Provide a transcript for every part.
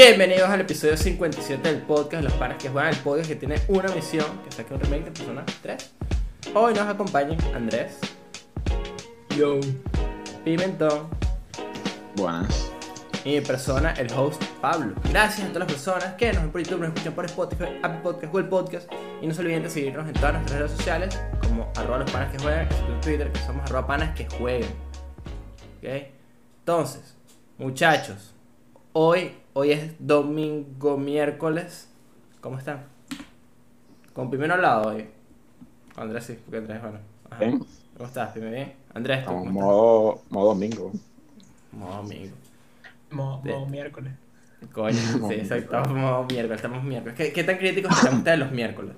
Bienvenidos al episodio 57 del podcast, los panas que juegan el podcast que tiene una misión, que saque un remake de Persona 3. Hoy nos acompañan Andrés, Yo. Pimentón Buenas. y mi persona, el host Pablo. Gracias a todas las personas que nos ven por YouTube, nos escuchan por Spotify, Apple Podcast, Google Podcast. Y no se olviden de seguirnos en todas nuestras redes sociales, como arroba los panas que juegan, en Twitter, que somos arroba panas que jueguen. ¿Ok? Entonces, muchachos, hoy, hoy es domingo, miércoles. ¿Cómo están? Con primero al lado hoy. Andrés sí, porque Andrés, bueno. Ajá. Bien. ¿Cómo estás? Pime bien. Andrés, ¿tú Estamos cómo estás? modo, modo domingo. Modo domingo. Mo, De- mo- miércoles. Coño, sí, exacto. Estamos miércoles, estamos miércoles. ¿Qué, qué tan críticos están ustedes los miércoles?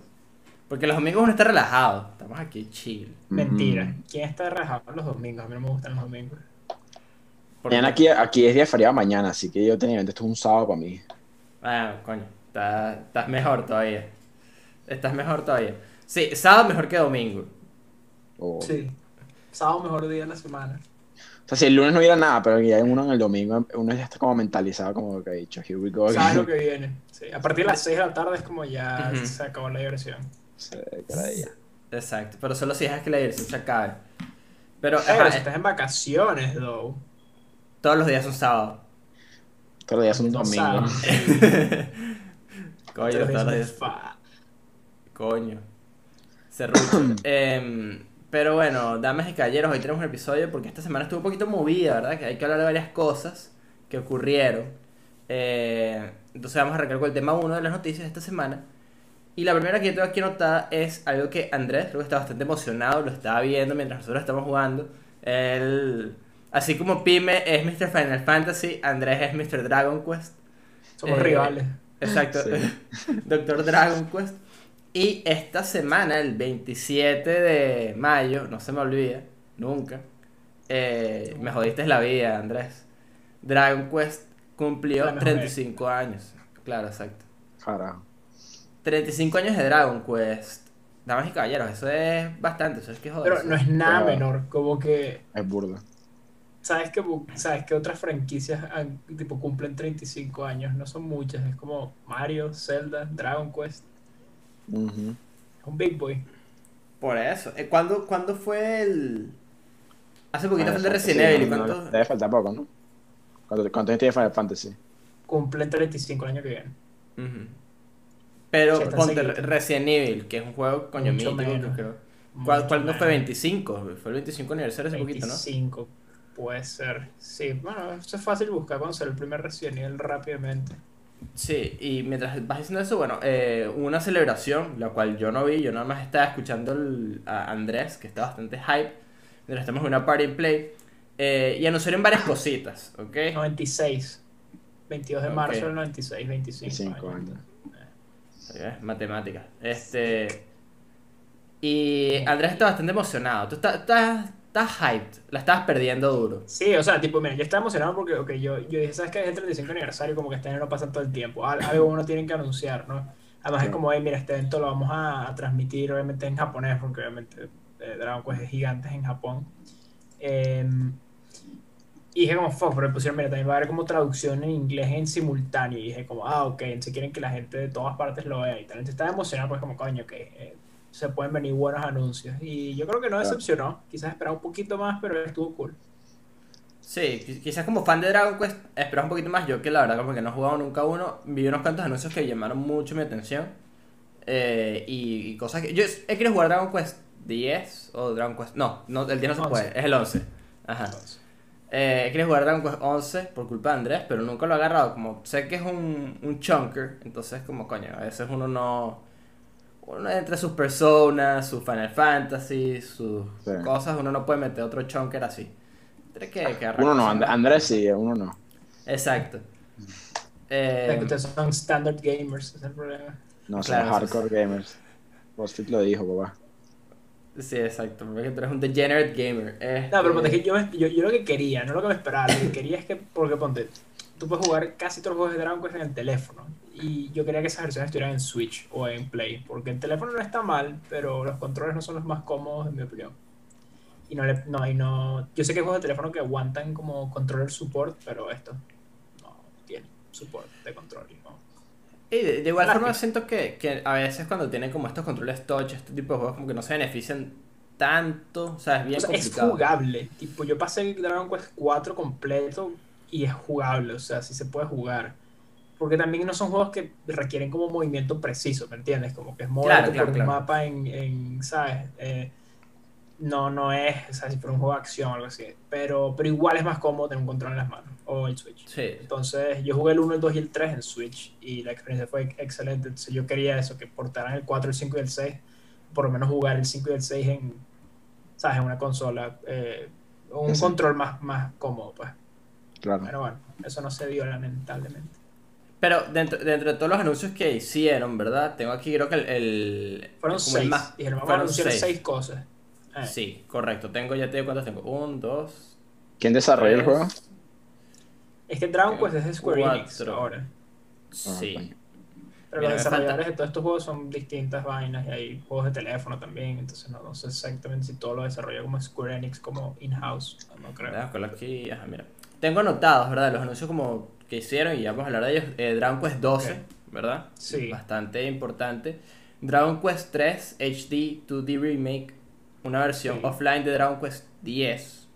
Porque los domingos uno está relajado. Estamos aquí chill. Mentira. ¿Quién está rajado los domingos? A mí no me gustan los domingos. Porque- Mañana aquí, aquí es día feriado mañana, así que yo tenía esto es un sábado para mí. Ah, coño. Estás, estás mejor todavía. Estás mejor todavía. Sí, sábado mejor que domingo. O, Sí. Sábado mejor día de la semana. o sea, si el lunes no hubiera nada, pero ya uno en el domingo, uno ya está como mentalizado, como que ha dicho, here we go. Sabes lo que viene. Sí. A partir de las 6 de la tarde es como ya Ujú. se acabó la diversión. Sí, caray. Exacto. Pero solo si dejas que la diversión se acabe. Pero, Pero ajá, si estás en vacaciones, though. Todos los días son sábados. Todos los días son no domingo. Coño, Pero todos los es días. Coño. Serrucho. Em, pero bueno, damas y caballeros, hoy tenemos un episodio porque esta semana estuvo un poquito movida, ¿verdad? Que hay que hablar de varias cosas que ocurrieron. Eh, entonces vamos a arrancar con el tema 1 de las noticias de esta semana. Y la primera que yo tengo aquí anotada es algo que Andrés creo que está bastante emocionado, lo estaba viendo mientras nosotros estamos jugando. Él, así como Pime es Mr. Final Fantasy, Andrés es Mr. Dragon Quest. Somos Eh, rivales. Exacto. Sí. Doctor Dragon Quest. Y esta semana, el 27 de mayo, no se me olvida, nunca. eh, me jodiste la vida, Andrés. Dragon Quest cumplió La mejor 35 años. Claro, exacto. Carajo. 35 años de Dragon Quest. Damas y caballeros, eso es bastante, eso es que joder. Pero no es nada Pero- menor. Como que. Es burda. ¿Sabes que, ¿Sabes que otras franquicias han- tipo, cumplen 35 años? No son muchas. Es como Mario, Zelda, Dragon Quest. Es un big boy. Por eso. Eh, ¿cuándo, cuándo fue el...? Hace poquito Ah, fue el de Resident sí, Evil. ¿y no, no, cuánto? Debe faltar poco, ¿no? ¿Cuánto, cuánto tiene Final Fantasy? Cumplen 35 el año que viene. Pero Sí, ponte. Resident Evil, que es un juego coño mítico, menos. creo. ¿Cuál, cuál no fue menos. 25? Fue el 25 aniversario hace poquito, ¿no? 25. Puede ser. Sí, bueno, eso es fácil buscar cuando sale el primer Resident Evil rápidamente. Sí, y mientras vas diciendo eso, bueno, eh, hubo una celebración, la cual yo no vi, yo nada más estaba escuchando el- a Andrés, que está bastante hype, mientras estamos en una party and play, eh, y anunciaron varias cositas, ¿ok? 96. 22 de marzo del 96, 25, 25 años. años. Eh, Matemáticas. Este. Y Andrés está bastante emocionado. Tú estás, estás, estás hyped. La estabas perdiendo duro. Sí, o sea, tipo, mira, yo estaba emocionado porque, ok, yo, yo dije, ¿sabes qué? Es el 35 aniversario, como que este año no pasa todo el tiempo. Al- Algo uno tiene que anunciar, ¿no? Además es Sí. como, hey, mira, este evento lo vamos a, transmitir, obviamente, en japonés, porque obviamente eh, Dragon Quest es gigante en Japón. Em, y dije como, fuck, pero me pusieron, mira, también va a haber como traducción en inglés en simultáneo. Y dije como, ah, ok, entonces quieren que la gente de todas partes lo vea y tal. Entonces estaba emocionado, pues como, coño, que eh, se pueden venir buenos anuncios. Y yo creo que no decepcionó. Quizás esperaba un poquito más, pero estuvo cool. Sí, qui- quizás como fan de Dragon Quest esperas un poquito más. Yo que la verdad como que no he jugado nunca uno, vi unos cuantos anuncios que llamaron mucho mi atención. eh, y, y cosas que... Yo he querido jugar Dragon Quest 10 o Dragon Quest... No, no el 10 no se puede, 11. es el 11. Ajá. Eh, he querido jugar Dragon Quest 11 por culpa de Andrés, pero nunca lo he agarrado. Como sé que es un, un chunker, entonces como coño, a veces uno no... Uno entre sus personas, su Final Fantasy, sus Sí. cosas, uno no puede meter otro chunker así. Que, que agarrar Uno no, And-. Andrés sí, uno no. Exacto. Es Eh, que ustedes son standard gamers, ese es el problema. No, Claro, sí. hardcore gamers. BuzzFeed lo dijo, papá. sí, exacto. Porque tú eres un degenerate gamer. No, pero ponte, Este, es que yo, me- yo, yo lo que quería, no lo que me esperaba, lo que quería es que, porque ponte, tú puedes jugar casi todos los juegos de Dragon Quest en el teléfono. Y yo quería que esas versiones estuvieran en Switch o en Play, porque el teléfono no está mal, pero los controles no son los más cómodos, en mi opinión. Y no, le, no, y no, yo sé que hay juegos de teléfono que aguantan como controller support, pero esto no tiene. support de control. ¿no? Y de, de igual forma siento que, que a veces cuando tienen como estos controles touch, este tipo de juegos como que no se benefician tanto, o sea, es bien O sea, es complicado. jugable. Tipo, yo pasé el Dragon Quest 4 completo y es jugable, o sea, sí se puede jugar. Porque también no son juegos que requieren como movimiento preciso, ¿me entiendes? Como que es moverte Claro, claro, por claro. un mapa en, en, ¿sabes? Eh, no, no es, o sea, si fuera un juego de acción o algo así. Pero, pero igual es más cómodo tener un control en las manos o el Switch. Sí, Entonces, yo jugué el 1, el 2 y el 3 en Switch y la experiencia fue excelente. Entonces, yo quería eso, que portaran el 4, el 5 y el 6. Por lo menos jugar el 5 y el 6 en, ¿sabes? en una consola. eh, un control más, más cómodo, pues. Claro. Pero bueno, eso no se dio lamentablemente. Pero dentro, dentro de todos los anuncios que hicieron, ¿verdad? Tengo aquí creo que el... el Fueron como el 6. más- Dijeron, vamos a fueron anunciar seis. 6 cosas. Eh, Sí, correcto. Tengo, ya te digo cuántos tengo. Un, dos, ¿Quién desarrolla el tres, juego? Es que Dragon Quest es de Square Enix Cuatro. ahora. Ah, Sí. Pero Mira, los desarrolladores de todos estos juegos son distintas vainas y hay juegos de teléfono también, entonces no, no sé exactamente si todo lo desarrolla como Square Enix, como in-house, no, no creo. Aquí, ajá, mira. Tengo anotados, ¿verdad? Los anuncios como que hicieron y ya vamos a hablar de ellos. Eh, Dragon Quest 12, Ok. ¿verdad? Sí. Bastante importante. Dragon Quest 3 HD 2D Remake. Una versión Sí. offline de Dragon Quest 10.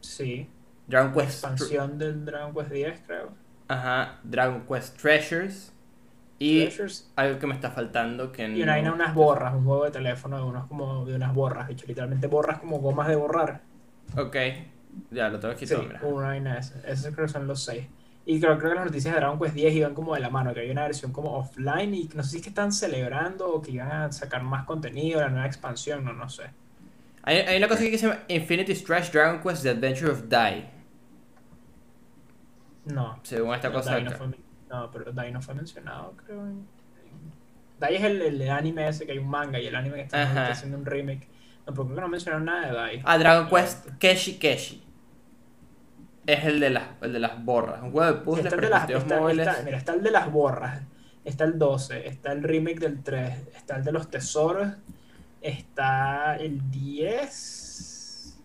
Sí, Dragon Quest... expansión del Dragon Quest 10, creo. Ajá. Dragon Quest Treasures. Y Treasures. algo que me está faltando que Y una vaina, no- unas borras, un juego de teléfono de unos como de unas borras, hecho, literalmente borras como gomas de borrar. Ok. Ya, lo tengo aquí Sí, una vaina esa. Esos creo que son los seis. Y creo, creo que las noticias de Dragon Quest 10 iban como de la mano, que había una versión como offline y no sé si es que están celebrando o que iban a sacar más contenido, la nueva expansión, no, no sé. Hay, hay una cosa que se llama Infinity Stretch Dragon Quest The Adventure of Die. No. Según esta No, cosa Dai no, fue, no, pero Dai no fue mencionado, creo. Dai es el, el anime ese que hay un manga y el anime que está, haciendo un remake. No, pero creo que no mencionaron nada de Dai. Ah, Dragon Quest Keshi Keshi. Es el de las, el de las borras. Un juego de puzzles está el de las, está- móviles. está- mira, está el de las borras, está el 12, está el remake del 3, está el de los tesoros, está el 10,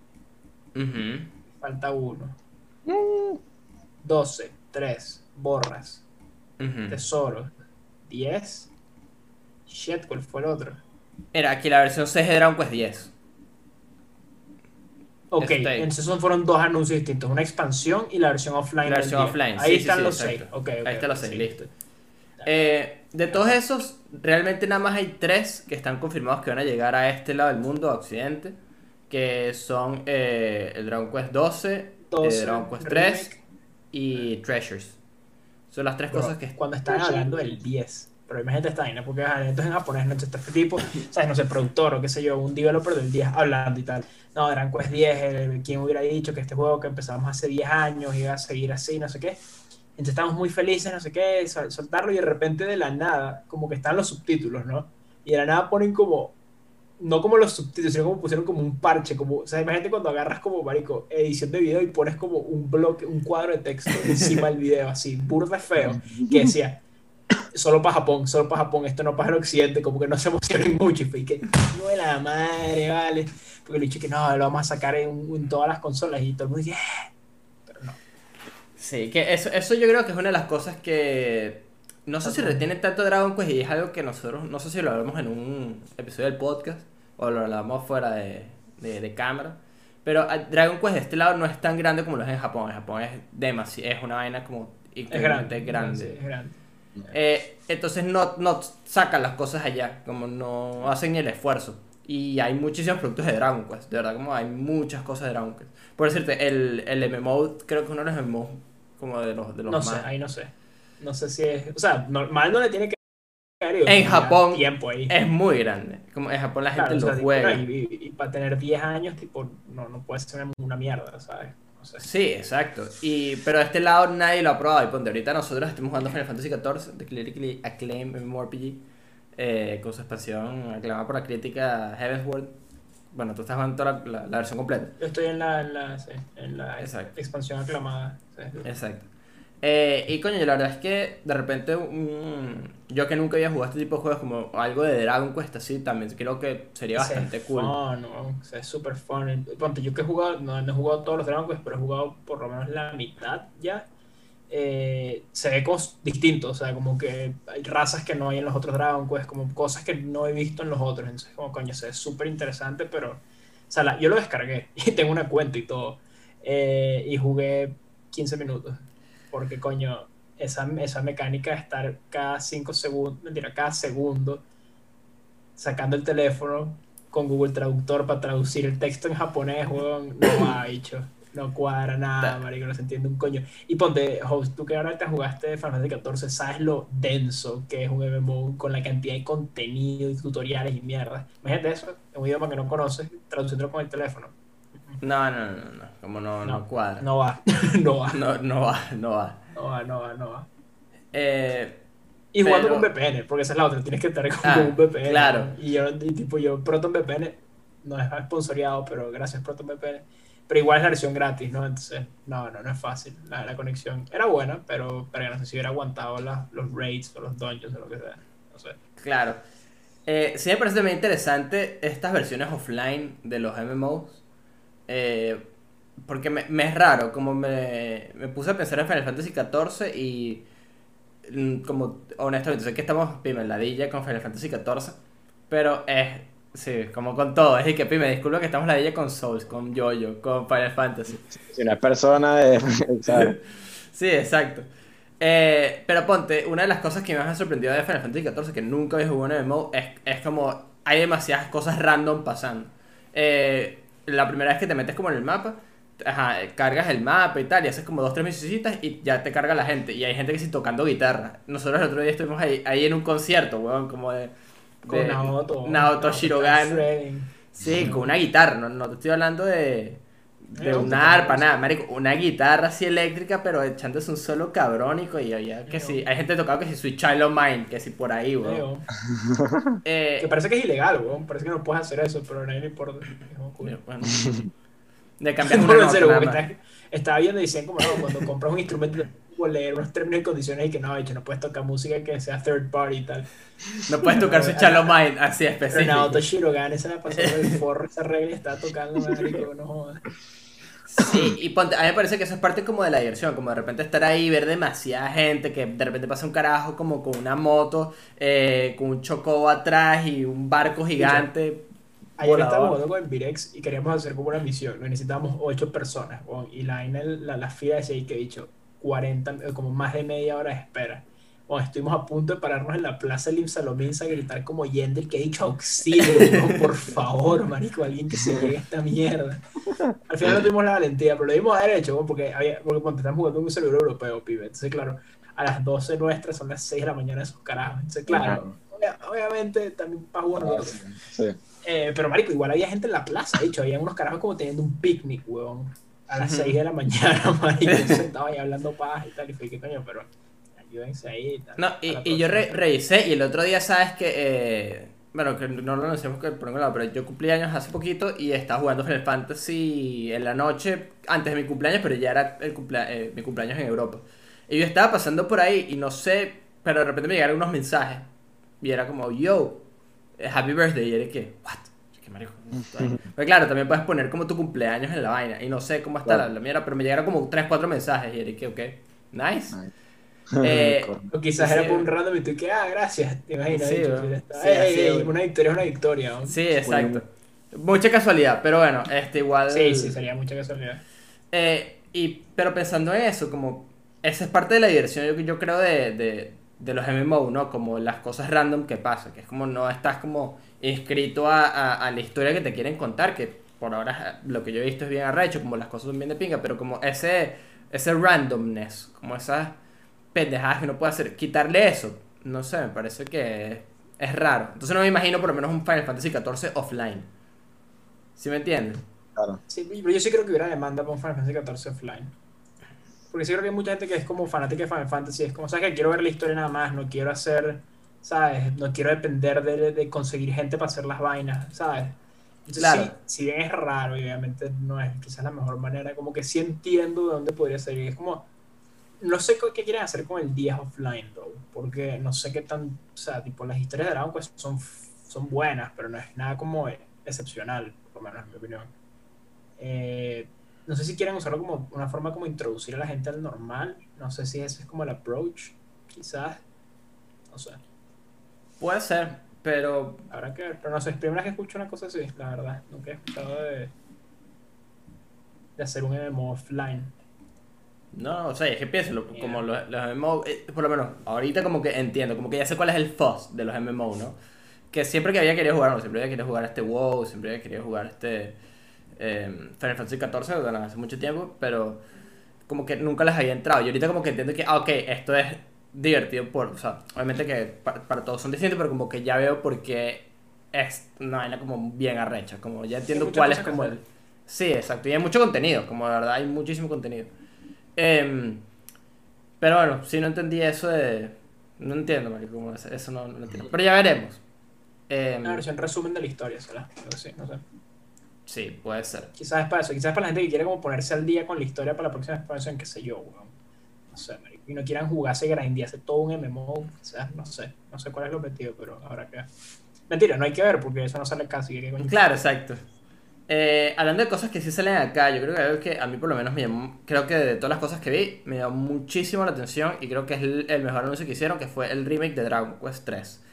Ujú. falta uno. 12, 3, borras, Ujú. tesoros, 10. Shit, ¿cuál fue el otro? Era aquí la versión 6 de Dragon Quest 10. Ok, entonces fueron dos anuncios distintos, una expansión y la versión offline. La versión 10. offline. Ahí sí, están sí, los exacto. 6. Ok, ok, Ahí están los ok, 6, sí. listo. Eh, de todos esos, realmente nada más hay tres que están confirmados que van a llegar a este lado del mundo, a Occidente. Que son eh, el Dragon Quest 12, eh, 12, Dragon Quest remake. 3 y Treasures. Son las tres Bro, cosas que... Cuando están hablando del 10. Pero imagínate esta vaina, porque entonces en japonés, no Entonces, este tipo, ¿sabes? No sé, productor o qué sé yo, un developer del 10 hablando y tal. No, Dragon Quest 10, el- ¿quién hubiera dicho que este juego que empezamos hace 10 años iba a seguir así, no sé qué? Entonces estamos muy felices, no sé qué, sol- soltarlo y de repente de la nada, como que están los subtítulos, ¿no? Y de la nada ponen como, no como los subtítulos, sino como pusieron como un parche, como, o sea, imagínate cuando agarras como, marico, edición de video y pones como un bloque, un cuadro de texto encima del video, así, burda feo, que decía, solo para Japón, solo para Japón, esto no para el occidente, como que no se emocionen mucho, y que, no de la madre, vale, porque le dije que no, lo vamos a sacar en, en todas las consolas, y todo el mundo dice, "Eh", pero no. Sí, que eso, eso yo creo que es una de las cosas que no sé si retiene tanto Dragon Quest y es algo que nosotros, no sé si lo hablamos en un episodio del podcast o lo hablamos fuera de, de, de cámara, pero a- Dragon Quest de este lado no es tan grande como lo es en Japón. En Japón es demasiado, es una vaina como Es grande. grande. sí, es grande. Eh, entonces no, no sacan las cosas allá, como no hacen el esfuerzo. Y hay muchísimos productos de Dragon Quest, de verdad, como hay muchas cosas de Dragon Quest. Por decirte, el, el MMO creo que uno de los MMO como de los, de los No más... sé, ahí no sé. No sé si es, o sea, normal no le tiene que digo, En Japón tiempo ahí. Es muy grande. Como en Japón la gente Claro, o sea, lo juega. y, y- y para tener 10 años, tipo, no, no puede ser una mierda, ¿sabes? No sé. Sí, exacto. Y, pero de este lado nadie lo ha probado. Y ponte, ahorita nosotros estamos jugando Final Fantasy XIV, The Critically Acclaimed MMORPG, eh, con su expansión aclamada por la crítica Heavensward. Bueno, tú estás jugando toda la, la- la versión completa. Yo estoy en la, en la, sí, en la expansión aclamada. sí. Exacto. Eh, y coño, la verdad es que de repente un- yo que nunca había jugado este tipo de juegos como algo de Dragon Quest así, también creo que sería Ese bastante es cool. fun, ¿no? O sea, es súper fun. Ponte, yo que he jugado, no, no he jugado todos los Dragon Quest, pero he jugado por lo menos la mitad ya. eh, se ve cos distinto, o sea, como que hay razas que no hay en los otros Dragon Quest, como cosas que no he visto en los otros, entonces como coño, se ve súper interesante, pero, o sea, la- yo lo descargué y tengo una cuenta y todo, eh, y jugué 15 minutos, porque coño, esa, esa mecánica de estar cada 5 segundos, mentira, cada segundo, sacando el teléfono con Google Traductor para traducir el texto en japonés, weón, no va, bicho. No cuadra nada, marico, no se entiende un coño. Y ponte, host, tú que ahora te jugaste Final Fantasy XIV, sabes lo denso que es un MMO con la cantidad de contenido y tutoriales y mierda. Imagínate eso, en un idioma que no conoces, traduciéndolo con el teléfono. No, no, no, no. Como no, no, cuadra. No va, no va, No, no va, no va. no va, no va, no va. Eh, Y jugando Pero- con VPN, porque esa es la otra, tienes que estar con, Ah, con un VPN. claro. ¿no? Y yo, y tipo, yo, Proton VPN, no es sponsoreado, pero gracias Proton VPN. Pero igual es la versión gratis, ¿no? Entonces, no, no, no es fácil. La, la conexión era buena, pero, pero no sé si hubiera aguantado la- los raids o los dungeons o lo que sea. No sé. claro. Eh, sí me parece también interesante estas versiones offline de los MMOs. Eh, porque me, me es raro, como me, me puse a pensar en Final Fantasy XIV y mm, como honestamente sé que estamos pimeladilla con Final Fantasy XIV, pero es, sí, como con todo, es y que pime, disculpa que estamos ladilla con Souls, con Jojo, con Final Fantasy. Si una persona de. Sí, exacto. Eh, pero ponte, una de las cosas que más me ha sorprendido de Final Fantasy XIV, que nunca había jugado en MMO, es, es como hay demasiadas cosas random pasando. Eh, la primera vez que te metes como en el mapa, ajá, cargas el mapa y tal, y haces como dos, tres misicitas y ya te carga la gente. Y hay gente que sí tocando guitarra. Nosotros el otro día estuvimos ahí, ahí en un concierto, weón, como de... Con de- Naoto. Naoto Shirogan. Shredding. Sí, con una guitarra, no, no te estoy hablando de, de una otra arpa, nada, marico, una guitarra así eléctrica, pero echándose un solo cabrónico y había que Eh, sí, hay gente tocando que si Sweet Child of Mine, que si por ahí, weón. Eh, Que parece que es ilegal, weón. Parece que no puedes hacer eso, pero a nadie le importa. Bueno, le cambias una nota serio, está- estaba viendo y decían como no, cuando compras un instrumento leer unos términos y condiciones y que no, hecho, no puedes tocar música que sea third party y tal. No puedes tocar Child of Mine así Pero específico. Naoto Shirogan, esa la pasó el forro, esa regla estaba tocando, marico, no jodas. Sí, y ponte, a mí me parece que eso es parte como de la diversión, como de repente estar ahí, ver demasiada gente, que de repente pasa un carajo como con una moto, eh, con un chocobo atrás y un barco gigante. Ayer volador. estábamos jugando con el Virex y queríamos hacer como una misión, necesitábamos ocho personas, y la, la, la fila decía ahí que he dicho 40, eh, como más de media hora de espera. Estuvimos a punto de pararnos en la plaza Lim Salominsa a gritar como Yendel que he dicho auxilio, por favor, marico, alguien que se llegue a esta mierda. Al final no tuvimos la valentía, pero lo dimos weón, porque, había, porque cuando estamos jugando en un servidor europeo, pibe. Entonces, claro, a las 12 nuestras son las 6 de la mañana esos carajos. Entonces, claro, obvia- obviamente también para jugar nosotros. Sí. Eh, pero, marico, igual había gente en la plaza, de hecho, había unos carajos como teniendo un picnic, weón, a las Ujú. 6 de la mañana, marico, sentado ahí hablando paz y tal, y fue que coño, pero ahí tal. No, y, y yo re- revisé y el otro día, ¿sabes que eh, Bueno, que no lo anunciamos que por ningún lado, pero yo cumplí años hace poquito y estaba jugando Final Fantasy en la noche antes de mi cumpleaños, pero ya era el cumplea- eh, mi cumpleaños en Europa. Y yo estaba pasando por ahí y no sé, pero de repente me llegaron unos mensajes y era como, yo, eh, happy birthday. Y era que, what? ¿Qué marico? Pues claro, también puedes poner como tu cumpleaños en la vaina. Y no sé cómo está la, Claro. la mierda, pero me llegaron como 3, 4 mensajes. Y era que, ok, nice. Nice. Eh, O quizás Sí, era por un random y tú que, ah, gracias, te imaginas. Sí, dicho. Sí, Ey, ey, una victoria es una victoria. ¿no? Sí, exacto. Mucha casualidad, pero bueno, este igual. Sí, sí, sería mucha casualidad. Eh, y, pero pensando en eso, como esa es parte de la diversión, yo, yo creo, de, de, de los MMO, ¿no? Como las cosas random que pasan, que es como no estás como inscrito a, a, a la historia que te quieren contar, que por ahora lo que yo he visto es bien arrecho, como las cosas son bien de pinga, pero como ese, ese randomness, como esas pendejadas que uno puede hacer, quitarle eso, no sé, me parece que es raro. Entonces no me imagino por lo menos un Final Fantasy XIV offline. ¿Sí me entiendes? Claro. Sí, pero yo sí creo que hubiera demanda para un Final Fantasy XIV offline. Porque sí creo que hay mucha gente que es como fanática de Final Fantasy. Es como, ¿sabes que Quiero ver la historia nada más, no quiero hacer, ¿sabes? No quiero depender de, de conseguir gente para hacer las vainas, ¿sabes? Entonces, Claro. sí, si bien es raro y obviamente no es quizás la mejor manera, como que sí entiendo de dónde podría salir. Es como, no sé qué quieren hacer con el 10 offline, though, porque no sé qué tan, o sea, tipo, las historias de Dragon Quest son, son buenas, pero no es nada como excepcional, por lo menos en mi opinión. Eh, no sé si quieren usarlo como una forma como introducir a la gente al normal. No sé si ese es como el approach, quizás. No sé, Puede ser, pero habrá que ver. Pero no sé, es primera vez que escucho una cosa así, la verdad. Nunca he escuchado de, de hacer un MMO offline. No, o sea, es que piénsalo, como los, los MMO, eh, por lo menos ahorita como que entiendo, como que ya sé cuál es el fuzz de los MMO, ¿no? Que siempre que había querido jugar, no, siempre había querido jugar este WoW, siempre había querido jugar este eh, Final Fantasy XIV, bueno, hace mucho tiempo, pero como que nunca les había entrado. Y ahorita como que entiendo que, ah, ok, esto es divertido por, o sea, obviamente que para, para todos son distintos, pero como que ya veo por qué es una vaina como bien arrecha, como ya entiendo muchas cuál es como el... Sí, exacto, y hay mucho contenido, como de verdad hay muchísimo contenido. Em, pero bueno, sí no entendí eso de... No entiendo, marico, cómo es- eso no, no lo entiendo. Pero ya veremos. Em, Una versión resumen de la historia, ¿será? Así, no sé. sí, puede ser. Quizás es para eso, quizás es para la gente que quiere como ponerse al día con la historia para la próxima expansión, qué sé yo, weón. No sé, marico. Y no quieran jugarse grindearse todo un MMO, quizás, no sé. No sé cuál es el objetivo, pero habrá que. Mentira, no hay que ver porque eso no sale casi. ¿qué coño? Claro, exacto. Eh, hablando de cosas que sí salen acá, yo creo que a mí por lo menos me llamó, creo que de todas las cosas que vi, me llamó muchísimo la atención y creo que es el, mejor anuncio que hicieron, que fue el remake de Dragon Quest 3.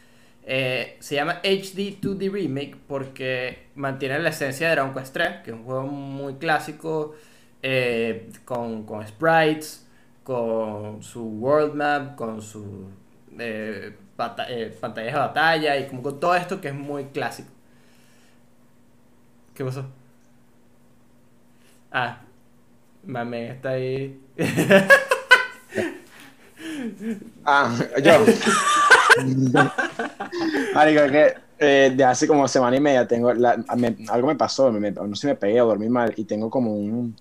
Eh, se llama HD 2D Remake porque mantiene la esencia de Dragon Quest 3, que es un juego muy clásico, eh, con, con sprites, con su world map, con su pantallas de batalla y como con todo esto que es muy clásico. ¿Qué pasó? Ah, mame, está ahí. Ah, yo. Marico, que eh, de hace como semana y media tengo la- me- algo me pasó, me- no sé, me pegué o dormí mal y tengo como un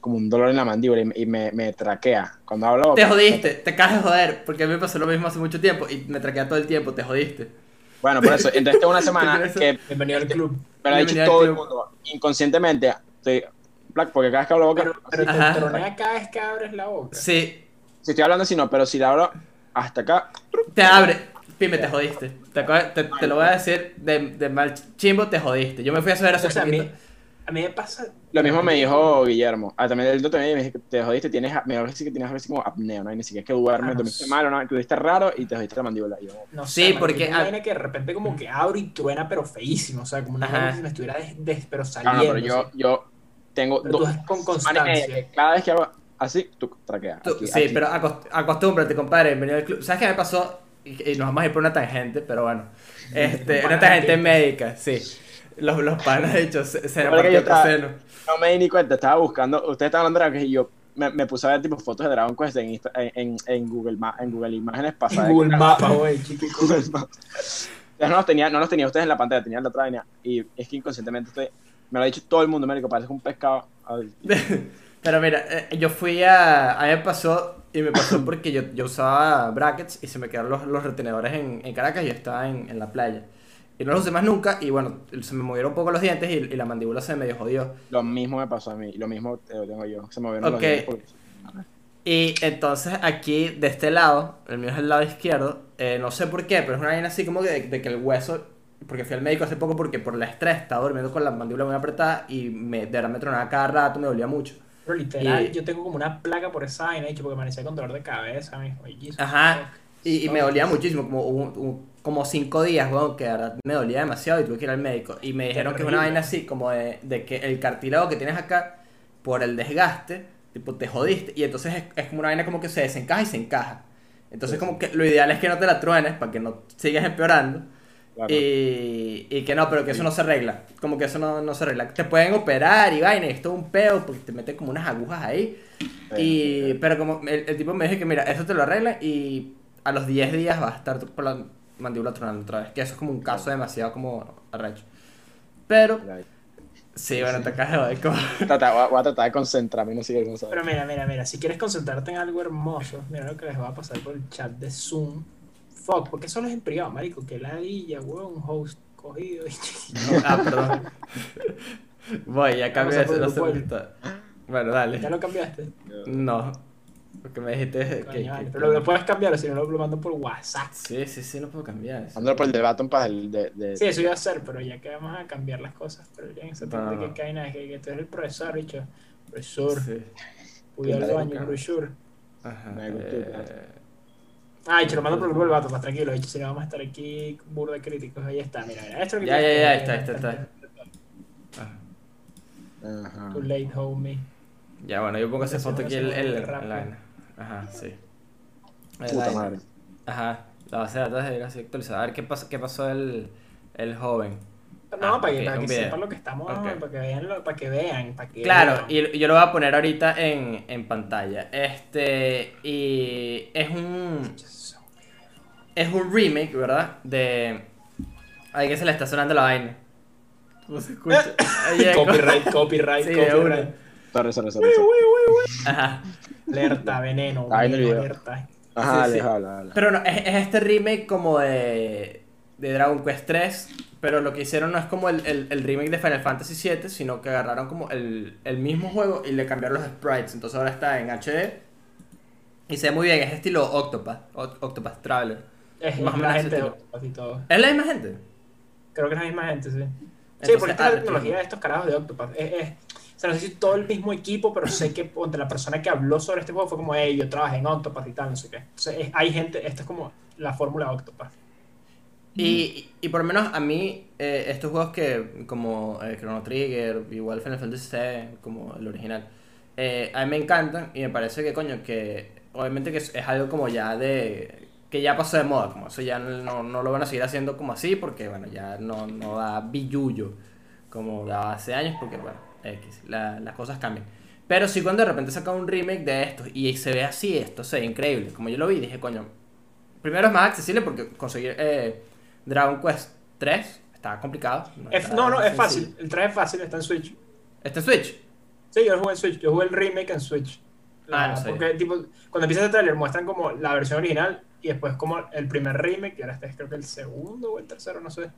como un dolor en la mandíbula y, me- y me, me traquea. Cuando hablo Te jodiste, te acabas de joder, porque a mí me pasó lo mismo hace mucho tiempo y me traquea todo el tiempo, te jodiste. Bueno, por eso, entonces tengo una semana ¿Te que Bienvenido al club. me lo ha dicho todo el mundo inconscientemente. Estoy, porque cada vez que hablo boca, Pero, pero te tronea cada vez que abres la boca. Sí, si estoy hablando así no, pero si la hablo hasta acá, te abre. Pime, te jodiste. Te, te- te lo voy a decir de, de mal chimbo, te jodiste. Yo me fui a saber hace O sea, a mí, me pasa. lo mismo me dijo Guillermo. Ah, también el doctor me dijo que te jodiste, tienes, me dijo que tienes algo así como apnea, ¿no? Y ni siquiera es que duermes, Ah, no dormiste mal o no, tuviste raro y te jodiste la mandíbula. Yo, No Sí, sé, marico, porque es una a- vaina que de repente como que abre y truena, pero feísimo. O sea, como una vaina si me estuviera des, des- pero Ah, saliendo. no, pero yo, yo tengo Pero dos con constancia. cada vez que hago así, tú traqueas. Tú- aquí, sí, aquí. pero acost- acostúmbrate, compadre. Bienvenido al club. ¿Sabes qué me pasó? Y, y nos vamos a ir por una tangente, pero bueno. Este, una tangente médica, sí. Los, los panas, de hecho, se, se partió. No me di ni cuenta, estaba buscando, ustedes estaban hablando de Dragon Quest y yo me, me puse a ver tipo fotos de Dragon Quest en, Insta- en, en, en Google, Ma- en Google Imágenes pasadas. En Google Maps, güey, chiquico. Google Maps. Ya no los tenía, no los tenía ustedes en la pantalla, tenía la otra vaina. Y es que inconscientemente estoy, me lo ha dicho todo el mundo, médico, parece un pescado. Pero mira, eh, yo fui a. A mí me pasó. Y me pasó porque yo, yo usaba brackets y se me quedaron los, los retenedores en, en Caracas y yo estaba en, en la playa. Y no los usé más nunca. Y bueno, se me movieron un poco los dientes y, y la mandíbula se me medio jodió. Lo mismo me pasó a mí, y lo mismo eh, lo tengo yo. Se me movieron los Ok. dientes porque- Y entonces aquí, de este lado, el mío es el lado izquierdo, eh, no sé por qué, pero es una vaina así como que de, de que el hueso, porque fui al médico hace poco porque por el estrés estaba durmiendo con la mandíbula muy apretada y me, de verdad me tronaba cada rato, me dolía mucho. Pero literal, Y- yo tengo como una placa por esa vaina, hecho, porque amanecía con dolor de cabeza. Ay, Jesus, Ajá, y, y me dolía muchísimo, como, un- un- como cinco días, weón, que de verdad me dolía demasiado y tuve que ir al médico. Y me dijeron que es una vaina así, como de, de que el cartílago que tienes acá, por el desgaste, tipo, te jodiste. Y entonces es, es como una vaina como que se desencaja y se encaja. Entonces como que lo ideal es que no te la truenes para que no sigas empeorando. Claro. Y, y que no, pero que eso no se arregla. Como que eso no, no se arregla. Te pueden operar y vaina, y esto es un peo, porque te meten como unas agujas ahí. Y, pero como el, el tipo me dijo que mira, eso te lo arregla y a los 10 días vas a estar la mandíbula tronando otra vez. Que eso es como un caso demasiado como arrecho. Pero, sí, bueno, te acabas de como- Trata- voy, a, voy a tratar de concentrarme, no sé qué cosa. Pero mira, mira, mira, si quieres concentrarte en algo hermoso, mira lo que les va a pasar por el chat de Zoom. Fuck, porque solo es en privado, marico, que ladilla, weón, un host cogido. y- Ah, perdón. Voy, ya cambié eso, no. Bueno, dale. ¿Ya lo cambiaste? No. Porque me dijiste que... Coño, que- vale, pero lo puedes cambiar, si no lo mando por WhatsApp. Sí, sí, sí, no puedo cambiar. Mándalo por el debate para el de, de- Sí, eso iba a hacer, pero ya que vamos a cambiar las cosas. Pero ya en ese de no. que caen es que, que tú eres el profesor, bicho. Profesor, Sí. voy al baño, profesor. Ajá. Me gustó, eh, Ay, te lo mando por el grupo del vato, pues tranquilo, dicho, si no vamos a estar aquí burda críticos, ahí está, mira, mira, esto es lo que Ya, ya, ya, está, está, está. ajá. Too late, homie. Ya, bueno, yo pongo esa foto aquí en la. Ajá, sí. Puta madre. Ajá, la base de datos debería ser actualizada. A ver qué pasó, qué pasó el, el joven. No, Ah, para que, para un que video. sepan lo que estamos, Ok. para que vean, lo- para que vean, para que Claro, vean. y yo lo voy a poner ahorita en, en pantalla. Este, y es un, es un remake, ¿verdad? De... Ahí que se le está sonando la vaina. ¿Cómo se escucha? Copyright, copyright, Sí, copyright. Sorry, sorry, sorry, sorry. Ajá. Alerta, veneno, Ahí el veneno, alerta. Ajá, Sí, dale, sí. Pero no, es, es este remake como de, de Dragon Quest 3, pero lo que hicieron no es como el, el- el remake de Final Fantasy VII, sino que agarraron como el, el mismo juego y le cambiaron los sprites. Entonces ahora está en HD y se ve muy bien, es estilo Octopath, Oct- Octopath Traveler. Es Más la gente de y todo. ¿Es la misma gente? Creo que es la misma gente, sí. sí, porque esta ah, es la tecnología de estos carajos de Octopath. Es, es- o sea, no sé si todo el mismo equipo, pero sé que ponte, la persona que habló sobre este juego fue como, hey, yo trabajé en Octopath y tal, no sé qué. Entonces, es- hay gente, esta es como la fórmula Octopath. Y, y por lo menos a mí, eh, estos juegos que, como eh, Chrono Trigger, igual Final Fantasy VII, como el original, eh, a mí me encantan y me parece que, coño, que obviamente que es, es algo como ya de. que ya pasó de moda, como eso ya no, no lo van a seguir haciendo como así, porque, bueno, ya no, no da billullo como daba hace años, porque, bueno, X, la- las cosas cambian. Pero sí, cuando de repente saca un remake de esto y se ve así, esto se ve increíble. Como yo lo vi, dije, coño, primero es más accesible porque conseguir eh, Dragon Quest 3 está complicado. Es- está no, no, es fácil. El 3 es fácil, está en Switch. ¿Está en Switch? Sí, yo lo jugué en Switch. Yo jugué el remake en Switch. Ah, no sabía. porque, tipo, cuando empieza el trailer muestran como la versión original y después como el primer remake, y ahora este es creo que el segundo o el tercero, no sé.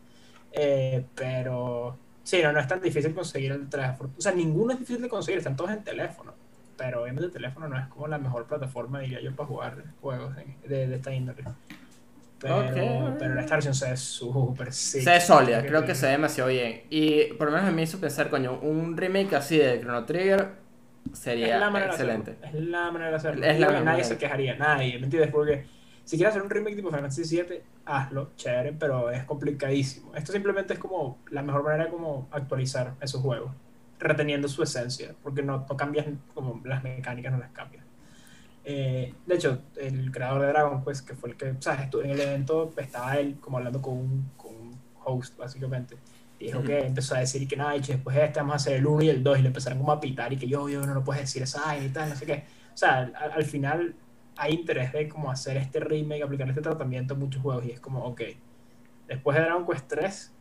Eh, pero sí, no, no es tan difícil conseguir el 3. O sea, ninguno es difícil de conseguir, están todos en teléfono. Pero obviamente el teléfono no es como la mejor plataforma, diría yo, para jugar juegos de, de esta índole. Pero, Ok. pero esta versión se ve súper sick. Se ve sólida, Creo que se ve demasiado bien. Y por lo menos me hizo pensar, coño, un remake así de Chrono Trigger sería es la manera excelente. De hacerlo. Es la manera de hacerlo. Es la manera. nadie se quejaría, nadie, ¿me entiendes? Porque si quieres hacer un remake tipo Final Fantasy VII, hazlo, chévere, pero es complicadísimo. Esto simplemente es como la mejor manera de como actualizar esos juegos, reteniendo su esencia, porque no, no cambias como las mecánicas, no las cambias. Eh, de hecho, el creador de Dragon Quest, que fue el que, ¿sabes? Estuvo en el evento, estaba él como hablando con un, con un host, básicamente. Dijo Ujú. que empezó a decir que nada, y después de este vamos a hacer el 1 y el 2, y le empezaron como a pitar, y que yo, yo, no lo puedes decir esa y tal, no sé qué. O sea, al, al final hay interés de como hacer este remake, aplicar este tratamiento a muchos juegos, y es como, ok, después de Dragon Quest 3,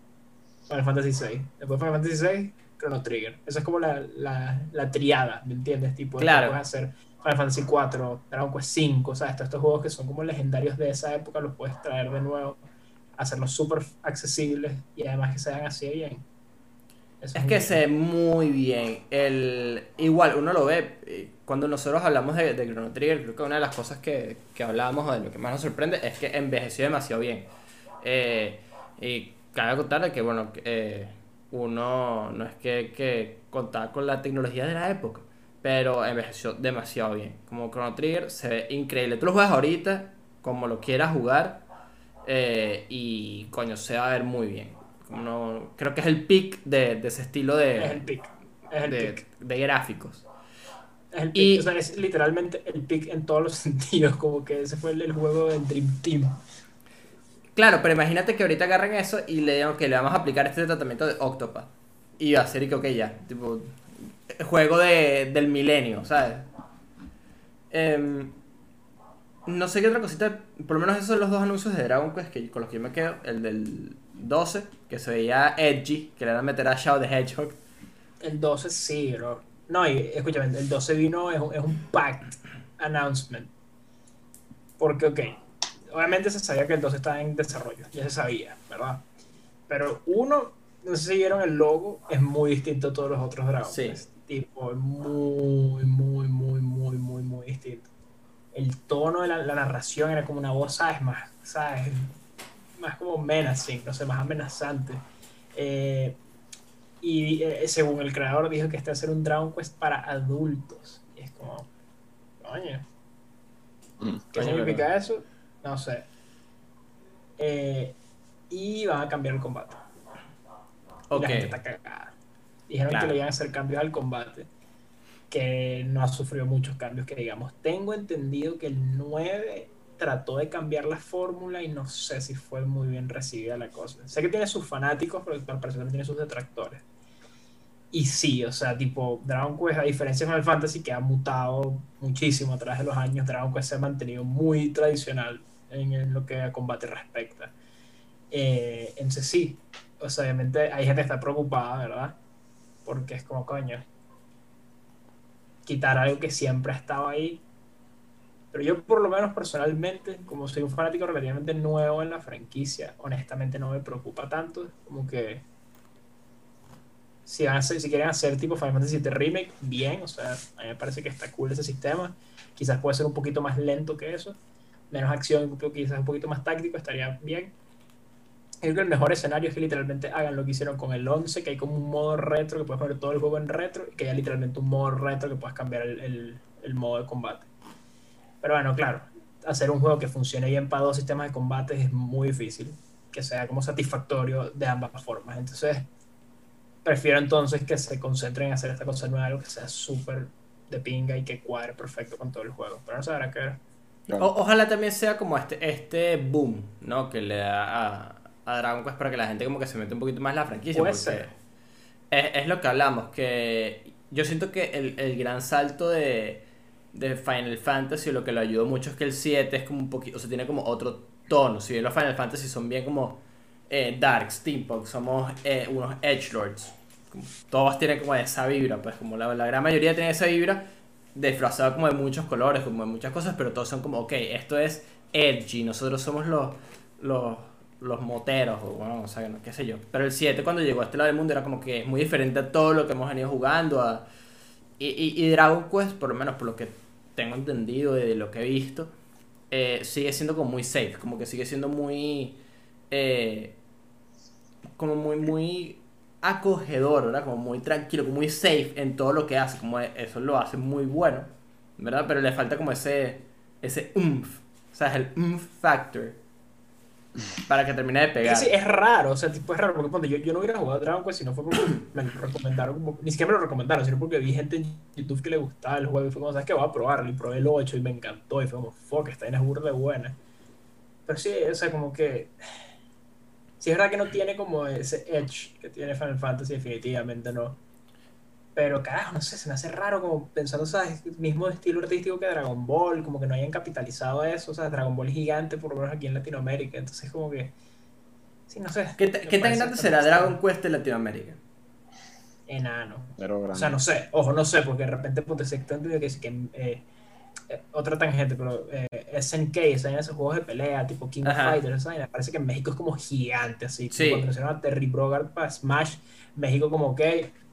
Final Fantasy 6, después de Final Fantasy 6, Chrono Trigger. Esa es como la, la, la triada, ¿me entiendes? Tipo, Claro. puedes hacer Final Fantasy 4, Dragon Quest 5, ¿sabes? Todos estos juegos que son como legendarios de esa época los puedes traer de nuevo, hacerlos súper accesibles y además que se hagan así bien. Eso Es que bien. se ve muy bien. El, igual, uno lo ve. Cuando nosotros hablamos de, de Chrono Trigger, creo que una de las cosas que, que hablábamos o de lo que más nos sorprende es que envejeció demasiado bien. Eh, y cabe contarle que, bueno, eh, uno no es que, que contaba con la tecnología de la época, pero envejeció demasiado bien. Como Chrono Trigger se ve increíble. Tú lo juegas ahorita, como lo quieras jugar, eh, y coño, se va a ver muy bien. Como no- creo que es el pick de, de ese estilo de, Es el pick. Es el de, pick. de gráficos. Es el pick. y- O sea, es literalmente el pick en todos los sentidos. Como que ese fue el, el juego del Dream Team. Claro, pero imagínate que ahorita agarren eso y le digan que le vamos a aplicar este tratamiento de Octopath. Y va a ser que, ok, ya, tipo, juego de, del milenio, ¿sabes? Em, no sé qué otra cosita, por lo menos esos son los dos anuncios de Dragon Quest que, con los que yo me quedo. El del 12, que se veía edgy, que le van a meter a Shadow the Hedgehog. El 12 sí, bro. No, y escúchame, el 12 vino, es un, es un packed announcement. Porque, ok, obviamente se sabía que el 12 estaba en desarrollo, ya se sabía, ¿verdad? Pero uno, no sé si vieron el logo, es muy distinto a todos los otros Dragon Sí. Quest. Tipo, es muy, muy, muy, muy, muy, muy distinto. El tono de la, la narración era como una voz, ¿sabes? Más, ¿sabes? Más como menacing, no sé, más amenazante. Eh, Y eh, según el creador dijo que este va a ser un Dragon Quest para adultos. Y es como, coño, Mm. ¿qué significa eso? No sé. Eh, y van a cambiar el combate. Y Ok. La gente está cagada. Dijeron Claro. que le iban a hacer cambios al combate. Que no ha sufrido muchos cambios, que digamos. Tengo entendido que el 9 trató de cambiar la fórmula y no sé si fue muy bien recibida la cosa. Sé que tiene sus fanáticos, pero al parecer también tiene sus detractores. Y sí, o sea, tipo, Dragon Quest, a diferencia de Final Fantasy, que ha mutado muchísimo a través de los años, Dragon Quest se ha mantenido muy tradicional en, lo que a combate respecta. Eh, entonces sí, o sea, obviamente hay gente que está preocupada, ¿verdad? Porque es como, coño, quitar algo que siempre ha estado ahí. Pero yo por lo menos personalmente, como soy un fanático relativamente nuevo en la franquicia, honestamente no me preocupa tanto. Como que si, van si quieren hacer tipo Final Fantasy VII Remake, bien, o sea, a mí me parece que está cool ese sistema. Quizás puede ser un poquito más lento que eso, menos acción, quizás un poquito más táctico, estaría bien. Creo que el mejor escenario es que literalmente hagan lo que hicieron con el 11, que hay como un modo retro, que puedes poner todo el juego en retro, y que haya literalmente un modo retro que puedas cambiar el- el modo de combate. Pero bueno, claro, hacer un juego que funcione bien para dos sistemas de combate es muy difícil, que sea como satisfactorio de ambas formas. Entonces, prefiero entonces que se concentren en hacer esta cosa nueva, algo que sea súper de pinga y que cuadre perfecto con todo el juego. Pero no se habrá que ver. O- ojalá también sea como este, este boom, ¿no? Que le da a, a Dragon Quest para que la gente como que se mete un poquito más en la franquicia. Puede ser. Es, es lo que hablamos, que yo siento que el, el gran salto de, de Final Fantasy, lo que lo ayudó mucho es que el 7 es como un poquito, o sea, tiene como otro tono. Si bien los Final Fantasy son bien como eh, Dark, Steampunk, somos eh, unos Edgelords. Todos tienen como esa vibra, pues como la, la gran mayoría tiene esa vibra disfrazado como de muchos colores, como de muchas cosas, pero todos son como, ok, esto es edgy, nosotros somos los, los, los moteros, o bueno, o sea, no, qué sé yo. Pero el 7 cuando llegó a este lado del mundo era como que es muy diferente a todo lo que hemos venido jugando. A, y, y, y Dragon Quest, por lo menos por lo que tengo entendido de lo que he visto, eh, sigue siendo como muy safe, como que sigue siendo muy... eh, como muy, muy acogedor, ¿verdad? Como muy tranquilo, como muy safe en todo lo que hace, como eso lo hace muy bueno, ¿verdad? Pero le falta como ese, ese oomph, o sea, es el oomph factor para que termine de pegar. que sí, es raro, o sea, tipo es raro, porque yo, yo no hubiera jugado Dragon Quest si no fue porque me recomendaron, ni siquiera me lo recomendaron, sino porque vi gente en YouTube que le gustaba el juego y fue como, ¿sabes qué? Voy a probarlo y probé el 8 y me encantó y fue como, fuck, esta vaina es burda buena. Pero sí, o sea, como que... Sí es verdad que no tiene como ese edge que tiene Final Fantasy, definitivamente no. Pero carajo, no sé, se me hace raro como pensando, ¿sabes? El mismo estilo artístico que Dragon Ball, como que no hayan capitalizado eso, o sea, Dragon Ball es gigante, por lo menos aquí en Latinoamérica, entonces como que... Sí, no sé. ¿Qué, tan grande será. Dragon Quest en Latinoamérica? Enano. Pero O grande. sea, no sé, ojo, no sé, porque de repente ponte que, sí que eh, eh, otra tangente, pero eh, SNK, esa vaina, esos juegos de pelea, tipo King Ajá. of Fighters, esa vaina, parece que en México es como gigante, así. Sí. Cuando mencionaron a Terry Brogard para Smash, México como que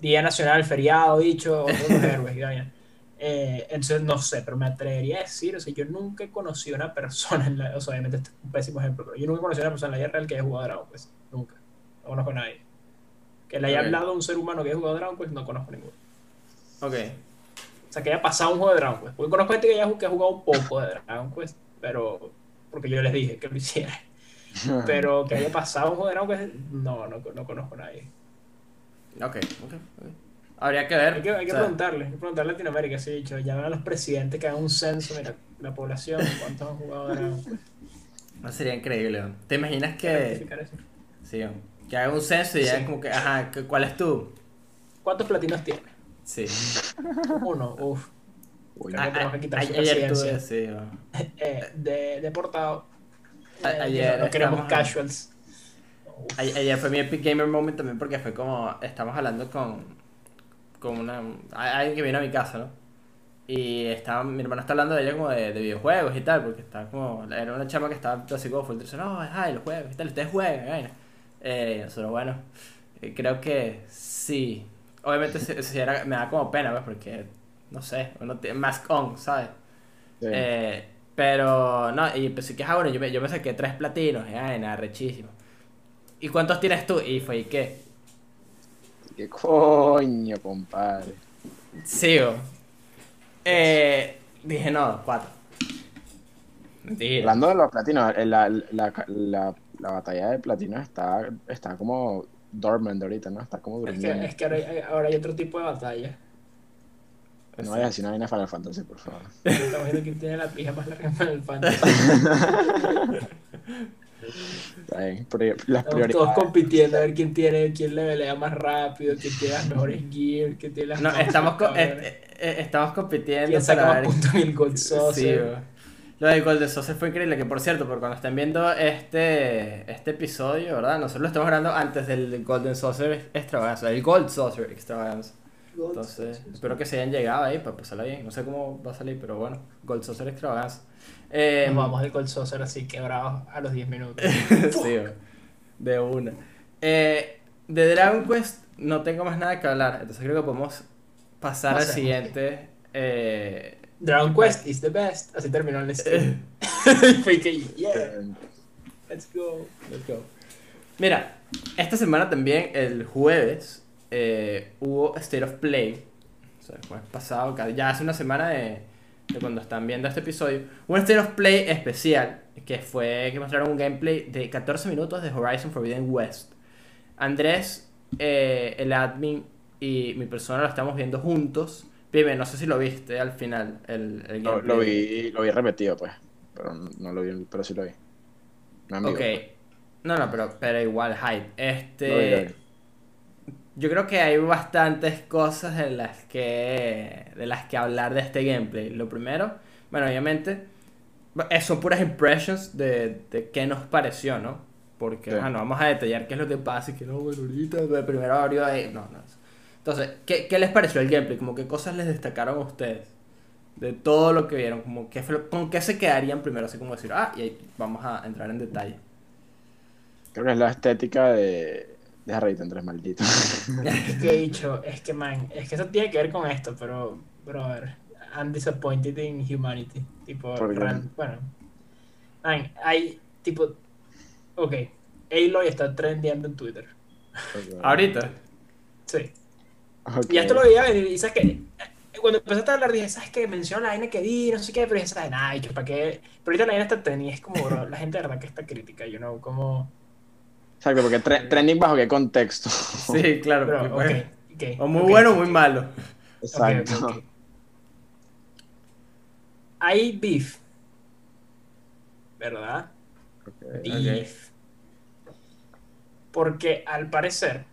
Día Nacional, feriado, dicho, héroes y vaina. Eh, entonces, no sé, pero me atrevería a decir, o sea, yo nunca he conocido a una persona, en la, o sea, obviamente este es un pésimo ejemplo, pero yo nunca he conocido a una persona en la vida real que haya jugado Dragon Quest, nunca, no conozco a nadie. Que le haya Ok. hablado a un ser humano que haya jugado Dragon Quest, no conozco a ninguno. Ok. O sea, que haya pasado un juego de Dragon Quest. Porque conozco gente que, haya, que ha jugado un poco de Dragon Quest, pero. Porque yo les dije que lo hiciera. Pero que haya pasado un juego de Dragon Quest, no, no, no conozco a nadie. Ok, ok, ok. Habría que ver. Hay que, hay que o sea, preguntarle, hay que preguntarle a Latinoamérica, sí, dicho, llamen a los presidentes que hagan un censo, mira, la población, cuántos han jugado de Dragon Quest. no sería increíble. ¿no? ¿Te imaginas que, sí, que haga un censo y digan Sí. como que, ajá, ¿cuál es tú? ¿Cuántos platinos tiene? Sí. Uno, uff. Ayer tuve, sí. Eh, de, deportado. Eh, ayer no, no queremos estamos- casuals. Ayer fue mi Epic Gamer Moment también porque fue como, estamos hablando con, con una, alguien que vino a mi casa, ¿no? Y estaba, mi hermano está hablando de ella como de, de videojuegos y tal, porque está como, era una chama que estaba así como full, no, ay, los juegos y tal, ustedes juegan, vaina. Eh, nosotros, bueno, eh, creo que sí. Obviamente sí, sí era- me da como pena, pues, porque, no sé, uno tiene mask on, ¿sabes? sí. Eh, pero no, y pensé que, ah, bueno, yo me, yo me saqué tres platinos, y ay, nada, rechísimo. ¿Y cuántos tienes tú? Y fue, ¿y qué? ¿Qué coño, compadre? Sigo. Eh, dije no, cuatro. Mentira. Hablando de los platinos, eh, la, la, la, la batalla de platinos está, está como dormant ahorita, ¿no? Está como Es que, durmiendo. es que ahora, hay, ahora hay otro tipo de batalla. No vayas a decir una Final Fantasy, por favor. Estamos viendo quién tiene la pija más larga en Final Fantasy. Las Estamos todos prioridades. compitiendo a ver quién tiene, quién le pelea más rápido, quién tiene las mejores gear, quién tiene las No, estamos, co- cabrones. eh, eh, estamos compitiendo quién saca para más ver- puntos en el Gold Sí, Saucer. bro. Lo del Golden Saucer fue increíble, que por cierto, por cuando estén viendo este, este episodio, ¿verdad? Nosotros lo estamos grabando antes del Golden Saucer extravaganza, el Gold Saucer extravaganza. Entonces, espero que se hayan llegado ahí para pasarla bien. No sé cómo va a salir, pero bueno, Gold Saucer extravaganza. Eh, Nos vamos del Gold Saucer así quebrados a los 10 minutos. sí, de una. Eh, de Dragon Quest no tengo más nada que hablar, entonces creo que podemos pasar al siguiente. eh, Dragon Quest is the best. Así terminó el stream. Fue que, yeah, let's go. Let's go. Mira, esta semana también, el jueves, eh, hubo State of Play. O sea, el jueves pasado, ya hace una semana de, de cuando están viendo este episodio. Un State of Play especial, que fue que mostraron un gameplay de 14 minutos de Horizon Forbidden West. Andrés, eh, el admin y mi persona lo estamos viendo juntos. Pibe, no sé si lo viste al final, el, el gameplay. lo vi, lo vi repetido, pues. Pero no no lo vi, pero sí lo vi. No vivo, Ok. pues. No, no, pero, pero igual, hype. Este. Lo vi, lo vi. Yo creo que hay bastantes cosas de las que. de las que hablar de este gameplay. Lo primero, bueno, obviamente. eh, Son puras impressions de, de qué nos pareció, ¿no? Porque, Sí. ah, no vamos a detallar qué es lo que pasa y que no, bueno, ahorita, primero abrió ahí. No, no. Entonces, ¿qué, qué les pareció el gameplay? Como qué cosas les destacaron a ustedes de todo lo que vieron, como qué fue con qué se quedarían primero, así como decir, ah, y ahí vamos a entrar en detalle. Creo que es la estética de. Deja reírte, Andrés, maldito. Es que he dicho, es que man, es que eso tiene que ver con esto, pero, brother, I'm disappointed in humanity. Tipo, ¿Por qué? real- bueno, man, hay, tipo, ok, Aloy está trendeando en Twitter. Ahorita. Sí. Ok. Y esto lo veía venir, y sabes que cuando empezaste a hablar dije, ¿sabes qué? Menciona la vaina que vi, no sé qué, pero dije, ¿sabes? Nada, dicho, ¿para qué? Pero ahorita la vaina está trending, es como, bro, la gente de verdad que está crítica, you know, como, Exacto, porque tre- trending bajo qué contexto. Sí, claro. porque. O muy bueno o muy malo. Exacto. Hay beef. ¿Verdad? Beef. Porque al parecer.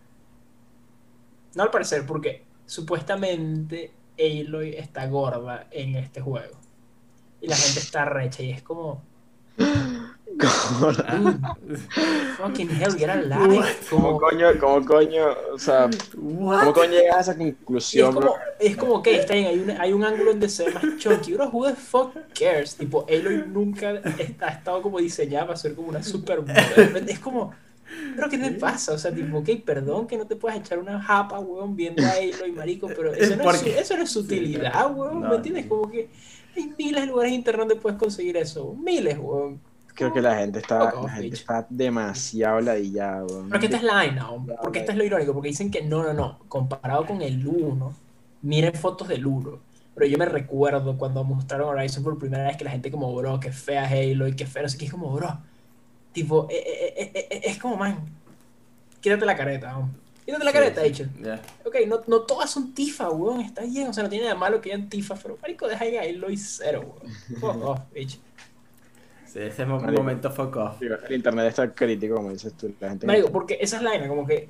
No al parecer, porque supuestamente Aloy está gorda en este juego. Y la gente está recha y es como. "Dude, fucking hell, get alive. What? ¿Cómo Como, coño, cómo coño, o sea, cómo What? coño llegas a esa y es conclusión, como, es como ok, está bien, hay un, hay un ángulo donde se ve más chunky. Bro, who the fuck cares? Tipo, Aloy nunca está, ha estado como diseñada para ser como una supermodel. Es como, pero ¿qué te pasa? O sea, tipo, ok, perdón que no te puedas echar una japa, weón, viendo a Aloy, marico, pero eso no, es, eso no es utilidad, weón, No. ¿me entiendes? Como que hay miles de lugares en internet donde puedes conseguir eso, miles, weón. Creo que la gente está, off, la gente está demasiado ladillada, weón. Porque esta es la vaina, hombre, porque esto es lo irónico, porque dicen que no, no, no, comparado con el 1, miren fotos del 1. Pero yo me recuerdo cuando mostraron Horizon por primera vez que la gente como, bro, que fea Halo y que fea, no sé qué, es como, bro, tipo, eh, eh, eh, eh, eh, es como, man, quítate la careta, hombre. Quítate la Sí, careta, sí. dicho. Ya. Ok, no, no todas son tifa, weón, está bien, o sea, no tiene nada de malo que hayan tifa, pero marico, deja ahí a Halo y cero, weón. Fuck off, bitch. Sí, ese es un Marico. momento fuck off. Digo, El internet está crítico, como dices tú. La gente Marico, porque esa es la vaina, como que,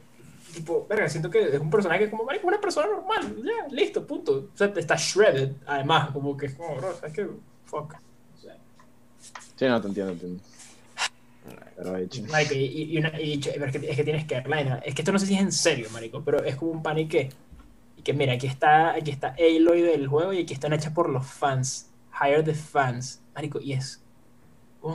tipo, verga, siento que es un personaje como, marico, una persona normal, ya, listo, punto. O sea, está shredded, además, como que es como, bro, ¿sabes qué? Fuck. O sea, Sí, no, te entiendo, te entiendo. Pero marico, y, y, una, y pero es que, es que tienes que ver la vaina. Es que esto no sé si es en serio, marico, pero es como un pan y que, y que mira, aquí está, aquí está Aloy del juego y aquí están hechas por los fans. Hire the fans, marico, y es,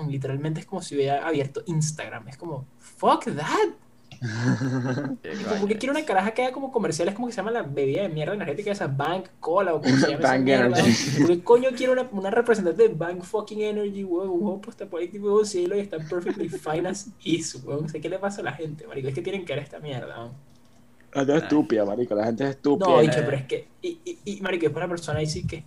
literalmente es como si hubiera abierto Instagram. Es como, fuck that. ¿Por qué quiero una caraja que haga como comerciales como que se llama la bebida de mierda energética esa Bank Cola o como se llama mierda? Energy. ¿Por qué coño quiero una, una representante de Bank fucking Energy, weón? Un juego postapocalíptico, weón, cielo y está perfectly fine as is, weón. No sé qué le pasa a la gente, marico. Es que tienen que ver esta mierda, weón. La gente es estúpida, marico. La gente es estúpida. No, eh. dicho, pero es que. Y, y, y marico, después la persona dice que.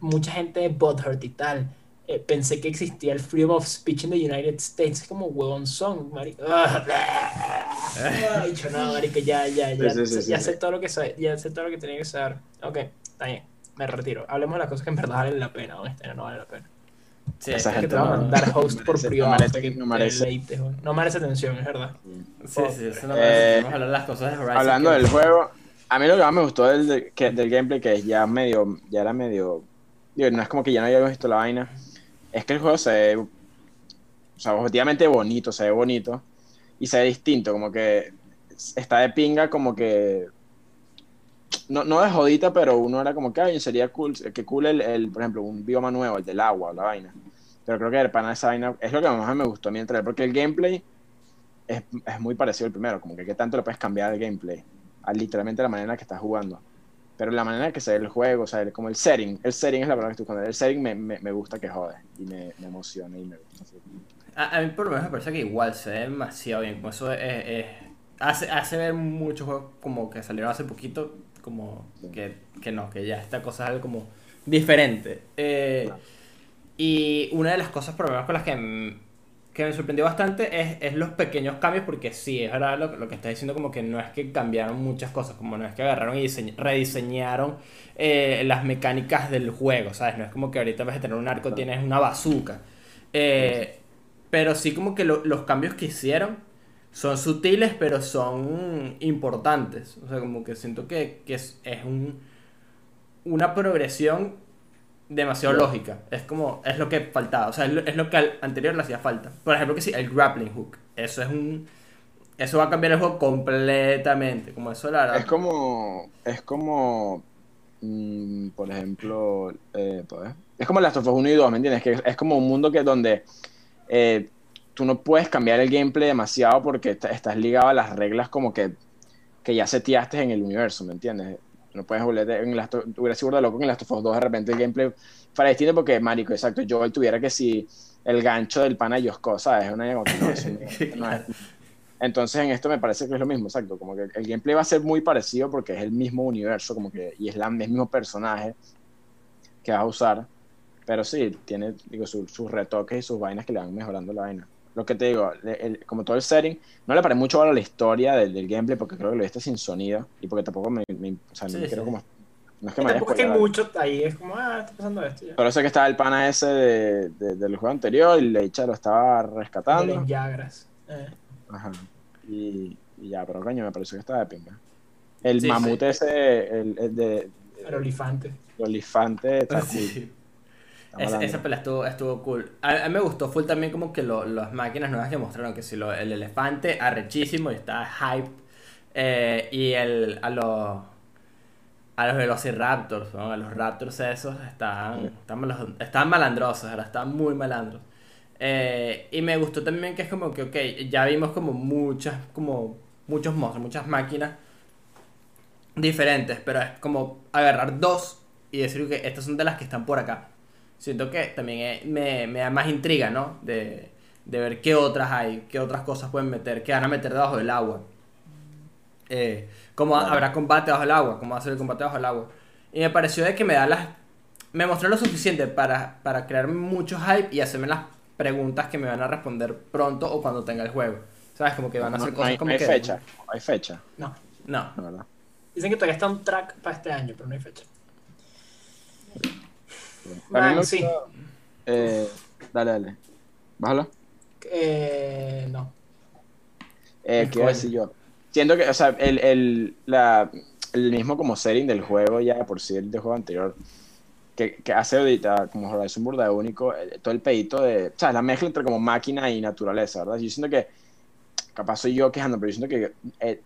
Mucha gente butthurt y tal. Eh, pensé que existía el freedom of speech in the United States. Es como huevón son, marico. Ay, dicho, no, marico, ya, ya, ya. Sí, sí, sí, ya sí. sé todo lo que sa- ya sé todo lo que tenía que saber. Ok, está bien. Me retiro. Hablemos de las cosas que en verdad valen la pena. ¿no? Este no vale la pena. Sí, Esa Que te va a mandar no host por merece- no privado. merece- que no merece. No merece atención, es verdad. Sí, sí, eso no Eh, me Vamos a hablar de las cosas de Horizon. Hablando que- del juego, a mí lo que más me gustó del, del, gameplay, que es ya medio, ya era medio, digo, no es como que ya no había visto la vaina, es que el juego se ve, o sea, objetivamente bonito, se ve bonito, y se ve distinto, como que está de pinga, como que, no, no de jodita, pero uno era como que, ay, sería cool, que cool el, el, por ejemplo, un bioma nuevo, el del agua, la vaina. Pero creo que el pana esa vaina es lo que más me gustó a mí el trailer, porque el gameplay es, es muy parecido al primero, como que qué tanto le puedes cambiar el gameplay a literalmente la manera en la que estás jugando. Pero la manera en que se ve el juego, o sea, el- como el setting, el setting es la palabra que estoy buscando, el setting me, me, me gusta que jode y me, me emociona y me gusta. A, a mí por lo menos me parece que igual se ve demasiado bien. Como eso es, es- hace, hace ver muchos juegos como que salieron hace poquito, como que, que no, que ya esta cosa es algo como diferente. Eh. Y una de las cosas por lo menos con las que, que me sorprendió bastante es, es los pequeños cambios, porque sí, es verdad lo, lo que estás diciendo, como que no es que cambiaron muchas cosas, como no es que agarraron y diseñ- rediseñaron eh, las mecánicas del juego, ¿sabes? No es como que ahorita en vez de tener un arco tienes una bazooka. Eh, pero sí como que lo- los cambios que hicieron son sutiles, pero son importantes. O sea, como que siento que, que es, es un, una progresión demasiado lógica. Es como, es lo que faltaba. O sea, es lo, es lo que al anterior le hacía falta. Por ejemplo, que sí, el grappling hook. Eso es un... Eso va a cambiar el juego completamente. Como eso la. Es como, es como, mm, por ejemplo, eh, pues, es como Last of Us 1 y 2, ¿me entiendes? Que es, es como un mundo que donde eh, tú no puedes cambiar el gameplay demasiado porque est- estás ligado a las reglas como que, que ya seteaste en el universo, ¿me entiendes? No puedes volver en Last of, hubiera sido burda loco que en Last of Us 2 de repente el gameplay fuera distinto porque, marico, exacto, yo tuviera que si el gancho del pana de Yosco, ¿sabes? Es una no es- entonces en esto me parece que es lo mismo, exacto, como que el gameplay va a ser muy parecido porque es el mismo universo, como que, y es la- el mismo personaje que vas a usar, pero sí, tiene, digo, su- sus retoques y sus vainas que le van mejorando la vaina. Lo que te digo, el- el- como todo el setting, no le paré mucho ahora la historia del, del gameplay porque creo que lo viste sin sonido y porque tampoco me, me- o sea, no Sí, me sí. como, no es que me a Tampoco es que hay mucho ahí, es como, ah, está pasando esto ya. Pero sé que estaba el pana ese de, de- del juego anterior y Leicha lo estaba rescatando. los Yagras. Eh. Ajá. Y, y ya, pero coño, me pareció que estaba de pinga. El Sí, mamut sí. ese, el, el de, El olifante. el olifante, está Sí. Está Esa, pelea estuvo, estuvo cool. A, a mí me gustó full también como que lo- las máquinas nuevas que mostraron, que si lo, el elefante arrechísimo y está hyped. eh, y el, a los a los velociraptors, ¿no? a los raptors esos están, están, malos- están malandrosos, ahora están muy malandros. Eh, y me gustó también que es como que, ok, ya vimos como muchas, como muchos monstruos, muchas máquinas diferentes, pero es como agarrar dos y decir que estas son de las que están por acá. Siento que también eh, me, me da más intriga, ¿no? De, de ver qué otras hay, qué otras cosas pueden meter, qué van a meter debajo del agua. Eh, cómo Claro. habrá combate bajo el agua, cómo va a ser el combate bajo el agua. Y me pareció de que me da las... Me mostró lo suficiente para, para crear mucho hype y hacerme las preguntas que me van a responder pronto o cuando tenga el juego. ¿Sabes? Como que van a No, hacer no cosas hay, como no hay que... fecha, no hay fecha, No. No. Dicen que todavía está un track para este año, pero no hay fecha. Man, sí. eh, dale, dale. Bájalo. Eh, no. Eh, ¿Qué iba a decir yo? Siento que, o sea, el, el, la, el mismo como setting del juego, ya por sí el del juego anterior, que, que hace ahorita como Horizon Burda único, eh, todo el pedito de, o sea, la mezcla entre como máquina y naturaleza, ¿verdad? Yo siento que, capaz soy yo quejando, pero yo siento que eh,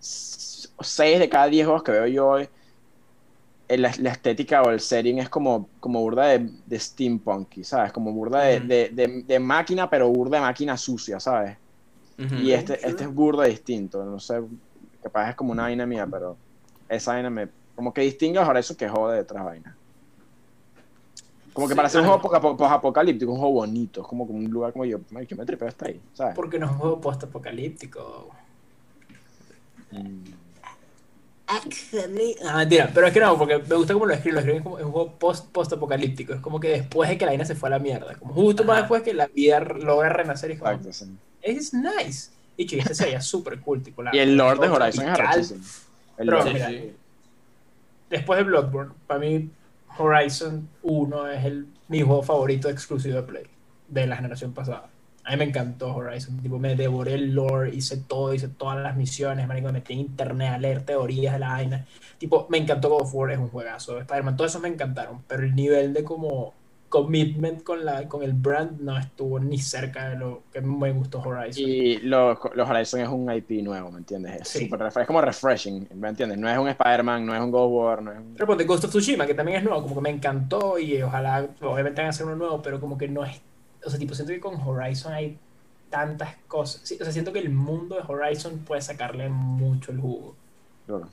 s- seis de cada diez juegos que veo yo hoy, la, la estética o el setting es como, como burda de, de steampunk, ¿sabes? Como burda de, Ujú. de, de, de máquina, pero burda de máquina sucia, ¿sabes? Y este, este es burda distinto, no sé, capaz es como una vaina mía, pero esa vaina me, como que distingue ahora eso que jode de otras vainas. Como que Sí, para ser un juego poca- post-apocalíptico, un juego bonito, es como, como un lugar como yo, "Ay, yo me tripeo hasta ahí, ¿sabes? Porque no es un juego post-apocalíptico. Mm. Actually. Ah, mentira, pero es que no, porque me gusta cómo lo escriben. Lo escriben como es un juego post, post-apocalíptico. Es como que después de que la vaina se fue a la mierda. Como justo más después que la vida logra renacer. Y es como, Exacto, sí. es nice. Y chico, este se veía súper cool. Tipo, la- Y el Lord de Horizon es. El Pero Lord. Mira, sí. después de Bloodborne, para mí Horizon 1 es el, mi juego favorito exclusivo de Play de la generación pasada. A mí me encantó Horizon, tipo, me devoré el lore, hice todo, hice todas las misiones, marico, me metí en internet a leer teorías de la vaina. Tipo, me encantó God of War, es un juegazo. Spider-Man, todos esos me encantaron, pero el nivel de como commitment con, la, con el brand no estuvo ni cerca de lo que me gustó Horizon. Y los, los Horizon es un IP nuevo, ¿me entiendes? Es, Sí. refre- es como refreshing, ¿me entiendes? No es un Spider-Man, no es un God of War, no es un... Pero ponte Ghost of Tsushima, que también es nuevo, como que me encantó y ojalá, obviamente van a hacer uno nuevo, pero como que no es, o sea, tipo, siento que con Horizon hay tantas cosas, sí, o sea, siento que el mundo de Horizon puede sacarle mucho el jugo, Claro.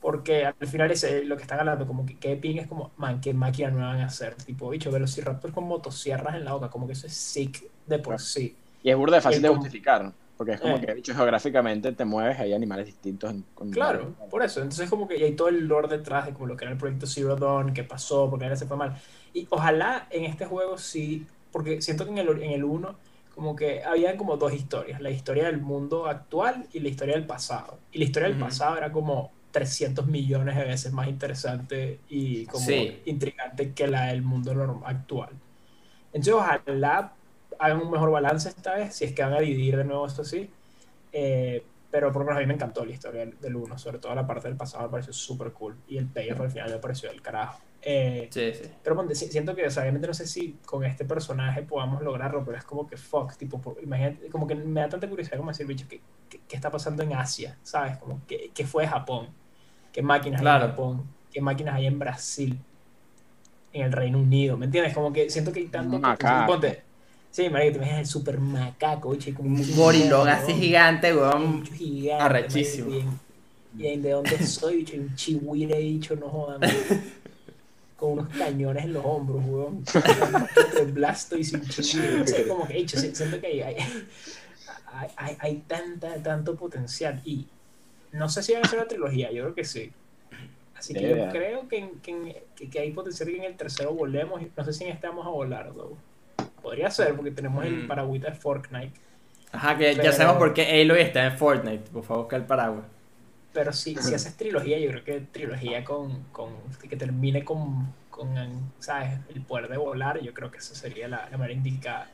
porque al final es lo que están hablando, como que qué ping es como, man, qué máquina no van a hacer, tipo, bicho, Velociraptor con motosierras en la boca, como que eso es sick de por Claro. sí. Y es burda de fácil de com- justificar, porque es como Eh. que, dicho, geográficamente te mueves, hay animales distintos. con- Claro, por eso. Entonces como que y hay todo el lore detrás de como lo que era el proyecto Zero Dawn, qué pasó, porque ahora se fue mal. Y ojalá en este juego sí, porque siento que en el, en el 1 como que habían como dos historias, la historia del mundo actual y la historia del pasado. Y la historia del Ujú. pasado era como 300 millones de veces más interesante y como Sí. intrigante que la del mundo norm- actual. Entonces ojalá hagan un mejor balance esta vez, si es que van a dividir de nuevo esto así. Eh, pero por lo menos a mí me encantó la historia del- del 1, sobre todo la parte del pasado me pareció súper cool y el payoff al final me pareció del carajo. Eh, Sí, sí. pero ponte, si- siento que, o sea, obviamente no sé si con este personaje podamos lograrlo, pero es como que fuck, tipo, por- imagínate, como que me da tanta curiosidad como decir, bicho, ¿qué, qué, qué está pasando en Asia? ¿Sabes? Como, ¿qué, qué fue Japón? ¿Qué máquinas hay Claro. en Japón? ¿Qué máquinas hay en Brasil? En el Reino Unido, ¿me entiendes? Como que siento que hay tanto... que-. Ponte, sí, marico, te imaginas el super macaco, bicho, como Un gorilón así gigante, weón. bicho gigante, arrechísimo. marico, Y, en- y en de dónde soy, bicho, un chihuire dicho, no jodan. Con unos cañones en los hombros, weón. Blasto y sin chihuire. O sea, como que, hecho, siento que hay, hay, hay, hay- tanta, tanto potencial. Y no sé si van a hacer una trilogía, yo creo que sí. Así que yo Yeah. creo que, en- que, en- que, que hay potencial que en el tercero volemos. y No sé si en este vamos a volar, though. Podría ser, porque tenemos el Mm. paragüita de Fortnite. Ajá, que Pero- ya sabemos por qué Aloy está en Fortnite. Por favor, busca el paraguas. Pero si, si haces trilogía, yo creo que trilogía con, con que termine con, con, ¿sabes? El poder de volar, yo creo que esa sería la, la manera indicada.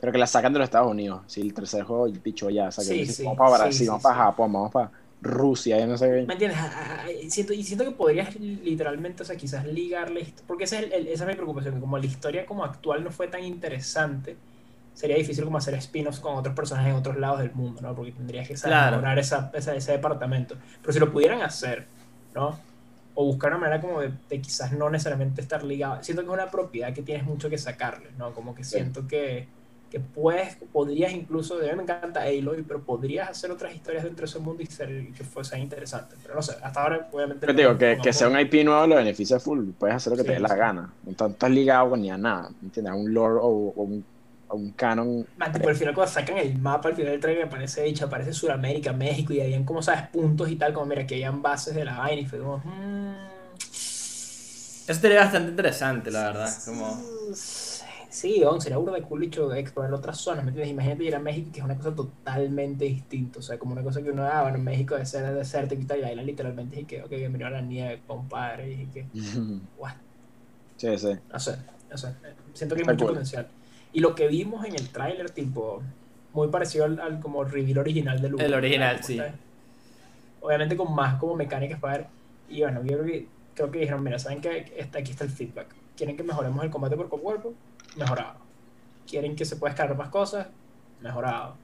Pero que la sacan de los Estados Unidos. Si el tercer juego, dicho ya, sacan. Sí, sí, vamos para Brasil, sí, vamos para Japón, vamos para Rusia, yo no sé ¿Me qué. entiendes? Ah, ah, ah, Siento, y siento que podrías literalmente, o sea, quizás ligarle, porque esa es, el- esa es mi preocupación, que como la historia como actual no fue tan interesante, sería difícil como hacer spin-offs con otros personajes en otros lados del mundo, ¿no? Porque tendrías que saber Claro. esa, esa- ese departamento. Pero si lo pudieran hacer, ¿no? O buscar una manera como de, de quizás no necesariamente estar ligado. Siento que es una propiedad que tienes mucho que sacarle, ¿no? Como que siento que, que puedes, podrías incluso, a mí me encanta Aloy, pero podrías hacer otras historias dentro de ese mundo y ser, que fuesen interesantes. Pero no sé, hasta ahora obviamente... Pero te digo, que, que sea un IP nuevo lo beneficia full. Puedes hacer lo que Sí, te dé la sí. gana. No estás- ligado con ni a nada. ¿Me entiendes? A un lore o, o un, a un canon. Man, tipo, al final cuando sacan el mapa, al final del trailer aparece dicho, aparece Sudamérica, México, y habían como, ¿sabes? Puntos y tal, como mira, que habían bases de la vaina, y fue como... mm, Eso sería bastante interesante, la verdad. Como... Sí, don, sería burda de cool dicho explorar otras zonas, ¿me entiendes? Imagínate ir a México, que es una cosa totalmente distinta, o sea, como una cosa que uno, ah, bueno, en México debe ser desértico y tal, y ahí literalmente, y que, ok, bienvenido a la nieve, compadre, y que, what, sí, sí. no sé, no sé, siento que hay Está mucho cool. potencial. Y lo que vimos en el tráiler, tipo, muy parecido al, al como reveal original del El original, sí. Obviamente con más como mecánicas para ver. Y bueno, yo creo que, creo que dijeron, mira, ¿saben que está, aquí está el feedback? ¿Quieren que mejoremos el combate a cuerpo? Mejorado. ¿Quieren que se pueda escalar más cosas? Mejorado.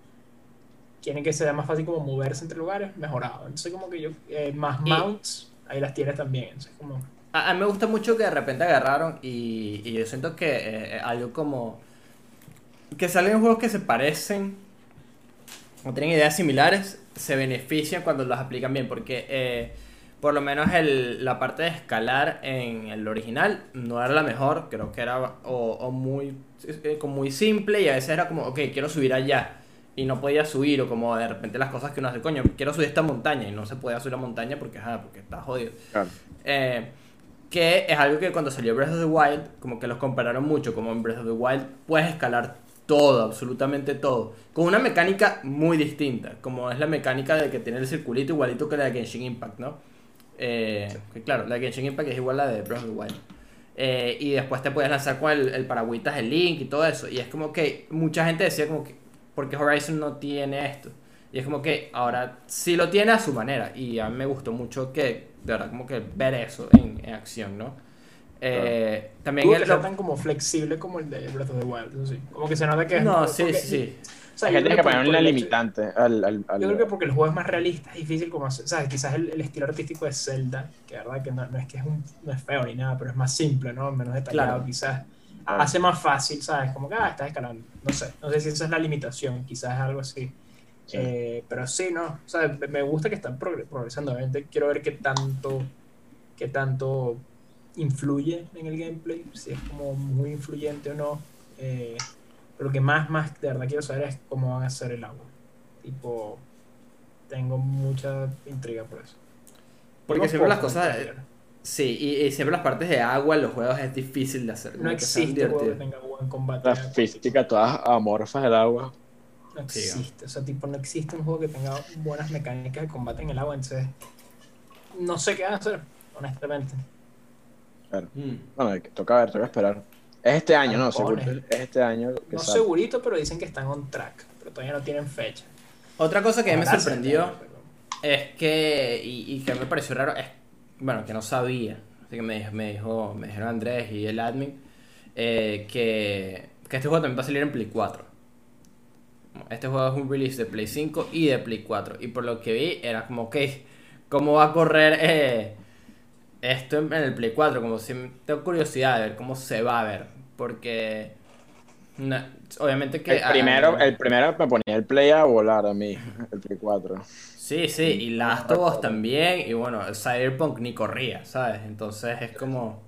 ¿Quieren que sea más fácil como moverse entre lugares? Mejorado. Entonces como que yo, eh, más Y- mounts, ahí las tienes también. Entonces como... A, a mí me gusta mucho que de repente agarraron y, y yo siento que eh, algo como... Que salen juegos que se parecen o tienen ideas similares, se benefician cuando las aplican bien, porque eh, por lo menos el, la parte de escalar en el original no era la mejor, creo que era o, o muy, eh, como muy simple y a veces era como, ok, quiero subir allá. y no podía subir, o como de repente las cosas que uno hace, coño, quiero subir esta montaña y no se podía subir la montaña porque, ajá, porque está jodido. Claro. Eh, que es algo que cuando salió Breath of the Wild, como que los compararon mucho, como en Breath of the Wild puedes escalar todo, absolutamente todo, con una mecánica muy distinta, como es la mecánica de que tiene el circulito igualito que la de Genshin Impact, ¿no? Eh, que claro, la de Genshin Impact es igual a la de Breath of the Wild. Eh, y después te puedes lanzar con el, el paragüitas, el Link y todo eso. Y es como que mucha gente decía como que, ¿por qué Horizon no tiene esto? Y es como que ahora sí lo tiene a su manera. Y a mí me gustó mucho que, de verdad, como que ver eso en, en acción, ¿no? Eh, También Dudo el... que sea tan como flexible como el de Breath of the Wild, eso sí. Como que se nota que es No, sí, porque- sí, sí. o sea, que creo tienes que poner una el limitante al, al, al- Yo creo que porque el juego es más realista, es difícil como hacer, ¿sabes? Quizás el, el estilo artístico de Zelda, que la verdad que no, no es que es, un, no es feo ni nada, pero es más simple, ¿no? Menos detallado, Claro. quizás. Claro. Hace más fácil, ¿sabes? Como que, ah, estás escalando. No sé, no sé si esa es la limitación, quizás es algo así. Sí. Eh, pero sí, ¿no? O sea, me- gusta que están progre- progresando. Obviamente quiero ver qué tanto, qué tanto influye en el gameplay, si es como muy influyente o no. Eh, pero lo que más, más de verdad quiero saber es cómo van a hacer el agua. Tipo, tengo mucha intriga por eso. Porque siempre las cosas... Sí, y, y siempre las partes de agua en los juegos es difícil de hacer. No existe un juego que tenga buen combate. la física todas amorfas del agua. No Sí, existe. O sea, tipo, no existe un juego que tenga buenas mecánicas de combate en el agua. Entonces, no sé qué van a hacer, honestamente. Mm. Bueno, toca ver, toca esperar. Es este año, ¿no? Seguro, es este año que No sale. segurito, pero dicen que están on track. Pero todavía no tienen fecha. Otra cosa que me Ojalá sorprendió sea, pero- es que, y, y que me pareció raro, es, bueno, que no sabía, así que me, dijo- me, dijo, me dijeron Andrés y el admin, eh, que, que este juego también va a salir en Play 4. Este juego es un release de Play 5 y de Play 4. Y por lo que vi, era como que, ¿cómo va a correr eh, esto en, el Play 4? Como si tengo curiosidad de ver cómo se va a ver. Porque, no, obviamente que... El primero, el primero me ponía el play a volar a mí, el play 4. Sí, sí, y Last of Us también, y bueno, el Cyberpunk ni corría, ¿sabes? Entonces es como,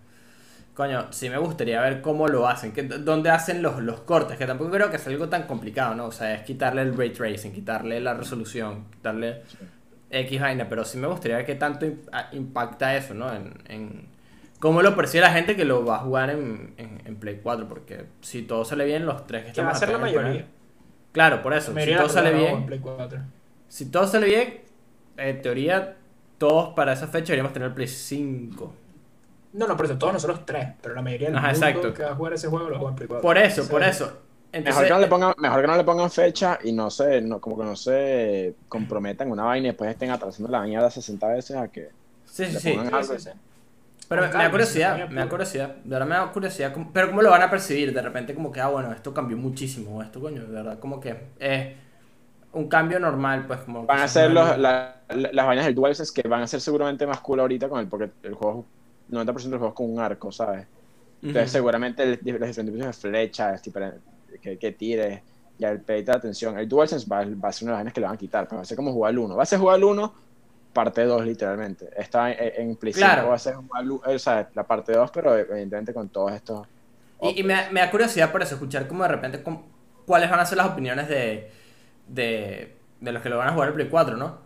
coño, sí me gustaría ver cómo lo hacen, que, dónde hacen los, los cortes, que tampoco creo que sea algo tan complicado, ¿no? O sea, es quitarle el ray tracing, quitarle la resolución, quitarle X vaina, pero sí me gustaría ver qué tanto im- a- impacta eso, ¿no? En, en cómo lo percibe la gente que lo va a jugar en, en, en Play 4, porque si todo sale bien, los tres que va a ser la mayoría. Claro, por eso, si todo sale bien... en Play 4. Si todo sale bien, en teoría, todos para esa fecha deberíamos tener Play 5. No, no, pero eso, todos nosotros tres. Pero la mayoría del Ajá, mundo exacto. que va a jugar ese juego lo juega en Play 4. Por eso, O sea, por eso. Mejor Entonces, que, no le pongan, mejor que no le pongan fecha y no se, no, como que no se comprometan una vaina y después estén atrasando la mierda 60 veces a que... sí, sí, le sí. pongan- Sí, sí, sí. Pero me, me da curiosidad, me da curiosidad. De verdad me da curiosidad. Pero ¿cómo lo van a percibir? De repente como que, ah, bueno, esto cambió muchísimo. Esto, coño, de verdad, como que es un cambio normal, pues como... Van a ser los, la- la- las vainas del DualSense que van a ser seguramente más cool ahorita con el, porque el juego, 90% del juego es con un arco, ¿sabes? Entonces Ujú. seguramente el- los diferentes tipos de flechas, tipo, que, que tires, y el pedito de atención. El DualSense va, va a ser una de las que le van a quitar, pero va a ser como jugar al 1. Va a ser jugar al 1, parte 2 literalmente. Está 5 Claro. va a ser jugar al o sea, la parte 2, pero evidentemente con todos estos... Y, y me, da- me da curiosidad por eso, escuchar como de repente cuáles van a ser las opiniones de, de, de los que lo van a jugar en Play 4, ¿no?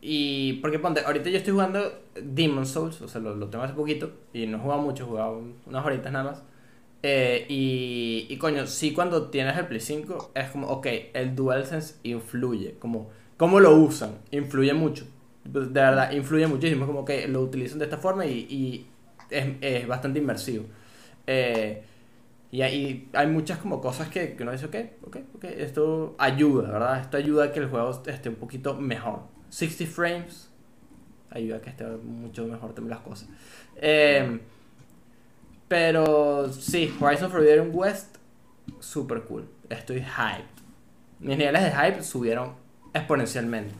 Y porque ponte, ahorita yo estoy jugando Demon Souls, o sea, lo, lo tengo hace poquito y no he jugado mucho, he jugado un- unas horitas nada más. Eh, y, coño, sí cuando tienes el Play 5 es como, ok, el DualSense influye, como cómo lo usan, influye mucho. De verdad, influye muchísimo, es como que lo utilizan de esta forma y, es, bastante inmersivo. Eh, y hay, hay muchas como cosas que, que uno dice, ok, ok, ok, esto ayuda, ¿verdad? Esto ayuda a que el juego esté un poquito mejor. 60 frames ayuda a que esté mucho mejor también las cosas. Eh, pero sí, Horizon Forbidden West, super cool. Estoy hyped. Mis niveles de hype subieron exponencialmente.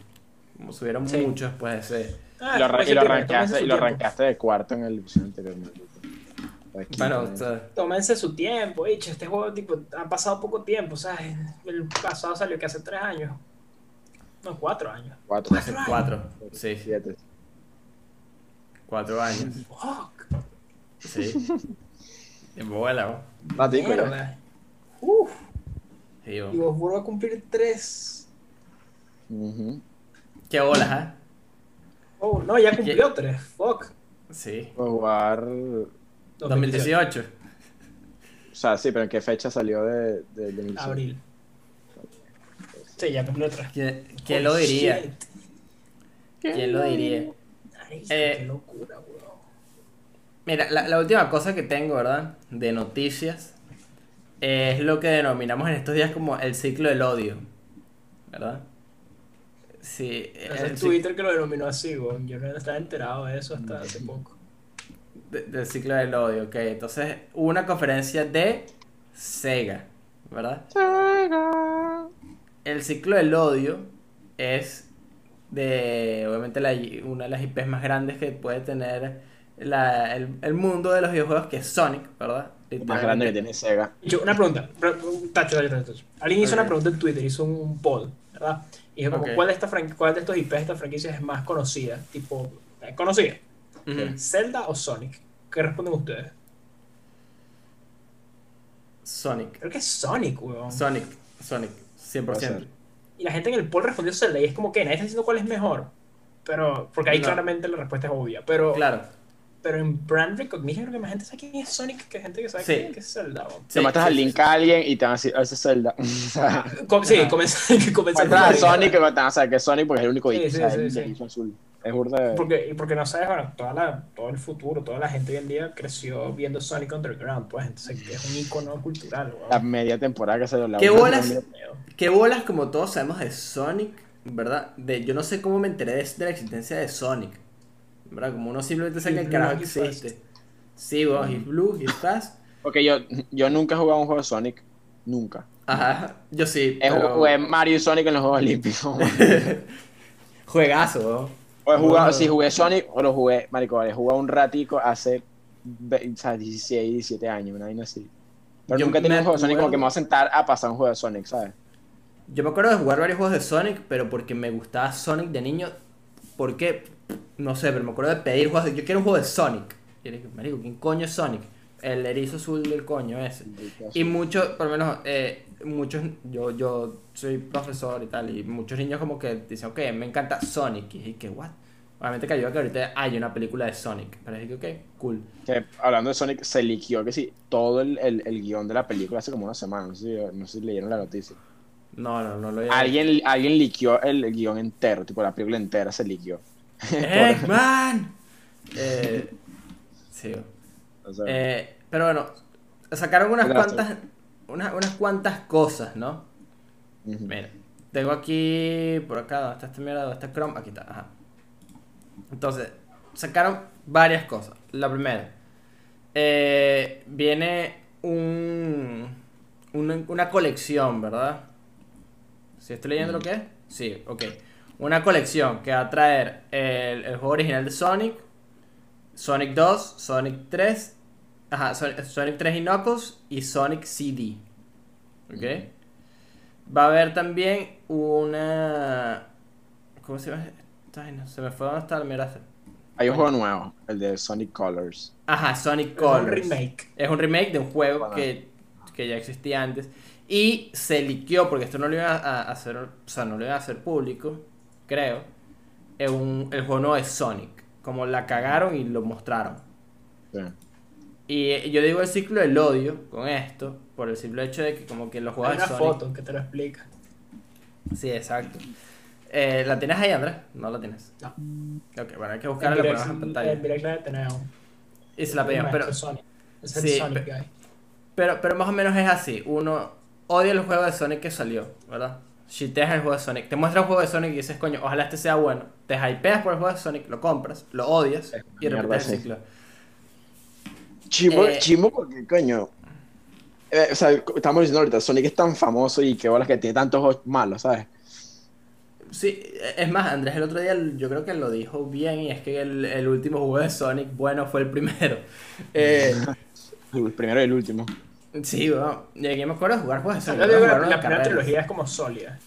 Como subieron Sí. mucho después de ese... Ah, y lo, y arrancaste, y lo de cuarto en el episodio anterior. Bueno, ¿no? o sea, Tómense su tiempo, hecho. Este juego, tipo, ha pasado poco tiempo, ¿sabes? El pasado salió que hace tres años. No, cuatro años. cuatro, hace cuatro. Sí, siete. cuatro años. Fuck. Sí. Ratico ya. Mierda. Uf. Sí, Y War va a cumplir 3. Ujú. Qué bolas, ¿ah? Oh, no, ya cumplió 3. Fuck. Sí. Jugar. 2018. O sea, sí, pero ¿en qué fecha salió de, de, de 2005? Abril. Sí, ya cumplió 3. ¿Quién, lo diría? ¿Quién lo diría? Ay, Eh, qué locura, weón. Mira, la, la última cosa que tengo, ¿verdad? De noticias es lo que denominamos en estos días como el ciclo del odio, ¿verdad? Sí, el es cic- Twitter que lo denominó así, weón. Yo no estaba enterado de eso hasta hace poco. de- del ciclo del odio, ok. Entonces, hubo una conferencia de Sega, ¿verdad? El ciclo del odio es de, obviamente, la, una de las IPs más grandes que puede tener la- el, el mundo de los videojuegos, que es Sonic, ¿verdad? Más grande que tiene Sega. Yo, una pregunta. pre- un Tacho, tacho, tacho, tacho. Alguien hizo una pregunta en Twitter, hizo un, poll, ¿verdad? Y dijo como, Ok. ¿cuál, de esta ¿cuál de estos IPs de estas franquicias es más conocida? Tipo, eh, conocida. ¿Zelda o Sonic? ¿Qué responden ustedes? Sonic. Creo que es Sonic, weón. Sonic, Sonic, 100%. Puede ser. Y la gente en el poll respondió Zelda y es como que nadie está diciendo cuál es mejor. Pero, porque ahí No. claramente la respuesta es obvia. Pero, Claro. Pero en brand recognition creo que más gente sabe quién es Sonic que gente que sabe Sí. quién es Zelda. Te muestras al link a alguien y te van a decir, "Ah, ese es Zelda. O sea, Com- sí, comenzar comenzar a. Sonic y te van a saber que es Sonic porque es el único Sí, sí, o sea, sí, el sí. azul. Es burda. Porque, y porque no sabes, bueno, toda la, todo el futuro, toda la gente hoy en día creció viendo Sonic Underground, pues, entonces es un icono cultural, weón. La media temporada que se la ¿Qué bolas? media- ¿Qué bolas como todos sabemos de Sonic, verdad? De, yo no sé cómo me enteré de, de la existencia de Sonic, ¿verdad? Como uno simplemente sabe que el carajo existe. Sí, vos, he's blue, he's fast. Porque yo, yo nunca he jugado un juego de Sonic. Nunca. Ajá, yo sí. He pero- jugué Mario y Sonic en los Juegos Olímpicos. Juegazo, vos. O he jugado, Bueno. si jugué Sonic o lo jugué, marico, he jugado un ratico hace ve- o sea, 16, 17 años, una vaina así. Pero Yo nunca he tenido un juego de Sonic como que me voy a sentar a pasar un juego de Sonic, ¿sabes? Yo me acuerdo de jugar varios juegos de Sonic, pero porque me gustaba Sonic de niño. ¿Por qué? No sé, pero me acuerdo de pedir juegos. de- Yo quiero un juego de Sonic. Y le dije, marico, ¿quién coño es Sonic? El erizo azul del coño ese. Y muchos, por lo menos, eh, muchos, yo, yo soy profesor y tal, y muchos niños como que dicen, ok, me encanta Sonic. Y dije, ¿qué? ¿What? Obviamente que ayuda que ahorita hay una película de Sonic. Pero dije, ok, cool. Que, hablando de Sonic, se liquió que sí, todo el, el, el guion de la película hace como una semana, no sé si, no sé si leyeron la noticia. No, no, no lo he Alguien, alguien liquió el, guion entero, tipo la película entera se liquió. ¡Eggman! Eh, sí. O sea, Eh, pero bueno, sacaron unas Gracias. cuantas, unas, unas cuantas cosas, ¿no? ujú. Mira, tengo aquí, por acá, ¿dónde está esta mierda? ¿Dónde está Chrome? Aquí está, ajá. Entonces, sacaron varias cosas. La primera, eh, viene un, un- una colección, ¿verdad? ¿Si estoy leyendo lo que es? Sí, ok. Una colección que va a traer el, el juego original de Sonic, Sonic 2, Sonic 3, ajá, Son- Sonic 3 y Knuckles y Sonic CD. ¿Ok? Va a haber también una... ¿Cómo se llama? esta vaina? Se me fue dónde está la mierda. Hay un juego nuevo, el de Sonic Colors. Ajá, Sonic Es un Colors. remake. Es un remake de un juego Bueno. que, que ya existía antes. Y se liqueó, porque esto no lo iban a, hacer, o sea, no lo iban a hacer público, creo. Es un, el juego nuevo de Sonic. Como la cagaron y lo mostraron. Sí. Y eh, yo digo el ciclo del odio con esto, por el simple hecho de que como que los Hay juegos una de Sonic... foto que te lo explica. Sí, exacto. Eh, ¿La tienes ahí, Andrés? No la tienes. No. Ok, bueno, hay que En buscarla y la direct, ponemos en pantalla. en la tenemos. Y se la pedimos, pero... Sonic. Es el Sí, Sonic Guy. Pero, pero más o menos es así. Uno odia el juego de Sonic que salió, ¿verdad? Shiteas el juego de Sonic. Te muestra un juego de Sonic y dices, coño, ojalá este sea bueno. Te hypeas por el juego de Sonic, lo compras, lo odias y repites el ciclo. Chimo, Eh, chimo porque, coño. eh, o sea, estamos diciendo ahorita, Sonic es tan famoso y qué bolas que tiene tantos juegos malos, ¿sabes? Sí, es más, Andrés el otro día yo creo que lo dijo bien y es que el, el último juego de Sonic bueno fue el primero. Eh, El primero y el último. Sí, bueno, y aquí me acuerdo de jugar juegos de Yo Sonic. la, la primera trilogía es como sólida.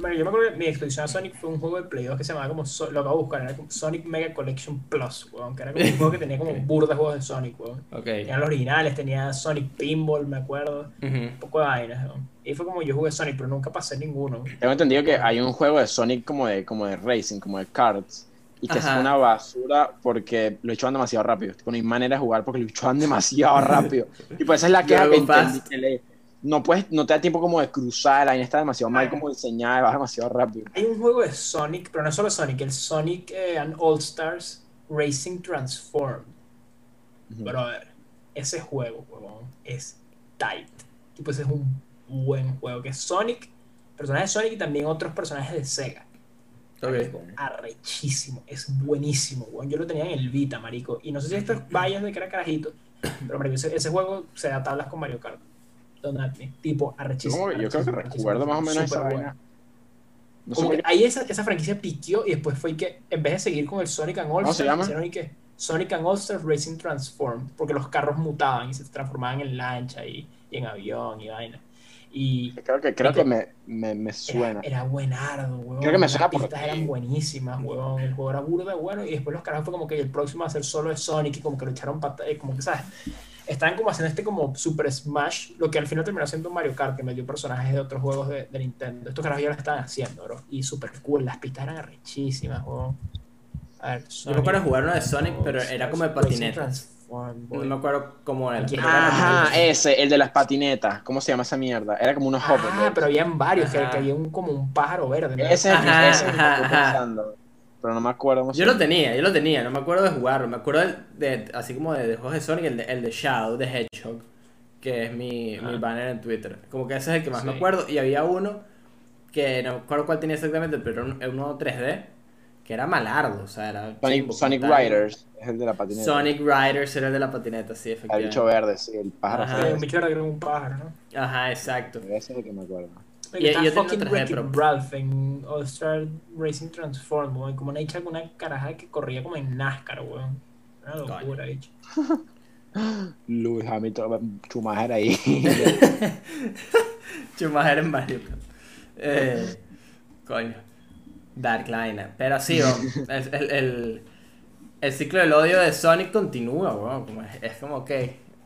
Bueno, yo me acuerdo que mi exposición a Sonic fue un juego de Play 2 que se llamaba como, So- lo acabo de buscar, era como Sonic Mega Collection Plus, weón, que era como un juego que tenía como burda de juegos de Sonic, weón. Ok. Tenía los originales, tenía Sonic Pinball, me acuerdo, un poco de vainas, weón. Y fue como yo jugué Sonic, pero nunca pasé ninguno. weón. Tengo entendido que hay un juego de Sonic como de, como de racing, como de karts, y que Ajá. es una basura porque lo echaban demasiado rápido. Tipo, no hay manera de jugar porque lo echaban demasiado rápido. Y pues esa es la queja que entendí. que le- no, puedes, no te da tiempo como de cruzar, la vaina está demasiado mal como diseñada, va demasiado rápido. Hay un juego de Sonic, pero no solo Sonic, el Sonic eh, and All Stars Racing Transformed. Ujú. Brother, ese juego, huevón, es tight. Tipo, ese es un buen juego. Que es Sonic, personajes de Sonic y también otros personajes de Sega. Arrechísimo, es buenísimo, weón. Yo lo tenía en el Vita, marico. Y no sé si esto es vallas de que era carajito, pero marico, ese, ese juego se da tablas con Mario Kart. Me. Tipo, arrechísimo. Yo creo que recuerdo más o menos esa vaina. No Como que ahí esa, esa franquicia piqueó y después fue que, en vez de seguir con el Sonic and All ¿Cómo se Stars, hicieron y que Sonic and All Stars Racing Transform, porque los carros mutaban y se transformaban en lancha y, y en avión y vaina. Y Creo que, creo que me, me, me era, suena. era buenardo, weón. Creo que me Las suena por pistas eran buenísimas, weón. El juego era burda, bueno. Y después los carajos fue como que el próximo va a ser solo de Sonic y como que lo echaron pata, eh, como que, ¿sabes? Estaban como haciendo este como Super Smash, lo que al final terminó siendo Mario Kart, que metió personajes de otros juegos de, de Nintendo. Estos carajos ya lo estaban haciendo, bro. Y super cool, las pistas eran arrechísimas, weón. A ver, Yo me acuerdo de jugar uno de Sonic, pero era como de Racing boy. No me acuerdo cómo era. Ajá, ese, el de las patinetas. ¿Cómo se llama esa mierda? Era como unos Ah, hoppers. pero habían varios, que, había un, como un pájaro verde. ¿no? Ese es el que- Ajá, ese es el que ajá, estoy ajá. pensando. Pero no me acuerdo cómo se Yo lo llama. tenía, yo lo tenía, no me acuerdo de jugarlo. Me acuerdo del- de, así como de, de juegos de Sonic, el de, el de Shadow, de Hedgehog, que es mi, mi banner en Twitter. Como que ese es el que más me Sí. acuerdo. Y había uno que no me acuerdo cuál tenía exactamente, pero era un- era uno 3D, que era malardo, o sea, era Sonic, chimbo. Riders es el de la patineta. Sonic Riders era el de la patineta, sí, El efectivamente. bicho verde, sí, el pájaro Ajá. Un bicho era un pájaro, ¿no? Ajá, exacto. Ese es el que me acuerdo. Y- yo fucking otro 3D, Wreck-It pero- Ralph en All Star Racing Transform, weón. Como una hecha con una caraja que corría como en NASCAR, weón. Una locura, bicho. Lewis Hamilton, Schumacher ahí. Schumacher en Mario Kart. Eh, coño. Dark Line. Pero sí, weón, el, el, el, el ciclo del odio de Sonic continúa, weón. Como es, es como, ok,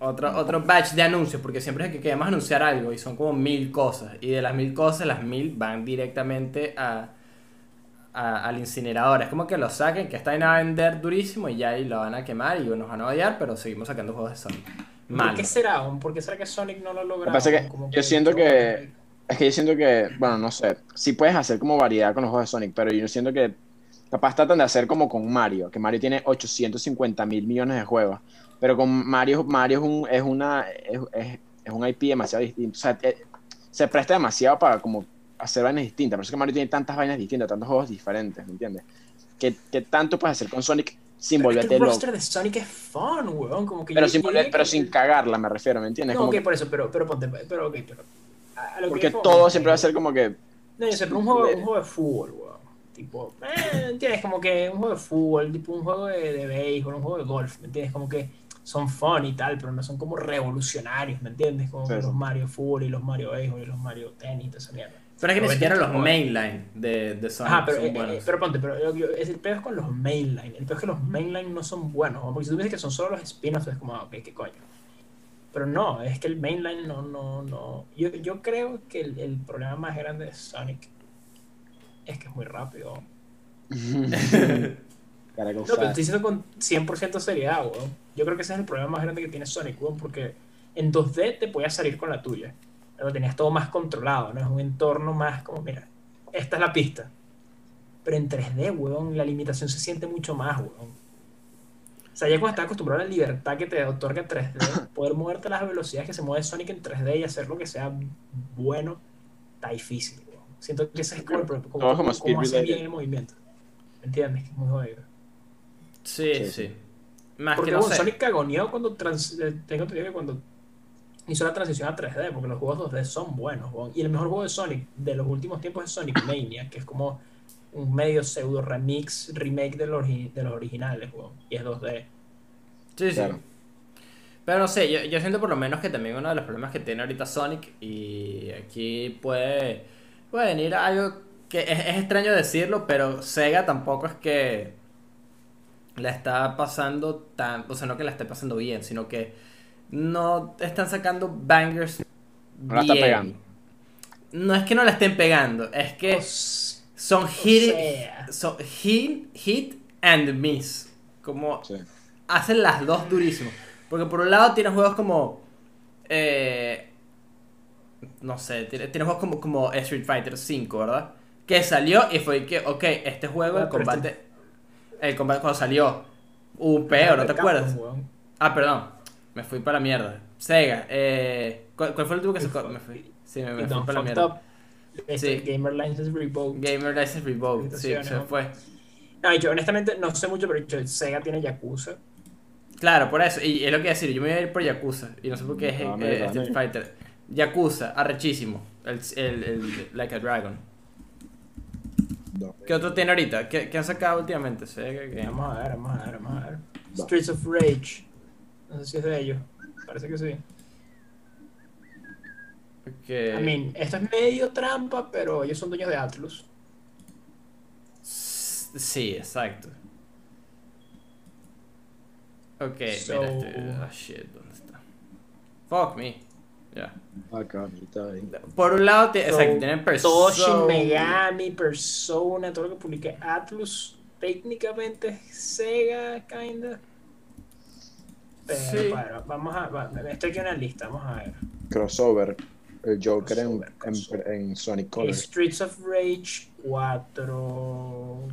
otro, otro batch de anuncios, porque siempre es que queremos anunciar algo y son como mil cosas. Y de las mil cosas, las mil van directamente a, a- al incinerador. Es como que lo saquen, que esta vaina va a vender durísimo y ya ahí lo van a quemar y nos van a odiar, pero seguimos sacando juegos de Sonic. ¿Por qué será? weón? ¿Por qué será que Sonic no lo logra? Lo que pasa que yo siento que- Es que yo siento que, bueno, no sé, sí puedes hacer como variedad con los juegos de Sonic, pero yo siento que capaz tratan de hacer como con Mario, que Mario tiene 850 mil millones de juegos, pero con Mario, Mario es, un, es, una, es, es- es un IP demasiado distinto, o sea, eh, se presta demasiado para como hacer vainas distintas, por eso es que Mario tiene tantas vainas distintas, tantos juegos diferentes, ¿me entiendes? Que, que tanto puedes hacer con Sonic sin Pero es que volverte el loco, roster de Sonic es fun, weón. Como que pero sin, volver- pero sin el- cagarla, me refiero, ¿me entiendes? No, Como ok, que- por eso, pero, pero ponte, pero ok, pero. A- lo que porque como- todo siempre va a ser como que No, yo sé, pero un juego, un juego de fútbol, weón. Tipo, eh, ¿entiendes? Como que un juego de fútbol, tipo un juego de, de béisbol, un juego de golf, ¿me entiendes? Como que son fun y tal, pero no son como revolucionarios, ¿me entiendes? Como Sí, que sí. los Mario Fútbol y los Mario Béisbol y los Mario Tenis y toda esa mierda. Pero es que ni siquiera este los mainline de, de Sonic Ajá, pero, son eh, buenos. eh, pero ponte, pero yo- yo- es el peor es con los mainline. El peor es que los mainline no son buenos. ¿no? Porque si tú dices que son solo los spin-offs, es como, ok, qué coño. Pero no, es que el mainline no, no, no. Yo, yo creo que el, el problema más grande de Sonic es que es muy rápido. No, pero estoy diciendo con 100% seriedad, weón. Yo creo que ese es el problema más grande que tiene Sonic, weón, porque en 2D te podías salir con la tuya. Lo tenías todo más controlado, ¿no? Es un entorno más como, mira, esta es la pista. Pero en 3D, weón, la limitación se siente mucho más, weón. O sea, ya cuando estás acostumbrado a la libertad que te otorga 3D, poder moverte a las velocidades que se mueve Sonic en 3D y hacer lo que sea bueno, está difícil, weón. Siento que ese es como, como, como hacer bien el movimiento. ¿Me entiendes? Que es muy jodido. Sí, Sí, sí. sí. Más Porque que no bueno, sé. Sonic cagoneó cuando trans- eh, tengo entendido que cuando hizo la transición a 3D, porque los juegos 2D son buenos, y el mejor juego de Sonic de los últimos tiempos es Sonic Mania, que es como un medio pseudo remix, remake de los, de los originales, weón. y es 2D. Sí, sí. Claro. Pero no sé, yo, yo siento por lo menos que también uno de los problemas que tiene ahorita Sonic, y aquí puede, puede venir algo que es, es extraño decirlo, pero Sega tampoco es que la está pasando tan, o sea, no que la esté pasando bien, sino que no están sacando bangers No la está bien. pegando. No es que no la estén pegando, es que son o hit, sea, son hit, hit and miss. Como Sí. hacen las dos durísimo. Porque por un lado tienes juegos como. eh, no sé, tiene- tienes juegos como, como Street Fighter V, ¿verdad? Que salió y fue que, ok, este juego, Ah, el pero combate. El combate cuando salió. Un peo, ¿no te acuerdas? weón. Ah, perdón. Me fui para la mierda. Sega, eh, ¿cuál, cuál fue el último que sacó? Me fui. Sí, me, me fui para la mierda. Up. Sí. Gamer License Revoked. Gamer License Revoked. Sí, se ¿no? fue. No, yo honestamente no sé mucho, pero yo, Sega tiene Yakuza. Claro, por eso. Y es lo que iba a decir. Yo me voy a ir por Yakuza. Y no sé por qué es Ah, eh, Street. Fighter. Yakuza, arrechísimo. El, el, el Like a Dragon. No. ¿Qué otro tiene ahorita? ¿Qué, qué han sacado últimamente? Sega. Vamos a ver, vamos a ver, vamos a ver. Streets of Rage. No sé si es de ellos. Parece que sí. Ok. I mean, esto es medio trampa, pero ellos son dueños de Atlus. Sí, exacto. Ok, So- mira este. Ah, shit, ¿dónde está? Fuck me. Ya. Ahí. Por un lado, So, exacto, tienen Persona. Megami, Persona, todo lo que publique Atlus, técnicamente es Sega, kinda. Pero Sí. bueno, vamos a. va- estoy aquí en una lista, vamos a ver. Crossover. El Joker en, Sonic Colors. Streets of Rage 4.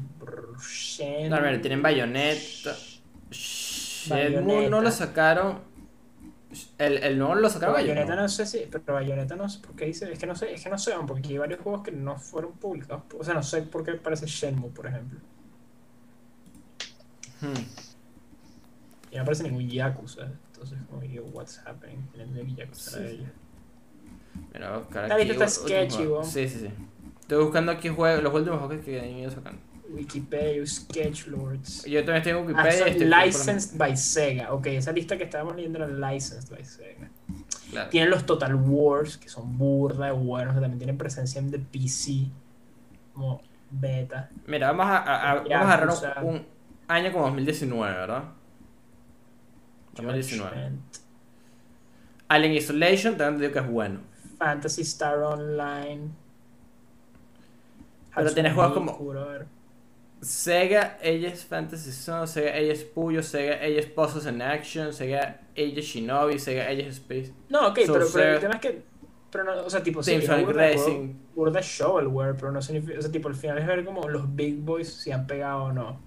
Shen- No, mira, tienen Bayonetta. Shenmue no lo sacaron. El, el nuevo lo sacaron Bayonetta no sé si, pero Bayonetta no sé por qué dice, es que no sé, es que no sé, porque aquí hay varios juegos que no fueron publicados, o sea, no sé por qué parece Shenmue, por ejemplo, Hmm. y no aparece ningún Yakuza, entonces como yo, what's happening, Yakuza de Sí. Mira, voy a buscar La aquí. lista está sketchy, juego. weón. Sí, sí, sí. Estoy buscando aquí juegos, los últimos juegos que han ido sacando. Wikipedia, Sketchlords. Yo también estoy en Ah, Wikipedia. por- licensed by Sega. Ok, esa lista que estábamos leyendo era licensed by Sega. Claro. Tienen los Total Wars, que son burda de buenos, que también tienen presencia en the PC, como beta. Mira, vamos a, a- a- vamos a agarrar un año como 2019, ¿verdad? 2019. Judgment, Alien Isolation, también te digo que es bueno. Fantasy Star Online. Pero tienes Hatsune juegos como-. Sega Ages Fantasy Zone, Sega Ages Puyo, Sega Ages Puzzles in Action, Sega Ages Shinobi, Sega Ages Space, No, ok, So pero, pero el tema es que. Pero no, o sea, tipo, sí, Sonic Racing. burda shovelware, pero no significa. O sea, tipo, al final es ver como los big boys si han pegado o no.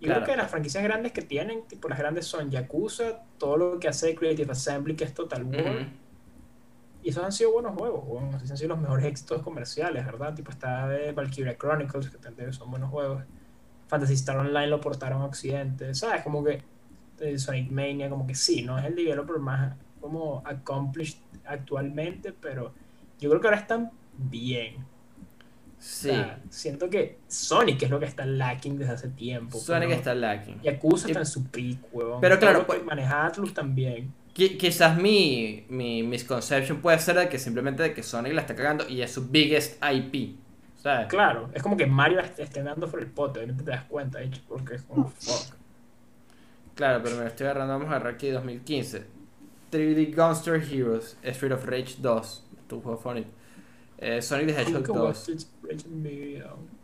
Yo Claro. creo que las franquicias grandes que tienen, tipo, las grandes son Yakuza, todo lo que hace Creative Assembly, que es Total War. Y esos han sido buenos juegos. Esos han sido los mejores éxitos comerciales, ¿verdad? Tipo, está de Valkyria Chronicles, que también son buenos juegos. Fantasy Star Online lo portaron a Occidente, ¿sabes? Como que eh, Sonic Mania, como que sí, no es el developer más como accomplished actualmente, pero yo creo que ahora están bien. O Sí, sea, siento que Sonic es lo que está lacking desde hace tiempo. Sonic pero está lacking. Yakuza Y- está en su peak, weón. Pero claro, que pues- maneja Atlus también. Qui- Quizás mi, mi misconception puede ser de que simplemente de que Sonic la está cagando y es su biggest IP. ¿Sabes? Claro, es como que Mario est- esté dando por el pote, no te das cuenta, de hecho, porque es como fuck. Claro, pero me lo estoy agarrando. Vamos a agarrar aquí 2015. 3D Gunster Heroes, Street of Rage 2, tu juego favorito. Eh, Sonic the Hedgehog Nunca 2.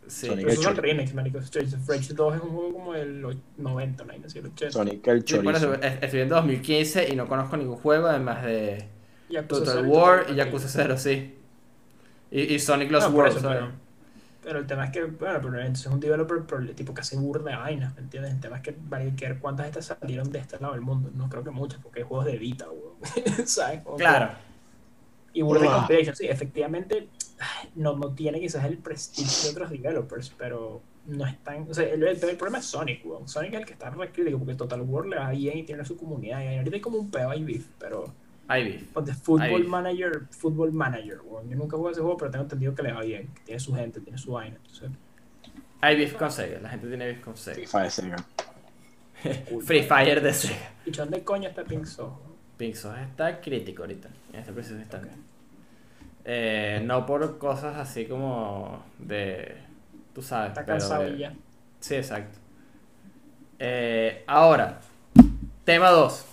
Sí. Sonic Pero esos son Hedgehog. remakes, marico. Streets of Rage 2 es un juego como del och- 90, no hay el 80. Sonic el Sí, chorizo. es- estoy en 2015 y no conozco ningún juego además de Yakuza Total War y Yakuza 0, sí. Y, y Sonic Lost No, por World, eso, ¿sabes? pero, pero el tema es que, bueno, pero entonces es un developer pero, tipo que hace burda de vainas, ¿me entiendes? El tema es que vale que ver cuántas de estas salieron de este lado del mundo. No creo que muchas, porque hay juegos de Vita, weón. ¿Sabes? Como que- Claro. Y burda de Ah. sí, efectivamente no, no tiene quizás el prestige de otros developers, pero no están. O sea, el, el- el problema es Sonic, weón. Sonic es el que está re crítico porque Total War le va bien y tiene su comunidad. Y ahorita hay como un peo ahí, beef, pero. Ivy. Ponte Football Ahí. Manager, Football Manager, weón. Yo nunca jugué ese juego, pero tengo entendido que le va bien, que tiene su gente, tiene su vaina. Entonces, Hay beef con Sega, la gente tiene beef con Sega. FIFA de Sega. Free Fire de Sega. ¿Y dónde coño está Pink Soul? Pixos está crítico ahorita, en este preciso instante. Eh, no por cosas así como de. Tú sabes. Está pero cansado de- y ya. Sí, exacto. Eh, ahora, tema 2.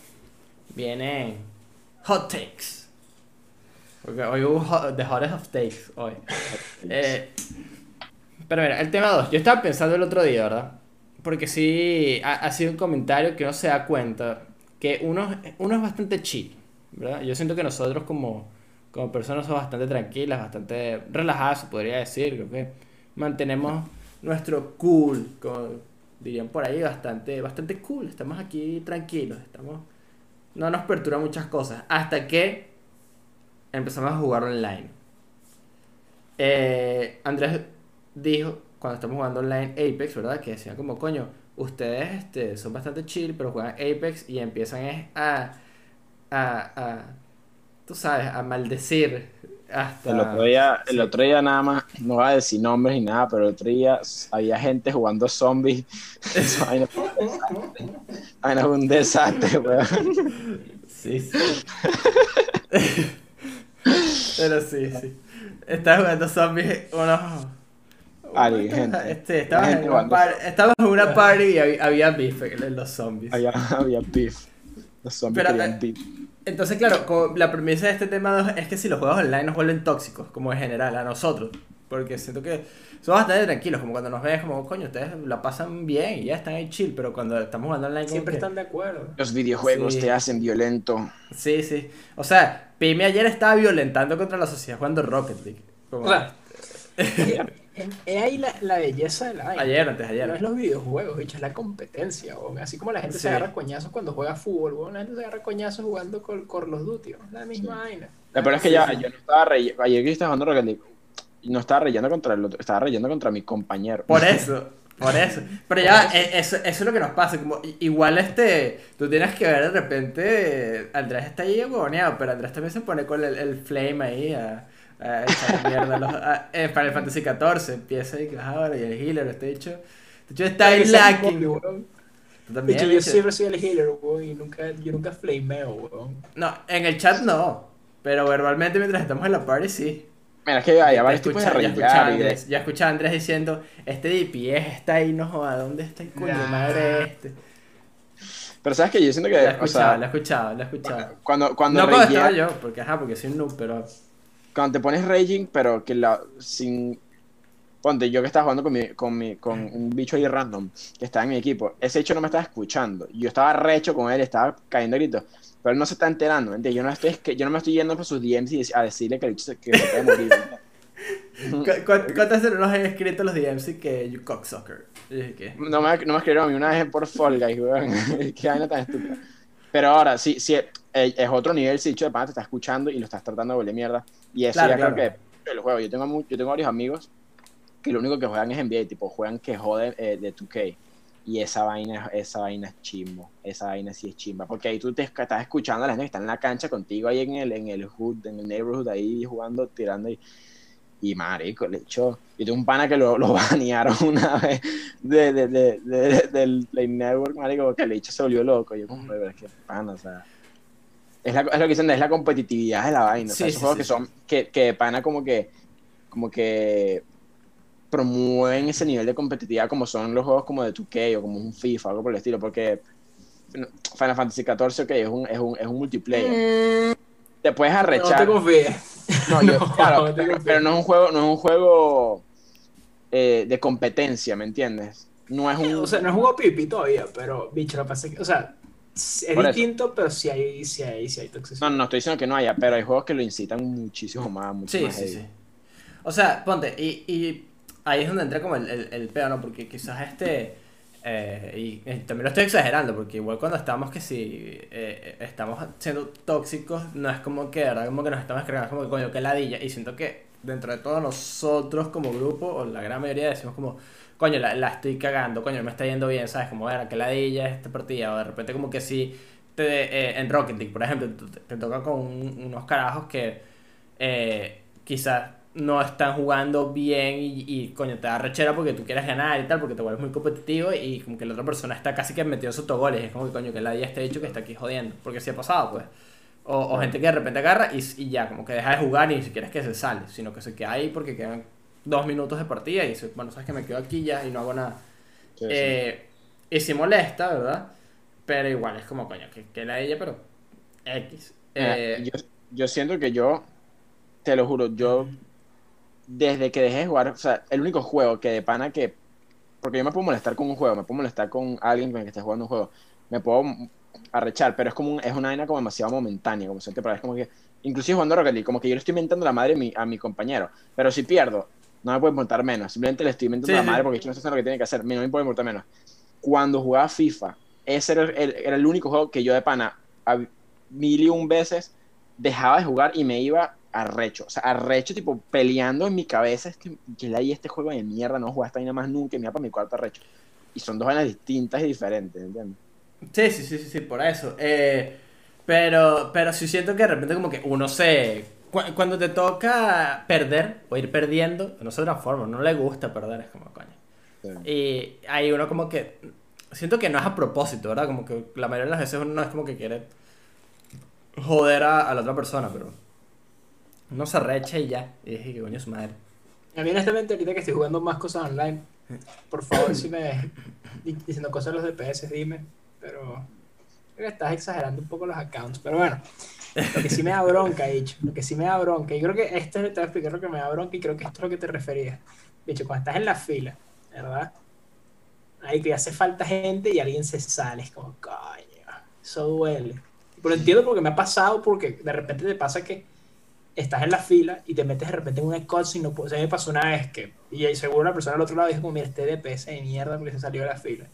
Vienen hot takes. Porque hoy hubo hot- the hottest of takes. Hoy. Eh, pero mira, el tema 2. Yo estaba pensando el otro día, ¿verdad? Porque sí, ha, ha sido un comentario que uno se da cuenta que uno, uno es bastante chill, ¿verdad? Yo siento que nosotros como, como personas somos bastante tranquilas, bastante relajadas, se podría decir. Creo que mantenemos nuestro cool, como dirían por ahí, bastante, bastante cool. Estamos aquí tranquilos, estamos... No nos perturban muchas cosas. Hasta que empezamos a jugar online. Eh, Andrés dijo, cuando estamos jugando online Apex, ¿verdad? Que decían como, coño, ustedes este, son bastante chill, pero juegan Apex y empiezan a, a, tú sabes, a maldecir hasta... El otro, día, el otro día nada más, no voy a decir nombres ni nada, pero el otro día había gente jugando zombies. Esa vaina fue un desastre. Vaina un desastre, weón. Sí, sí. Pero sí, sí. Estaba jugando zombies unos... Ari, gente. Este, estaba, Gente en una par- en una party y había, había beef en los zombies. Había, había beef. Los zombies Pero. Entonces, claro, como la premisa de este tema es que si los juegos online nos vuelven tóxicos, como en general, a nosotros. Porque siento que somos bastante tranquilos, como cuando nos ves, como, coño, ustedes la pasan bien y ya están ahí chill, pero cuando estamos jugando online, como Siempre que- están de acuerdo. Los videojuegos sí. te hacen violento. Sí, sí. O sea, Pime ayer estaba violentando contra la sociedad jugando Rocket League. Como- O sea, es ahí la, la belleza de la vaina. ayer, antes ayer. No es los videojuegos, bicho, es la competencia, weón. Así como la gente Sí. se agarra coñazos cuando juega fútbol, weón. La gente se agarra coñazos jugando con Call of Duty, weón. La misma vaina. La peor es que Sí, ya, yo no estaba reyendo. Ayer que estaba jugando Rocket League, no estaba reyendo contra el otro, estaba reyendo contra mi compañero. Por eso, por eso. Pero ya, e- eso, eso es lo que nos pasa. Como, igual este, tú tienes que ver de repente, Andrés está ahí agoneado, pero Andrés también se pone con el, el flame ahí a, a echar mierda. los- a- en Final Fantasy XIV empieza y que "Ah, ahora y el healer, este dicho, este dicho está el lacking. también, hecho, yo siempre soy el healer, weón, y nunca, yo nunca flameo, weón. No, en el chat no, pero verbalmente mientras estamos en la party sí. Mira, es que hay Ya varios tipos de escucha- ya escuchaba Andrés, ya escuchaba a Andrés diciendo, este DPS está ahí, no joda, ¿dónde está el coño Nah. madre este? Pero sabes que yo siento que, Lo he o escuchado, sea, lo he escuchado, lo he escuchado. cuando, cuando, no rayea- estaba yo, porque ajá, porque soy un noob, pero... cuando te pones raging, pero que la, sin... Ponte, yo que estaba jugando con, mi, con, mi, con un bicho ahí random que estaba en mi equipo, ese bicho no me estaba escuchando. Yo estaba recho con él, estaba cayendo gritos, pero él no se está enterando, ¿me entiendes? Yo no, estoy, es que- yo no me estoy yendo por sus DMs y a decirle que el bicho se, que se puede morir. ¿Cu- cu- ¿Cuántas veces nos han escrito los DMs que you cocksucker? Y. No me, no me escribieron a mí una vez por Fall Guys, weón. Qué vaina tan estúpida. Pero ahora, sí, sí, eh, es otro nivel, si dicho de pana te está escuchando y lo estás tratando de volver mierda. Y eso Claro, ya claro. creo que el juego. Yo tengo, yo tengo varios amigos que lo único que juegan es NBA, tipo, juegan que joden eh, de 2K. Y esa vaina, esa vaina es chimbo. Esa vaina sí es chimba. Porque ahí tú te estás escuchando a la gente que está en la cancha contigo ahí en el, en el hood, en el neighborhood, ahí jugando, tirando y. Y marico, le echó. Yo tengo un pana que lo, lo banearon una vez de, de, de, de- del Play Network, marico, porque le echó se volvió loco. Yo como, pero es que pana, o sea. Es, la- es lo que dicen, es la competitividad de la vaina. o sea, esos sí, juegos sí. que son, que, que de pana como que, como que promueven ese nivel de competitividad como son los juegos como de 2K o como un FIFA, algo por el estilo, porque Final Fantasy XIV, ok, es un, es un, es un multiplayer. Te puedes No arrechar. te confíes. No, yo- No, claro, no te pero, no es un juego, no es un juego eh, de competencia, ¿me entiendes? No es un. O sea, no es juego pipi todavía, pero, bicho, lo que pasa es que, o sea, es Por eso. distinto, pero sí hay, sí hay, sí hay toxicidad. no, no estoy diciendo que no haya, pero hay juegos que lo incitan muchísimo más, mucho Sí, más sí, heavy. sí. O sea, ponte, y, y ahí es donde entra como el, el, el peo, ¿no? Porque quizás este... eh, y eh, también lo estoy exagerando, porque igual cuando estamos que si eh, estamos siendo tóxicos, no es como que, ¿verdad? Como que nos estamos cargando, como que coño, que ladilla. Y siento que dentro de todos nosotros como grupo, o la gran mayoría decimos como, coño, la, la estoy cagando, coño, me está yendo bien, ¿sabes? Como, era que ladilla esta partida, o de repente como que si te, eh, en Rocket League, por ejemplo, te, te toca con un- unos carajos que eh, quizás no están jugando bien y, y, coño te da rechera porque tú quieres ganar y tal, porque te vuelves muy competitivo y como que la otra persona está casi que metido autogoles y es como que coño que la día está dicho que está aquí jodiendo, porque sí ha pasado pues. O, o gente que de repente agarra y, y ya, como que deja de jugar y ni siquiera es que se sale, sino que se queda ahí porque quedan dos minutos de partida y dice, bueno, sabes que me quedo aquí ya y no hago nada. Sí, sí. Eh, y sí molesta, ¿verdad? Pero igual es como, coño, que, que la ella, pero X. Eh, yo, yo siento que yo, te lo juro, yo desde que dejé de jugar, o sea, el único juego que de pana que, porque yo me puedo molestar con un juego, me puedo molestar con alguien con el que esté jugando un juego, me puedo arrechar, pero es como un- es una vaina como demasiado momentánea, como siempre, pero es como que, inclusive jugando Rocket League, como que yo le estoy inventando la madre a mi, a mi compañero, pero si pierdo, no me puede importar menos, simplemente le estoy inventando Sí, la madre porque es que no está haciendo lo que tiene que hacer, no me puede importar menos. Cuando jugaba FIFA, ese era el, era el único juego que yo de pana, a mil y un veces, dejaba de jugar y me iba arrecho. O sea, arrecho, tipo, peleando en mi cabeza. Es que, que le hay este juego de mierda, no jugar esta vaina más nunca, y me iba para mi cuarto arrecho. Y son dos vainas distintas y diferentes, ¿entiendes? Sí, sí, sí, sí, sí, por eso. Eh, pero, pero sí siento que de repente como que uno se... cu- cuando te toca perder o ir perdiendo, no se transforma, no le gusta perder, es como coño. Sí. Y ahí uno como que... Siento que no es a propósito, ¿verdad? Como que la mayoría de las veces uno no es como que quiere joder a, a la otra persona, pero... Uno se arrecha y ya. Y dije que coño es su madre. A mí honestamente ahorita que estoy jugando más cosas online, por favor si me di- diciendo cosas de los DPS, dime, pero creo que estás exagerando un poco los accounts, pero bueno, lo que sí me da bronca, dicho, lo que sí me da bronca, y creo que esto te voy a explicar lo que me da bronca y creo que esto es lo que te referías. Dicho, cuando estás en la fila, ¿verdad? Ahí que hace falta gente y alguien se sale, es como, coño, eso duele. Pero entiendo porque me ha pasado, porque de repente te pasa que estás en la fila y te metes de repente en una cutscene, no puedo- o sea, me pasó una vez que, y seguro una persona al otro lado dijo como, mira, este DPS de mierda porque se salió de la fila.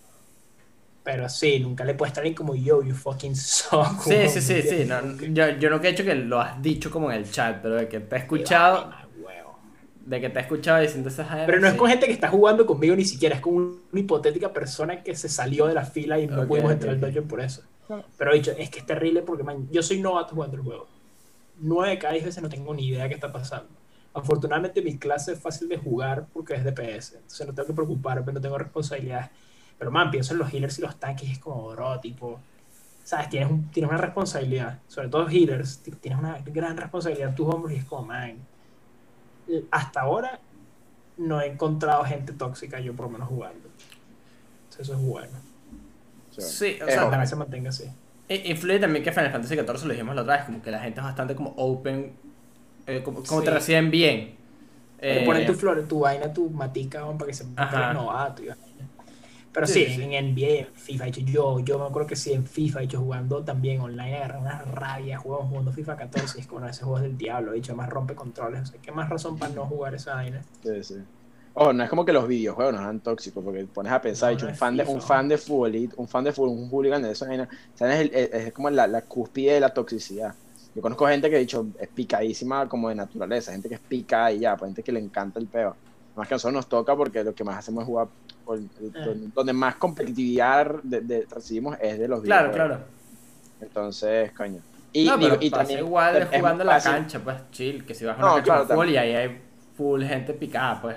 Pero sí, nunca le puedes estar ahí como, yo, you fucking suck. Sí, sí, sí, sí. no, yo, yo no que he hecho que lo has dicho como en el chat, pero de que te he escuchado, Ay, huevo. de que te he escuchado diciendo esas Pero no es sí. con gente que está jugando conmigo ni siquiera, es con una hipotética persona que se salió de la fila y no Ok, pudimos entrar al ok. dungeon por eso. Pero dicho, es que es terrible porque man, yo soy novato jugando el juego. Nueve de cada diez veces no tengo ni idea qué está pasando. Afortunadamente mi clase es fácil de jugar porque es DPS, entonces no tengo que preocuparme, no tengo responsabilidades. Pero man, pienso en los healers y los tanques es como, bro, tipo, sabes, tienes, un- tienes una responsabilidad, sobre todo healers, tienes una gran responsabilidad en tus hombros y es como, man, hasta ahora no he encontrado gente tóxica yo por lo menos jugando. Entonces eso es bueno. Sí. Sí, o Eh, sea, Ojalá se mantenga así. I- Influye también que Final Fantasy XIV, lo dijimos la otra vez, como que la gente es bastante como open, eh, como, como te reciben bien. Te Eh, ponen tu flor, tu vaina, tu matica, para que se Ajá. novato. y. Pero Sí, sí, sí. en NBA, en FIFA, hecho, yo, yo me acuerdo que sí, en FIFA, hecho, jugando también online, agarré una rabia, jugamos jugando FIFA 14, y es como, no, ese juego del diablo, hecho, más rompe controles, o sea, ¿qué más razón para no jugar esa vaina? Sí, sí. Ojo, no es como que los videojuegos nos dan tóxicos, porque pones a pensar, No, dicho, no un fan de, un ¿no? fan de fútbol, un fan de fútbol, un hooligan de eso, vaina, o sea, es, el- es- es como la, la cúspide de la toxicidad. Yo conozco gente que, dicho, es picadísima como de naturaleza, gente que es picada y ya, pues gente que le encanta el peo. Más que a nosotros nos toca porque lo que más hacemos es jugar, por- Eh. donde más competitividad de- de- recibimos es de los Claro, videojuegos. claro. Entonces, coño. Y, no, pero y también igual es jugando en la fácil- cancha, pues chill, que si vas a una No, cancha claro, de fútbol y también. ahí hay full gente picada, pues.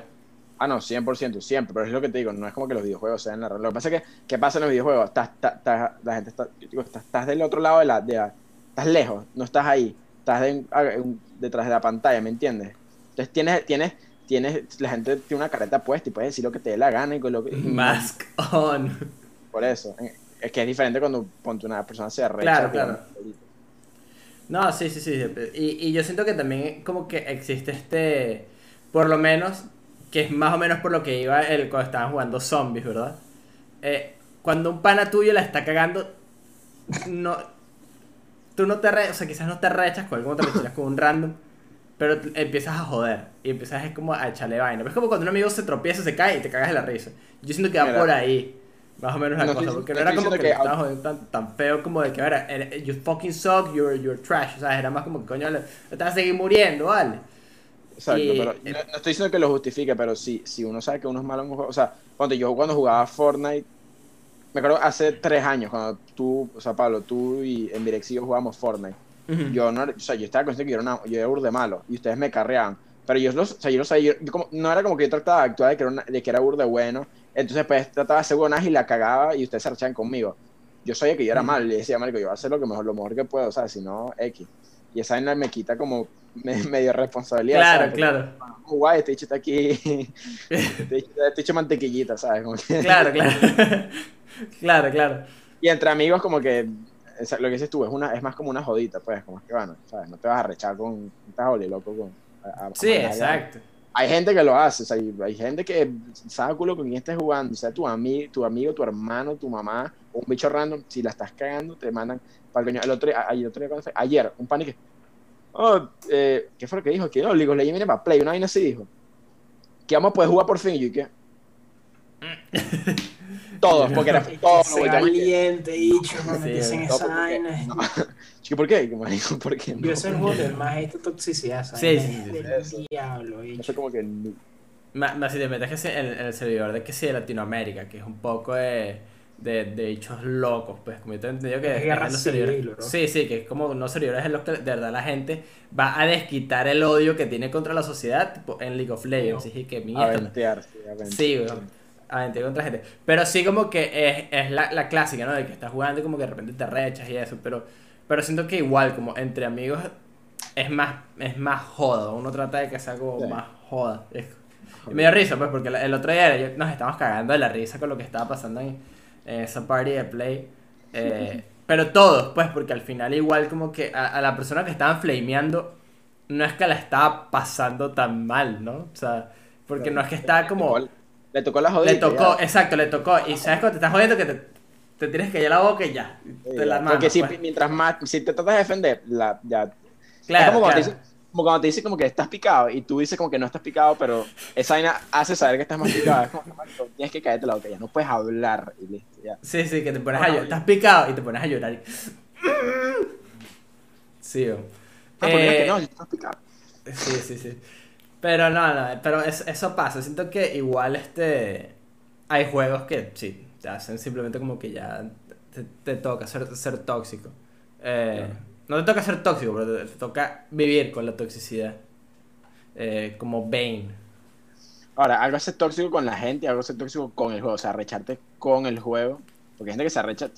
Ah, no, 100%, siempre, pero es lo que te digo, no es como que los videojuegos sean la Lo que pasa es que, ¿qué pasa en los videojuegos? Estás, estás- estás- la gente está, digo, estás, estás del otro lado de la, de la- Estás lejos, no estás ahí, estás de- un- detrás de la pantalla, ¿me entiendes? Entonces tienes, tienes, tienes, la gente tiene una careta puesta y puedes decir lo que te dé la gana y con lo que... Mask on. Por eso, es que es diferente cuando ponte una persona se arrecha. Claro, claro. No, sí, sí, sí. Y, y yo siento que también como que existe este, por lo menos, que es más o menos por lo que iba el cuando estaban jugando zombies, ¿verdad? Eh, cuando un pana tuyo la está cagando, no, tú no te, re- o sea, quizás no te rechas con algo, te rechas con un random, pero empiezas a joder y empiezas es como a echarle vaina. Pero es como cuando un amigo se tropieza, se cae y te cagas de la risa. Yo siento que va Mira. por ahí. Más o menos la No cosa, estoy- porque no no era estoy como que, diciendo que- estabas jodiendo tan, tan feo como de que, era, eh, you fucking suck, you're, you're trash, o sea, era más como que, coño, le, te vas a seguir muriendo, ¿vale? Exacto, Y- pero no, no estoy diciendo que lo justifique, pero si, si uno sabe que uno es malo en un juego, o sea, cuando yo cuando jugaba Fortnite, me acuerdo hace tres años, cuando tú, o sea, Pablo, tú y en Direxillo jugábamos Fortnite, Ujú. yo no, o sea, yo estaba consciente que yo era, una, yo era burde malo, y ustedes me carreaban, pero yo los, o sea, yo lo sabía, yo- yo como- no era como que yo trataba de actuar de que era, una- de que era burde bueno, entonces pues trataba de hacer buenas y la cagaba y ustedes se arrechaban conmigo. yo sabía que yo era Mm. mal, y decía, marico, yo voy a hacer lo, que mejor, lo mejor que puedo, o sea, si no, X. Y esa vaina me quita como me- medio responsabilidad. Claro, ¿sabes? claro. Como, guay, este bicho está aquí, este bicho, este bicho mantequillita, ¿sabes? Como que- Claro, claro. claro, claro. Y entre amigos como que, sea, lo que dices tú, es, una, es más como una jodita, pues, como es que, bueno, ¿sabes? No te vas a rechar con, estás loco con... a- a- Sí, a- exacto. Hay gente que lo hace, o sea, hay, hay gente que sabe culo con quién estés jugando, o sea, tu, ami, tu amigo, tu hermano, tu mamá, o un bicho random, si la estás cagando, te mandan para el coño. El otro día, ayer, otro día, ayer un pan que, oh, eh, ¿qué fue lo que dijo? Que no, League of Legends viene para Play, una vaina así dijo. Que vamos a poder jugar por fin, y yo, ¿y qué? Todos, porque era Qué todo, se güey, también que- valiente, dicho, no Sí, meterse en todo, esa vaina. no. Chico, ¿por qué? ¿por qué no? Yo soy el juego de más esta toxicidad, Sí, ¿sabes? sí, sí, Del sí. diablo, No bicho. sé como que no. Más, más si te metes que sí en, en el servidor de que sí de Latinoamérica, que es un poco de, de, de bichos locos, pues como yo te he entendido que Es guerra en los civil, bro. Sí, sí, que es como unos servidores en los que de verdad la gente va a desquitar el odio que tiene contra la sociedad tipo, en League of Legends. Y que mierda. Aventear, sí, aventear. Sí, weón. Aventé contra gente. Pero sí como que es, es la, la clásica, ¿no? De que estás jugando y como que de repente te rechas y eso. Pero, pero siento que igual, como entre amigos, es más, es más joda. Uno trata de que sea como Sí. más joda. Es- y me dio risa, pues, porque el otro día yo- nos estábamos cagando de la risa con lo que estaba pasando en, en esa party de play. Eh, pero todos, pues, porque al final igual como que a, a la persona que estaban flameando no es que la estaba pasando tan mal, ¿no? O sea, porque no es que estaba como... Le tocó la jodida. Le tocó, ya. exacto, le tocó. Y sabes cuando te estás jodiendo que te, te tienes que a la boca y ya. Sí, Te Porque si, pues. mientras más, si te tratas de defender, la, ya. Claro, es como cuando. Te dice, como cuando te dice como que estás picado y tú dices como que no estás picado, pero esa vaina hace saber que estás más picado. Es como que tienes que caerte la boca, ya no puedes hablar y listo, ya. Sí, sí, que te pones a llorar. Estás picado y te pones a llorar. Sí, o- Ah, porque es Eh, que no, estás picado. Sí, sí, sí. Pero no, no, pero es- eso pasa. Siento que igual este hay juegos que sí, te hacen simplemente como que ya te, te toca ser, ser tóxico. Eh, No te toca ser tóxico, pero te, te toca vivir con la toxicidad. Eh, como Bane. Ahora, algo es ser tóxico con la gente, algo es ser tóxico con el juego, o sea, arrecharte con el juego. Porque hay gente que se arrecha,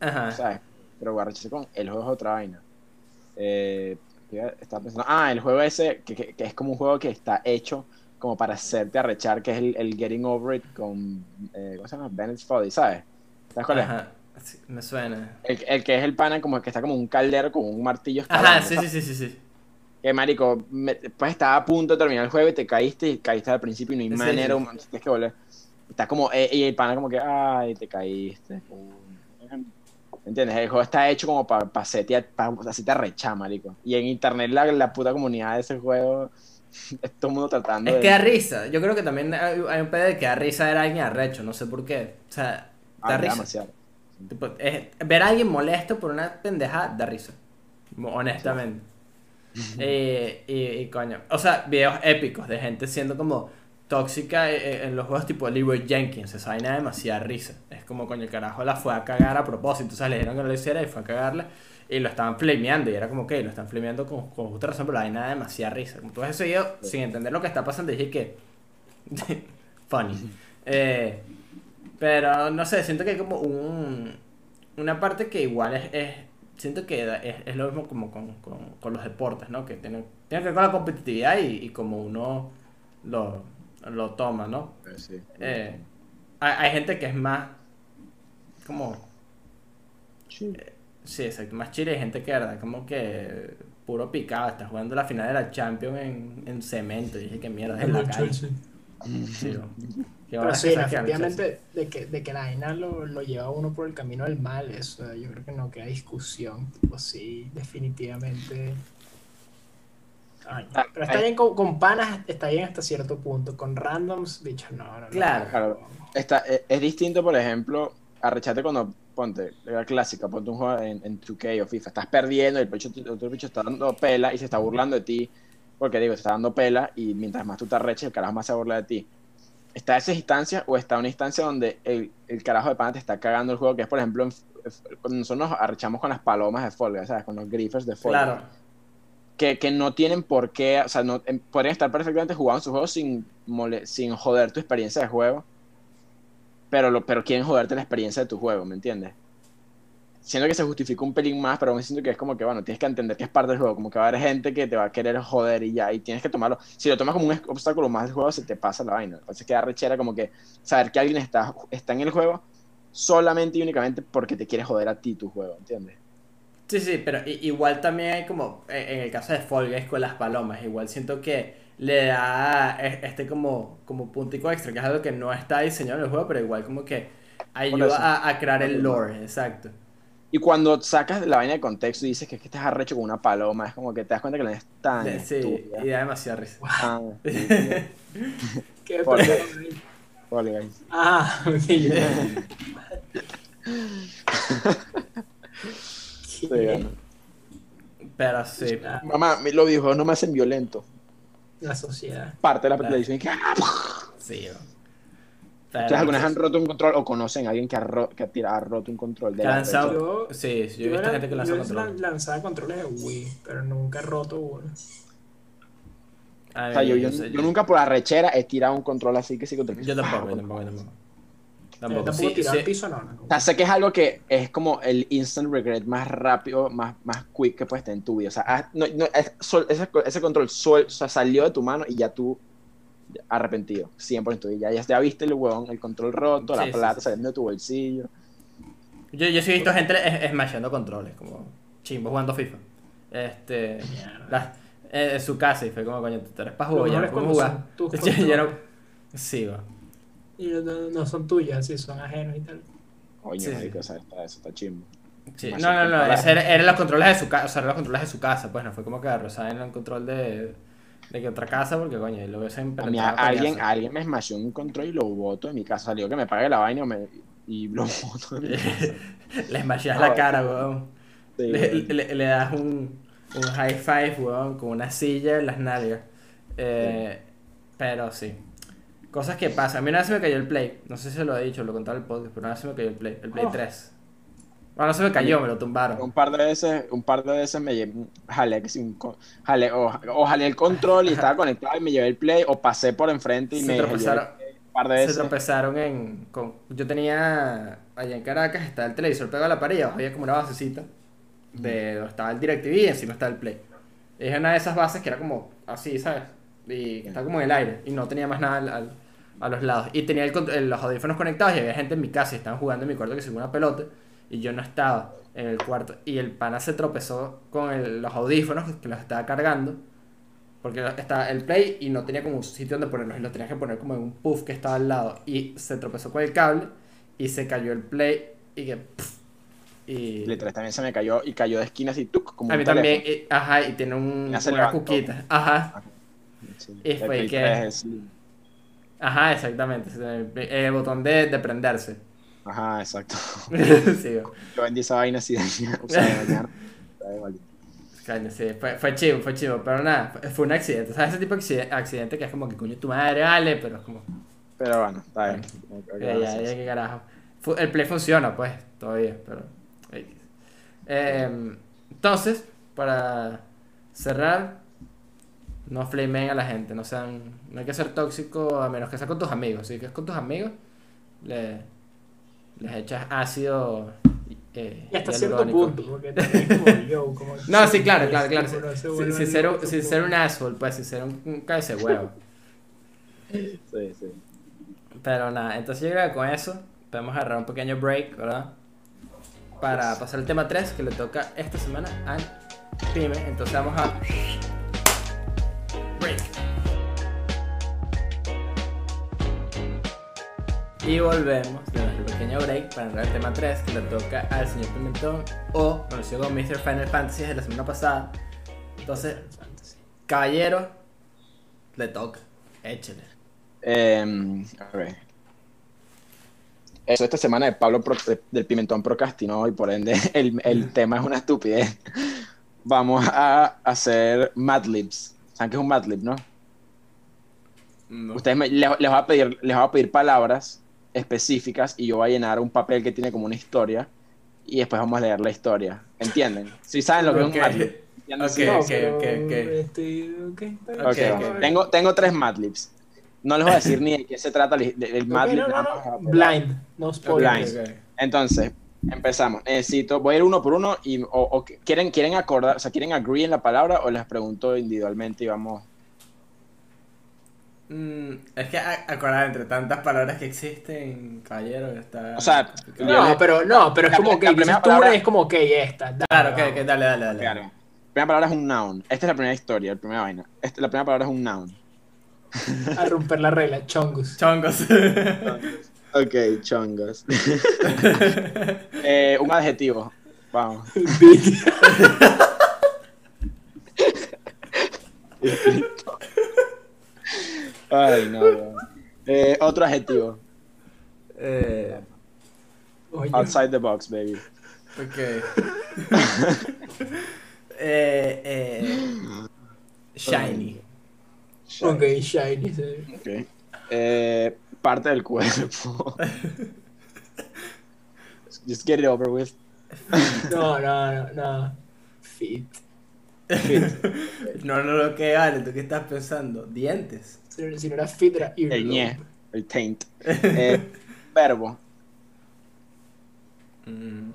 Ajá. ¿sabes? Pero arrecharse con el juego es otra vaina. Eh, ¿qué estaba pensando, ah, el juego ese, que, que- que es como un juego que está hecho como para hacerte arrechar, que es el, el Getting Over It con, eh, ¿cómo se llama? Bennett's Folly, ¿sabes? ¿Sabes cuál es? Ajá. Sí, me suena. El, el que es el pana como que está como un caldero con un martillo Ajá, sí, sí, sí, sí, sí. Que marico, me- pues estaba a punto de terminar el juego y te caíste y caíste al principio y no hay Sí, manera, sí. humana, tienes que volver. Está como, eh, y el pana como que, ay, te caíste. ¿Me ¿Entiendes? El juego está hecho como para pa hacerte, pa arrechar, marico. Y en internet la, la puta comunidad de ese juego, es todo el mundo tratando Es de... que da risa. Yo creo que también hay, hay un pedo de que da risa ver a alguien arrecho. No sé por qué. O sea, Ah, da da risa. demasiado. Tipo, es- ver a alguien molesto por una pendejada da risa. Honestamente. Eh, y, y coño. O sea, videos épicos de gente siendo como tóxica eh, eh, en los juegos tipo Leroy Jenkins. Esa vaina da demasiada risa. Es como, coño, el carajo la fue a cagar a propósito. O sea, le dijeron que no lo hiciera y fue a cagarla. Y lo estaban flameando. Y era como que lo están flameando con, con justa razón, pero la vaina da demasiada risa. Como tú video, sin entender lo que está pasando, dije que. funny. Eh, pero no sé, siento que hay como un, una parte que igual es, es siento que es, es lo mismo como con, con, con los deportes, ¿no? Que tiene, tiene que ver con la competitividad y, y como uno lo, lo toma, ¿no? Pero sí. Eh, hay, hay gente que es más como, Sí. sí, exacto, más chile, hay gente que, ¿verdad? Como que puro picado, está jugando la final de la Champions en, en cemento, y dije que mierda, es la calle. Sí, ¿no? Qué Pero sí, efectivamente, de que, de que la vaina lo, lo lleva a uno por el camino del mal, eso yo creo que no queda discusión. Tipo, sí, definitivamente. Ay, Ah, pero está hay- bien con, con panas, está bien hasta cierto punto. Con randoms, bicho, no, no, no. Claro. Claro. Está, es, es distinto, por ejemplo, arrecharte cuando, ponte, la clásica, ponte un juego en, en 2K o FIFA, estás perdiendo y el, bicho- el otro bicho está dando pela y se está burlando de ti, porque digo, se está dando pela y mientras más tú te arreches, el carajo más se burla de ti. ¿Está esa instancia o está una instancia donde el, el carajo de pana te está cagando el juego? Que es, por ejemplo, en- cuando nosotros nos arrechamos con las palomas de Fall Guys, ¿sabes? Con los griffers de Fall Guys. Claro. Que, que no tienen por qué, o sea, no, em, podrían estar perfectamente jugando su juego sin, mole- sin joder tu experiencia de juego, pero, lo, pero quieren joderte la experiencia de tu juego, ¿me entiendes? siento que se justifica un pelín más, pero aún siento que es como que, bueno, tienes que entender que es parte del juego, como que va a haber gente que te va a querer joder y ya, y tienes que tomarlo. Si lo tomas como un obstáculo más del juego, se te pasa la vaina. Entonces queda rechera como que saber que alguien está, está en el juego solamente y únicamente porque te quiere joder a ti tu juego, ¿entiendes? Sí, sí, pero igual también hay como, eh, en el caso de Fall Guys con las palomas, igual siento que le da eh, este como, como puntico extra, que es algo que no está diseñado en el juego, pero igual como que ayuda a, a crear el lore, exacto. Y cuando sacas la vaina de contexto y dices que es que estás arrecho con una paloma, es como que te das cuenta que no es tan Sí, estúpida, y da demasiada risa. estúpida. ¿Qué perdieron ahí? Fall Guys. Ah, ok. Sí. Pero sí. La, Mamá, los videojuegos no me hacen violento. la sociedad. Parte de la y que, ¡ah! Sí, ¿Ustedes alguna vez han roto un control o conocen a alguien que ha, ro- que ha, tira- ha roto un control de la lanzado-? Yo, Sí, sí, yo he visto gente que lanza yo control. lan- lanzaba controles de Wii, pero nunca he roto uno. A O sea, yo, yo, yo nunca por arrechera he tirado un control así que sí piso. Yo tampoco, yo ¡Ah! tampoco, yo tampoco. Tampoco, tampoco sí, tirar sí. al piso, no. no. O sea, sé que es algo que es como el instant regret más rápido, más, más quick que puedes tener en tu vida. O sea, ah, no, no, es- sol- ese, ese control sol- o sea, salió de tu mano y ya tú arrepentido, 100%. Y ya, ya, ya viste el huevón, el control roto, Sí, la sí, plata sí. saliendo de tu bolsillo. Yo, yo sí he visto gente es- smashando controles, como chimbo jugando FIFA. Este. La- eh, en su casa y fue como, coño, tú eres para jugar, ya no es podemos cuando jugar. Sí, va. Y no, son tuyas, sí, son ajenos y tal. Coño, Sí, sí. marico, o sea, está- eso está chimbo. Sí, No, no, no, controles. ese era- eran los controles de su casa, o sea, eran los controles de su casa, pues no fue como que agarró, ¿saben? El control de, de que otra casa, porque coño, lo hubiesen A mí, a- alguien, alguien me smashó un control y lo boto de mi casa. Salió que me pague la vaina o me- y lo casa. Le smasheas Ah, la cara, weón. Sí, Le, weón. le- le das un, un high five, weón, con una silla en las nalgas. Eh, Pero sí. Cosas que pasan. A mí una vez se me cayó el Play. No sé si se lo he dicho, lo he contado en el podcast, pero una vez se me cayó el Play. El Play Oh. 3. Bueno, no se me cayó, me lo tumbaron. Un par de veces, un par de veces me lle- jalé, jalé o, o jalé el control y estaba conectado y me llevé el play o pasé por enfrente y Se me llevé el tropezaron. un par de Se veces. tropezaron en. Con, yo tenía. Allá en Caracas estaba el televisor pegado a la pared y abajo había como una basecita. De donde estaba el DirecTV y encima estaba el Play. Y es una de esas bases que era como así, ¿sabes? Y que estaba como en el aire y no tenía más nada al- al- a los lados. Y tenía el los audífonos conectados y había gente en mi casa y estaban jugando en mi cuarto que se una pelota y yo no estaba en el cuarto. Y el pana se tropezó con el- los audífonos que los estaba cargando. Porque estaba el play y no tenía como un sitio donde ponerlos y lo tenías que poner como en un puff que estaba al lado. Y se tropezó con el cable y se cayó el play y que... pff, y... Literal, también se me cayó y cayó de esquina así, tuc, como A un mí también, y- ajá, y tiene un, una levantó. cuquita. Ajá, Sí, y fue que- 3 es slim. Ajá, exactamente. El, el botón de, de prenderse. Ajá, exacto. sí, Yo vendí esa vaina así de o sea, de mañana. Coño, sí, fue, fue chivo, fue chivo, pero nada, fue, un accidente. ¿Sabes? Ese tipo de accidente, que es como que coño tu madre, vale, pero es como... Pero bueno, está bien. Ya, ya, ya, qué carajo. El play funciona, pues, todavía, pero. Em, entonces, para cerrar, no flameen a la gente, no sean. No hay que ser tóxico a menos que sea con tus amigos. Si es con tus amigos, le, les echas ácido. Eh, Y hasta cierto hialurónico. punto, porque también es como yo, como No, sí, claro, claro, claro. Sin, ser, un- sin como- ser un asshole, pues, sin ser un, un cabeza huevo. Sí, sí. Pero nada, entonces yo creo que con eso podemos agarrar un pequeño break, ¿verdad? Para pasar al tema 3 que le toca esta semana a Pyme. Entonces vamos a. Break. Y volvemos de nuestro pequeño break para entrar al tema 3 que le toca al señor Pimentón o conocido como Mr. Final Fantasy de la semana pasada. Entonces, caballero, le toca. Échele. Eh, a ver. Eso esta semana de Pablo Pro- de- del Pimentón procrastinó y por ende el, el tema es una estupidez. Vamos a hacer Madlibs. ¿Saben qué es un Madlib, no? Ustedes me- les, les voy a pedir, les voy a pedir palabras específicas y yo voy a llenar un papel que tiene como una historia y después vamos a leer la historia. ¿Entienden? Si saben lo que Ok. es un Madlib. No Ok, sé. No, ok, pero, ok, ok. este. Tengo, tengo tres Madlibs. No les voy a decir ni de qué se trata el, el Madlib. no, no. Blind, no spoilers. Blind. Entonces, Empezamos. Necesito, voy a ir uno por uno y o, o quieren, quieren acordar, o sea, quieren agree en la palabra o les pregunto individualmente y vamos. Mm, es que acordar entre tantas palabras que existen, caballero, está. O sea, complicado. No, pero no, pero es La- como la que primera dices tú palabra- es como que esta. dale, Claro, que, vamos. que dale, dale, dale. Claro. La primera palabra es un noun. Esta es la primera historia, la primera vaina. Esta- la primera palabra es un noun. A romper la regla, chongus. Chongos. Ok, chongos. Eh, un adjetivo. Vamos. Ay, no. no. Eh, otro adjetivo. eh, Oye, Outside the box, baby. ok. eh, eh, shiny. ok, shiny. sí. Ok. Eh, parte del cuerpo. Just get it over with. No, no, no, no. Fit. No, no, lo que vale, ¿tú qué estás pensando? Dientes. Si no, si no era fit, era El ñe. El taint. Eh, verbo. Mm.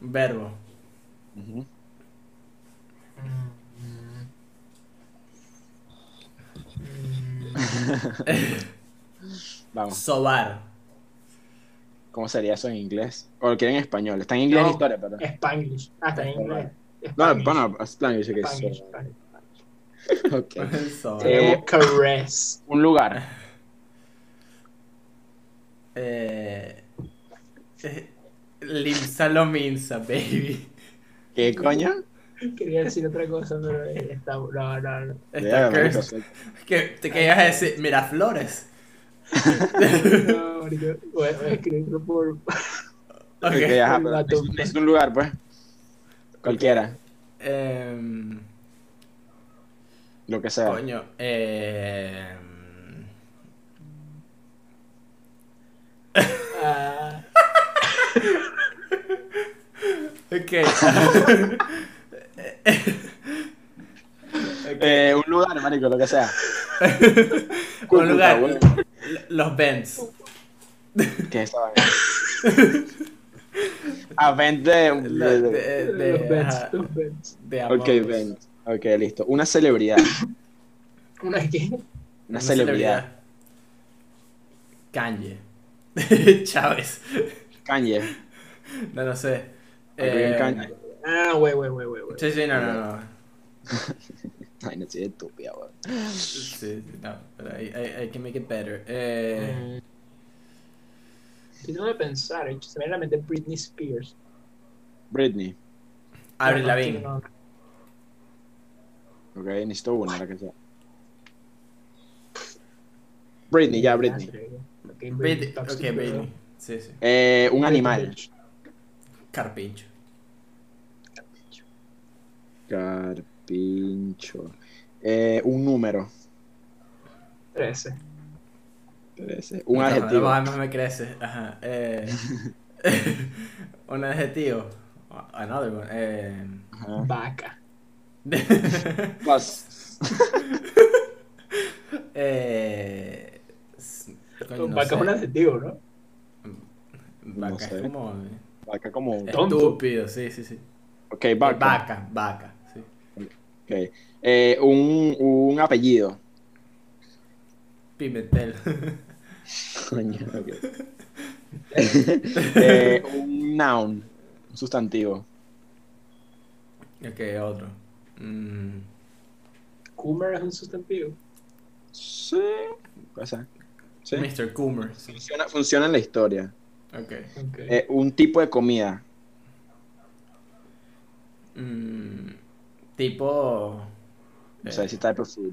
Verbo. Mm. Vamos. Sobar. ¿Cómo sería eso en inglés? O lo quieren en español. Está en inglés No, historia, pero. Spanglish. Ah, está en inglés. No, Spanglish. bueno, Spanglish, que es Spanglish, so- Spanglish. Ok. Sobar. Tenemos caress. Un lugar. Eh, eh, Limsa lo minsa, baby. ¿Qué coño? Quería decir otra cosa, pero eh, está. No, no, no. Está soy- ¿Qué, te a decir? Miraflores. No, marico. Voy voy a escribirlo por. Ok. Ok, ajá, Gato. es, es un lugar, pues. Cualquiera. Em, Lo que sea. coño. em, Ah, ok. Ok. Eh, un lugar, marico, lo que sea. Un lugar. Los Bens. ¿Qué es? Ah, vent de... De- de- de- de- los beds. de Ok, Among Us. vent. Ok, listo. Una celebridad. ¿Una qué? Una celebridad. Kanye. Chávez. Kanye. No, no sé. Eh, Kanye. Ah, güey, güey, güey, güey. güey. Sí, sí, no, no, no. Ay, no soy estúpida, weón. Sí, sí, no. Pero hay, hay, hay que make it better. Eh, Mm. Tratando de pensar, eh, se me viene a la mente Britney Spears. Britney. Avril No, Lavigne. no, Ok, necesito una, la que sea. Britney, ya, Britney. Ok, Britney. Ok. Britney. Sí, sí. Eh, un animal. Carpincho. Carpincho. Eh, un número. 13. Trece. Un No, adjetivo. No, más me crece. Ajá. Eh, un adjetivo. Another one. Eh, Ajá. Vaca. Plus. eh, no Vaca sé. es un adjetivo, ¿no? Vaca No es como. Vaca como. Tonto. Estúpido, sí, sí, sí. Ok, vaca. Vaca, vaca, sí. Ok. Eh, un, un apellido. Pimentel. Coño. Eh, un noun. Un sustantivo. ok, otro. Mm, Coomer es un sustantivo. Sí. Puede ser. Sí. Mr. Coomer. Funciona, funciona en la historia. Ok. Ok. Eh, un tipo de comida. Mm, tipo. No eh, sé si type of food.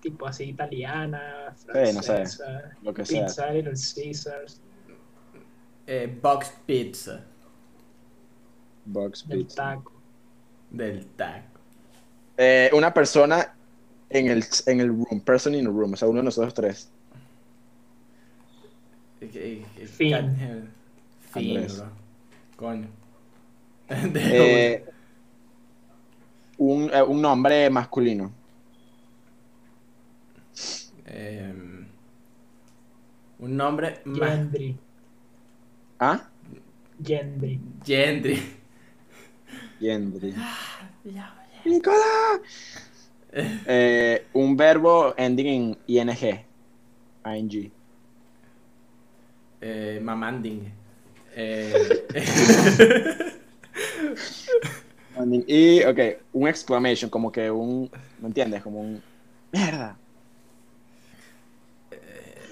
tipo así italiana, Sí, no sé. francesa, Lo que sea. pizza, Little Caesars, eh, box pizza Box pizza. taco. Del taco. Eh, una persona en el, en el room. Person in the room. O sea, uno de nosotros tres. Fin. Fin. Coño. De Eh, un, eh, un nombre masculino. Em, un nombre. Gendry. ¿Ah? Gendry. Gendry. Gendry. Ya, ¡Nicolás! Eh, un verbo ending en ing. ing. Eh, mamanding. Eh, Ending. Y, ok, un exclamation, como que un. ¿Me entiendes? Como un. ¡Mierda!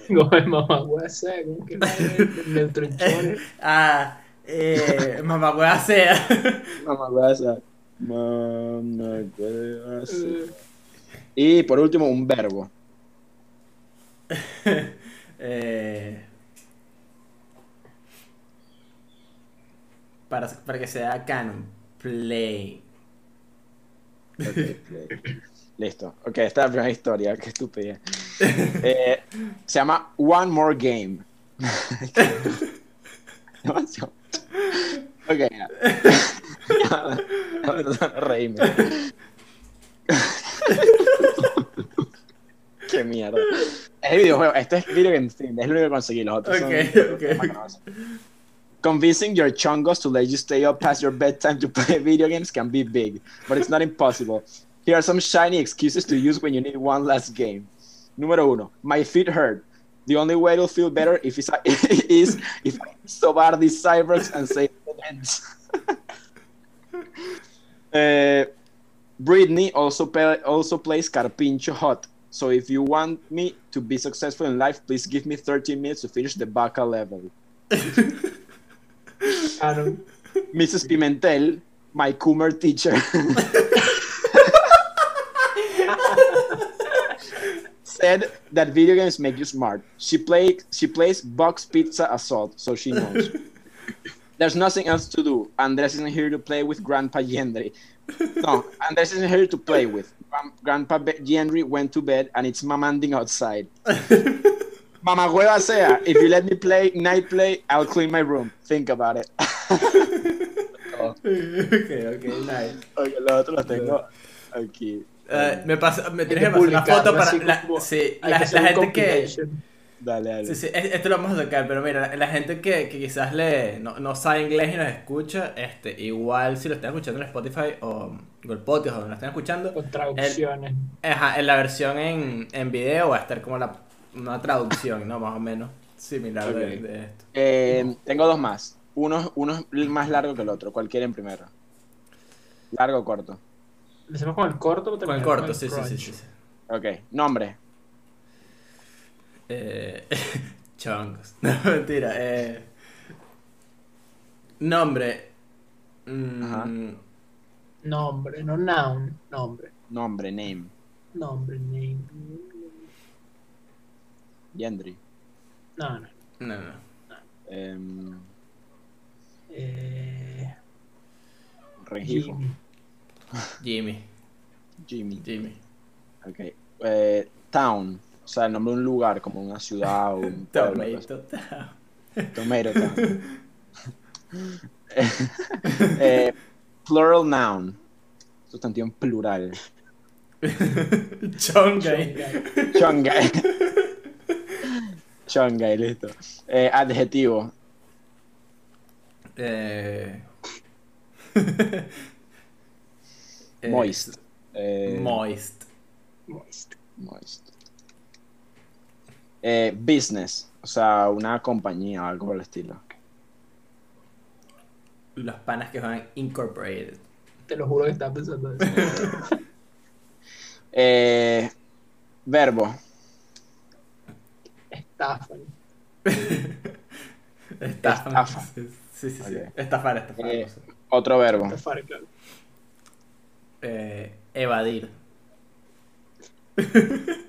El mamá huesa, como que neutronchones. ah, eh, mamá sea. Mamá huesa. Mamá huesa. Y por último, un verbo. Eh, para, para que sea canon. Play. Ok, play. Listo. Ok, esta es la primera historia. Qué estúpida. Eh, se llama One More Game. Demasiado. Ok, reírme. Qué mierda. Es el videojuego. Esto es Video Game Stream. Es lo único que conseguí. Los otros son- Ok, ok. Convincing your chongos to let you stay up past your bedtime to play video games can be big, but it's not impossible. Here are some shiny excuses to use when you need one last game. Número uno, my feet hurt. The only way to feel better if it's, is if I sobar these cyborgs and say uh, Britney also, play, also plays Carpincho Hot. So if you want me to be successful in life, please give me 13 minutes to finish the Baca level. Canon. Mrs. Pimentel, my Coomer teacher, said that video games make you smart. She play she plays box pizza assault, so she knows. There's nothing else to do. Andres isn't here to play with Grandpa Gendry. No, Andres isn't here to play with. Grandpa Gendry went to bed and it's mamanding outside. Mama hueva sea, if you let me play night play, I'll clean my room. Think about it. ok, ok, nice. Ok, los otros los tengo aquí. Eh, me, pasa, me tienes que pasar una publicarlo foto para la, como- sí, la, la gente que. Dale, dale. sí, sí, es- esto lo vamos a tocar pero mira la, la gente que, que quizás le no, no sabe inglés y nos escucha este igual si lo están escuchando en Spotify o Google Podcast o lo están escuchando Con traducciones. ajá, en la versión en, en video va a estar como la una traducción no más o menos similar de, Ok. de esto Eh, tengo dos más. Uno, uno es más largo que el otro. ¿Cuál quieren primero? ¿Largo o corto? ¿Lo hacemos con el corto o con el corto con sí, el sí, sí, sí, sí. Ok. Nombre. Eh, chongos. No, mentira. Eh, nombre. Mm, Ajá. Nombre, no noun. Nombre. Nombre, name. Nombre, name. Gendry. No, no. No, no. Em, Eh, Rengifo. Jimmy. Jimmy. Jimmy. Jimmy. Ok. Eh, town. O sea, el nombre de un lugar, como una ciudad o un pueblo. pues. Tomato. Tomato Town. Eh, plural noun. Sustantivo en plural. Chongay. Chongay. Chongay, listo. Eh, adjetivo. Eh, Moist. Eh, Moist. Moist. moist. Eh, business. O sea, una compañía o algo por el estilo. Los panas que juegan Incorporated. Te lo juro que estaba pensando eso. Eh, verbo. Estafan. Estafan. Estafa. Sí, sí, sí. Ok. Estafar, estafar. Eh, no sé. Otro verbo. Estafar, claro. Eh, evadir.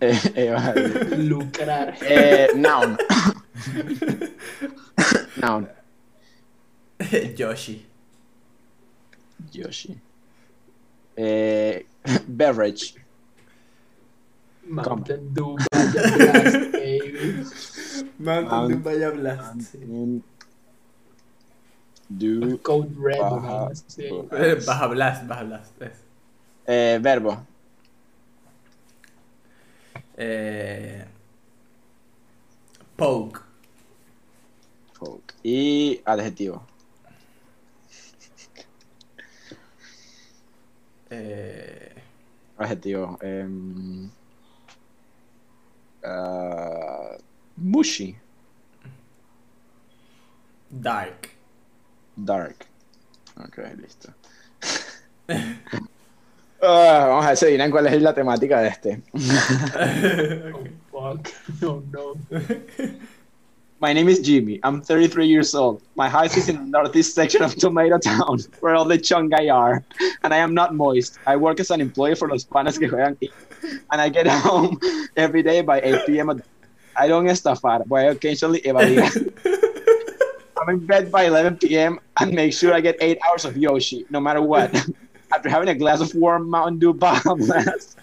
Eh, vale. Lucrar. Eh, noun. noun. Yoshi. Yoshi. Eh, beverage. Mountain Dew. Blast, baby. Mountain Dew Vaya Blast. Do. Code Red. Eh, Baja Blast, Baja Blast. es. Eh, verbo. Eh, poke. Folk. Y adjetivo. Eh, Adjetivo. em, ah, mushy. dark. Dark. Ok, listo. Ah, vamos a ver si adivinan cuál es la temática de este. Oh, fuck. No, no. My name is Jimmy. I'm 33 years old. My house is in the northeast section of Tomato Town, where all the chongai are. And I am not moist. I work as an employee for los panas que juegan. And I get home every day by 8 p.m. I don't estafar, but I occasionally evadir. I'm in bed by 11 p.m. and make sure I get 8 hours of Yoshi, no matter what. After having a glass of warm Mountain Dew bomb blast.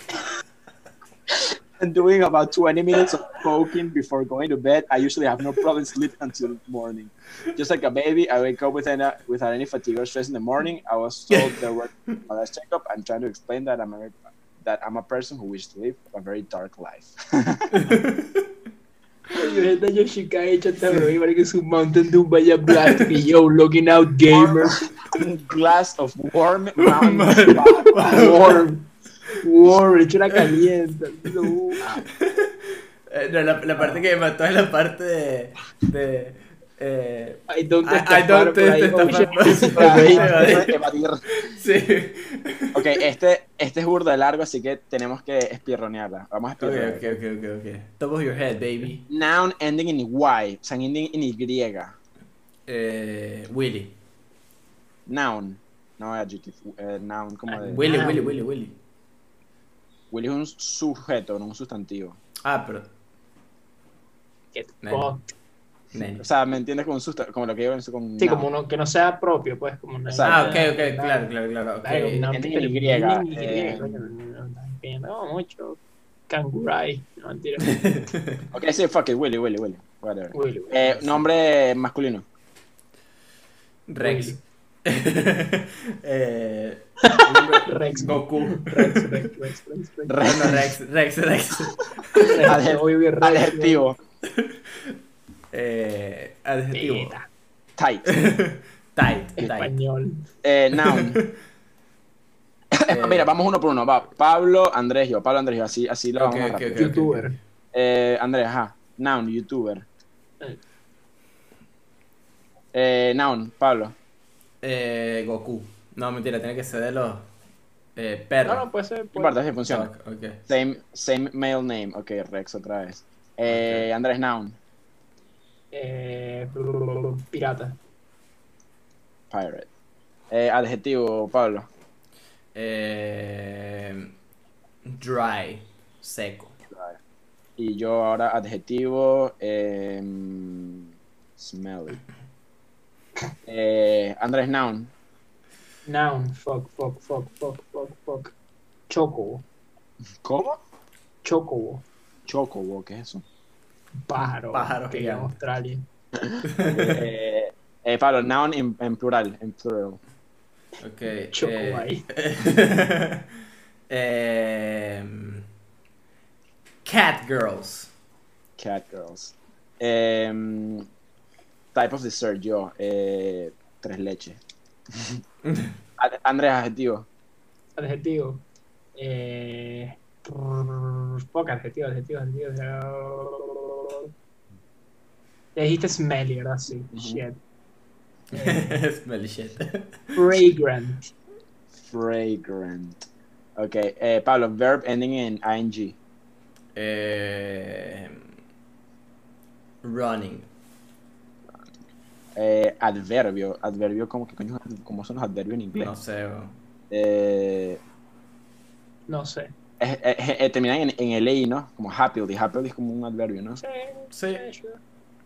and doing about 20 minutes of poking before going to bed, I usually have no problem sleeping until morning. Just like a baby, I wake up without, a, without any fatigue or stress in the morning. I was told there were my last checkup. I'm trying to explain that I'm a, that I'm a person who wishes to live a very dark life. Oye, esta Yoshika ha hecho esta bro, igual que su Mountain Dew vaya black y yo, looking out gamer. glass of warm mountain. Warm. Warm, hecho la calienta. No. eh, no, la, la parte que me mató es la parte de. de eh, I don't I- I don't sí. Ok, este, este es burda de largo, así que tenemos que espirronearla. Vamos a Ok, espirronear. ok, ok, ok, ok. Top of your head, baby. Noun ending in Y, o sea, ending in Y. Eh, Willy. Noun, no adjective. eh, noun, como de. Willy, Ah. Willy, Willy, Willy. Willy es un sujeto, no un sustantivo. Ah, pero. Get fucked. O sea, ¿me entiendes? Como, un susta- como lo que yo pienso con. Sí, como uno que no sea propio, pues, como una. Ah, ok, ok, claro, claro, claro. ok. Claro, una Y, eh. coño, no, mucho. Kangurai, no mentira. Ok, sí, fuck it, Willy, Willy, Willy. Whatever. Willy, Willy. Eh, nombre masculino. Rex. eh, Rex. Goku. Rex, Rex, Rex, Rex, Rex. Rex, Rex, Rex. Rex, que Rex, Adjetivo. Eh, adjetivo. Tight. Tight, tight. Español. Eh, noun. Eh, Mira, vamos uno por uno. Va, Pablo, Andrés, yo. Pablo, Andrés, yo. Así, así lo Ok, vamos más ok, rápido. ok. Youtuber. Eh, Andrés, ajá. Noun, youtuber. Eh. Eh, noun, Pablo. Eh, Goku. No, mentira, tiene que ser de los eh, No, perros. no, puede ser. No puede- importa, si funciona. Ok, ok. Same, same male name. Ok, Rex otra vez. Eh, Andrés, noun. Eh, pirata. Pirate. Eh, adjetivo, Pablo. Eh, dry, seco. Y yo ahora adjetivo. em, smelly. Eh, Andrés, noun. Noun. Fuck, fuck, fuck, fuck, fuck, fuck. Chocobo. ¿Cómo? Chocobo. Chocobo, ¿qué es eso? Pájaro. Pájaro que en. Australia. eh, eh, Pablo, noun en, en plural. En plural. Ok. Choco eh, ahí. em, cat girls. Cat girls. Em, type of dessert, yo. Eh, tres leches. Andrés, adjetivo. Adjetivo. Eh, fuck, adjetivo, adjetivo, adjetivo. Ya dijiste smelly, ¿verdad? Sí. Ujú. Shit. Eh, Smelly shit. fragrant. Fragrant. Ok, eh, Pablo, verb ending in ing. Eh, running. Eh, adverbio. Adverbio, ¿cómo, qué coño, ¿cómo son los adverbios en inglés? No sé. Eh, No sé. Eh, eh, eh, terminan en, en el i, ¿no? Como happily. Happily es como un adverbio, ¿no? Sí. Sí.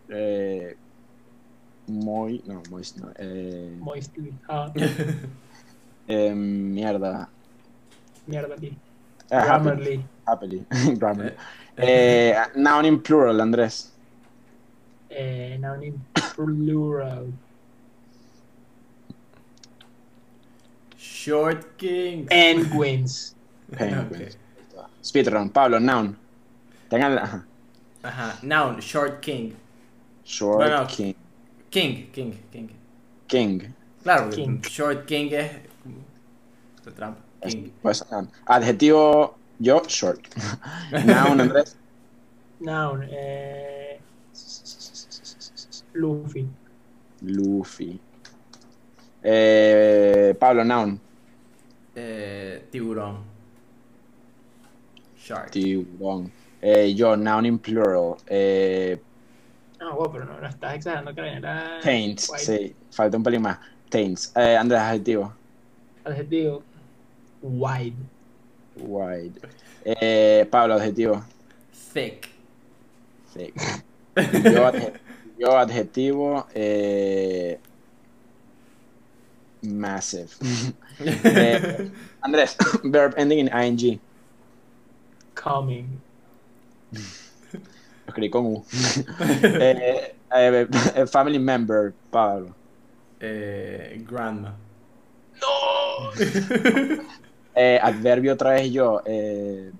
Eh, muy. No, moist no. Eh, Moistly. Ah, eh, mierda. mierda, tío. Eh. Grammarly. happily. Grammarly. Eh, Eh, noun in plural, Andrés. Eh, noun in plural. Short king. Penguins. Penguins. Speedrun. Pablo, noun. Tengan la. ajá. Ajá. Noun, short king. Short Bueno. king. King, King, King. King. Claro, King. Short King es. De trampa. King. Pues, adjetivo, yo, short. Noun, Andrés. Noun. Eh, Luffy. Luffy. Eh, Pablo, noun. Eh, tiburón. Shark. Tiburón. Eh, yo, noun in plural. Eh, No, bueno, pero no, no estás exagerando que era. taints. white. Sí, falta un pelín más. Taints. Eh, Andrés, adjetivo. Adjetivo. Wide. Wide. Eh, Pablo, adjetivo. Thick. Thick. Yo, adje- yo adjetivo. Eh, massive. Eh, Andrés, verb ending in ing. Coming. Lo escribí con U. Eh, eh, eh, family member, Pablo. Eh, grandma. ¡No! Eh, adverbio otra vez yo. Eh,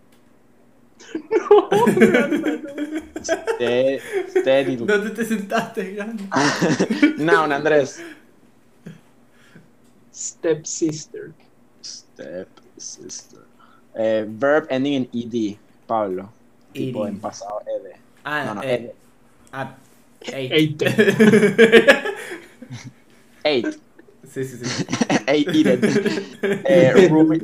¡No! grandma, no. ste- steady. ¿Dónde te sentaste, grandma? Noun, Andrés. Stepsister. Step sister. Eh, verb ending in ed, Pablo. Tipo Eating. en pasado ed. Ah, No, no, eh, ed. ah, eight. Eight. Eight. sí, sí, sí. Eight eaten. Eh, room,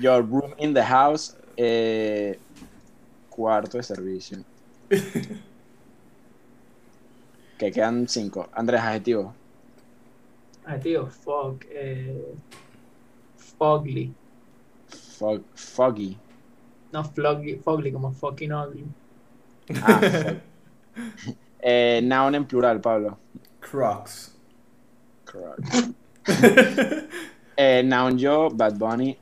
your room in the house. Eh, cuarto de servicio. Que quedan cinco. Andrés, adjetivo. Adjetivo. Fog. Eh, fogly. Fog, foggy. No, floggy, fogly, como fucking ugly. Ah, fog. Eh, noun en plural, Pablo. Crocs. Correct. Eh, noun yo, Bad Bunny.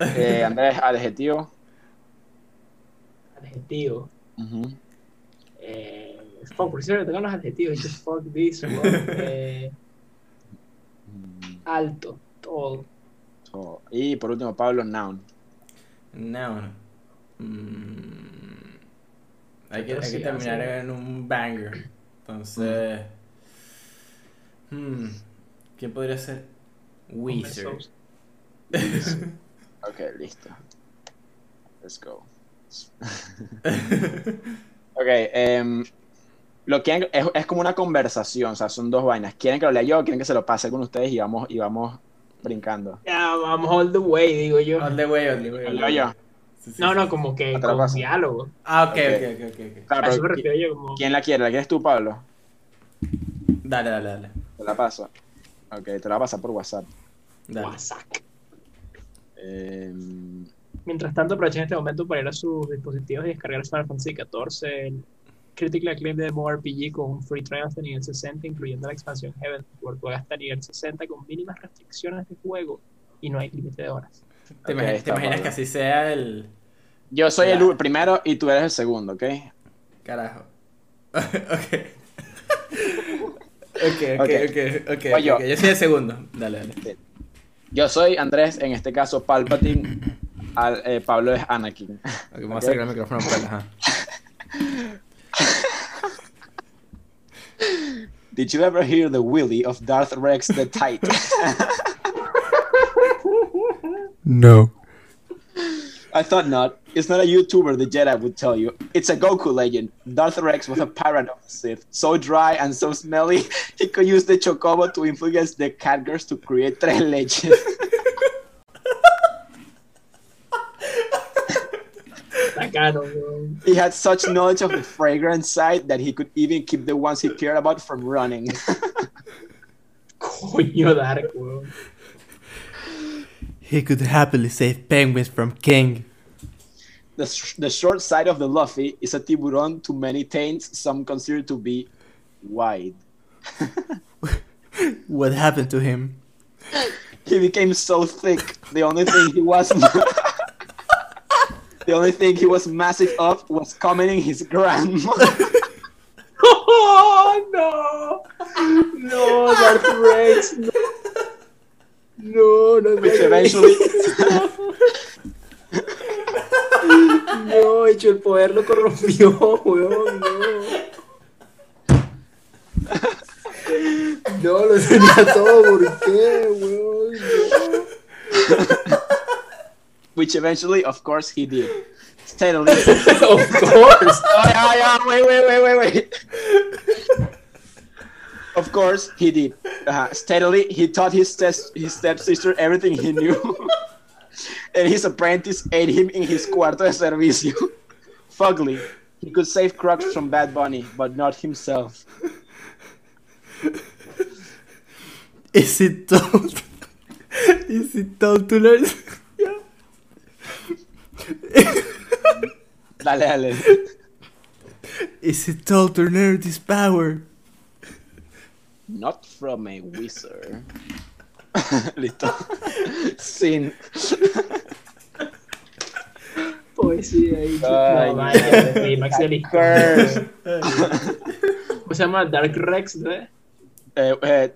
Eh, Andrés, adjetivo. Adjetivo. Ujú. Eh, fuck, por cierto, tengo los adjetivos. Just fuck this. eh, alto. Tall. Y por último, Pablo, noun. Noun. Mm, hay que, hay que terminar en un banger. Entonces. hmm, ¿Quién podría ser? Weezer. Ok, listo. Let's go. ok, em, lo quieren, es, es como una conversación, o sea, son dos vainas. ¿Quieren que lo lea yo o quieren que se lo pase con ustedes y vamos, y vamos brincando? Ya, vamos all the way, digo yo. All the way, all the way. ¿Lo all the leo way. yo? Sí, sí, No, no, como que con diálogo. Ah, ok, Ok. ok, ok, ok. ok. Claro, A eso me pero ¿qui- refiero yo como ¿quién la quiere? ¿La quieres tú, Pablo? Dale, dale, dale. Te la paso. Ok, te la voy a pasar por WhatsApp. dale. WhatsApp. Em, Mientras tanto, aprovechen este momento para ir a sus dispositivos y descargar Final Fantasy XIV, el Critically Acclaimed Demo RPG con un free trial hasta nivel 60, incluyendo la expansión Heaven, juega hasta nivel 60 con mínimas restricciones de juego y no hay límite de horas. ¿Te, Ok, imaginas que así sea el. yo soy el primero y tú eres el segundo, ¿ok? Carajo. ok. Ok, ok, Ok. ok, ok. Voy yo. ok. Yo soy el segundo. Dale, dale. Yo soy Andrés, en este caso Palpatine. Al- eh, Pablo es Anakin. Ok, vamos Ok. a acercar el micrófono para ajá. Did you ever hear the Willy of Darth Rex the Titan? No. I thought not. It's not a YouTuber the Jedi would tell you. It's a Goku legend. Darth Rex was a pirate of the Sith, so dry and so smelly, he could use the Chocobo to influence the catgirls to create tres leches. Bacano, weón. he had such knowledge of the fragrance side that he could even keep the ones he cared about from running. Coño, Dark, weón. He could happily save penguins from King. The, sh- the short side of the Luffy is a tiburon to many taints, some consider to be wide. What happened to him? He became so thick. The only thing he was the only thing he was massive of was commenting his grandma. Oh, no. No, Darth Rex, no. No, no, Which no. eventually No, hecho, el poder lo corrompió, weón, no. No, lo tenía todo, ¿por qué, weón? Which eventually, of course, he did. Steadily. of course. oh, yeah, yeah, wait, wait, wait, wait, wait. Of course, he did. Uh, steadily, he taught his, tes- his stepsister everything he knew. and his apprentice ate him in his cuarto de servicio. Fugly, he could save Crux from Bad Bunny, but not himself. Is it told? Is it told to learn? Dale, dale. Is it told to learn this power? Not from a wizard. Listo. Sin. Poesía ahí. Ay, No, vaya, el clímax de la Curse. historia. ¿Cómo se llama? Dark Rex, ¿no? Eh, eh,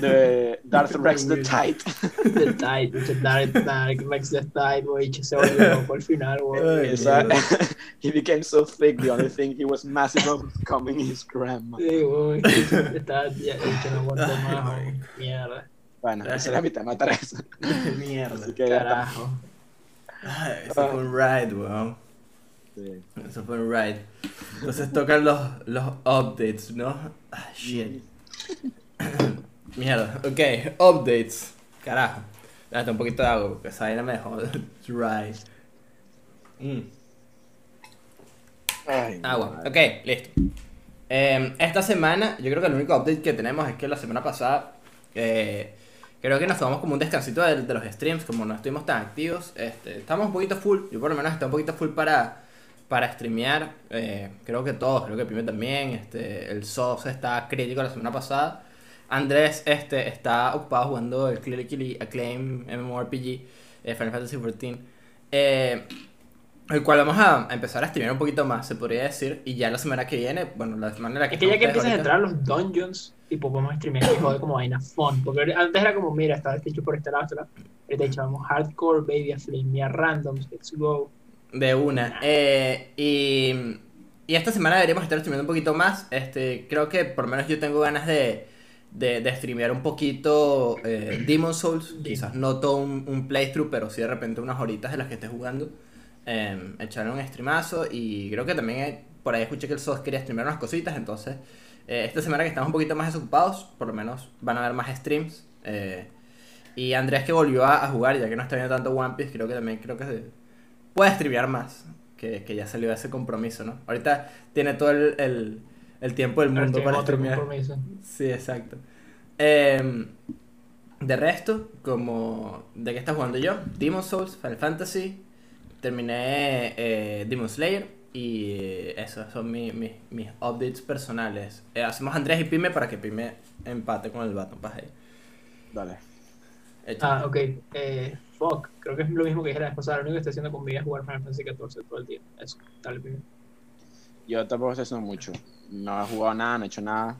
the Darth Rex the Tide. The Tide, Dark Rex the Tide, güey, se volvió loco al final, güey. He became so thick, the only thing he was massive of was coming his grandma. Sí, güey, está, ya, que no aguanto más, güey. Mierda, Bueno, esa era mi tema 3. Mierda. Que carajo. Ay, eso fue un ride, weón. Sí. Eso fue un ride. Entonces tocan los, los updates, ¿no? Ah, shit. Mierda, ok, updates. Carajo. Date un poquito de agua porque esa vaina me dejó dry. Mm. Ay, Agua, ok, listo. Eh, esta semana, yo creo que el único update que tenemos es que la semana pasada, eh, creo que nos tomamos como un descansito de, de los streams, como no estuvimos tan activos. Este, estamos un poquito full, yo por lo menos estoy un poquito full para, para streamear. eh, creo que todos, creo que Pime también. Este, el SOS está crítico la semana pasada. Andrés este, está ocupado jugando el Clearly Acclaim MMORPG, eh, Final Fantasy XIV. Eh, el cual vamos a, a empezar a streamear un poquito más, se podría decir. Y ya la semana que viene, bueno, la semana en la que Es que ya que empiezas a entrar a los dungeons, tipo, podemos streamear y joder como vaina fun. Porque antes era como, mira, estaba este hecho por este lado, este lado. Ahorita echábamos hardcore, baby, a flamear randoms, let's go. De una. Eh, y, y esta semana deberíamos estar streameando un poquito más. Este, creo que por lo menos yo tengo ganas de, de, de streamear un poquito eh, Demon Souls. Quizás no todo un, un playthrough, pero sí de repente unas horitas de las que esté jugando. Eh, echarle un streamazo. Y creo que también eh, por ahí escuché que el SOS quería streamear unas cositas. Entonces, eh, esta semana que estamos un poquito más desocupados, por lo menos van a haber más streams. Eh, y Andrés que volvió a, a jugar, ya que no está viendo tanto One Piece, creo que también creo que se- puede streamear más. Que, que ya salió ese compromiso, ¿no? Ahorita tiene todo el, el, el tiempo del mundo para compromiso. Sí, exacto. Em, de resto, como de qué está jugando yo, Demon Souls, Final Fantasy, terminé eh, Demon Slayer y eh, esos son mi- mi- mis updates personales. Eh, hacemos Andrés y Pime para que Pime empate con el Baton Pass ahí. Dale. Hecho. Ah, ok. Eh, fuck, creo que es lo mismo que dije la vez pasada. Lo único que estoy haciendo conmigo es jugar Final Fantasy XIV todo el día. Eso, dale, primero. Yo tampoco estoy haciendo mucho. No he jugado nada, no he hecho nada.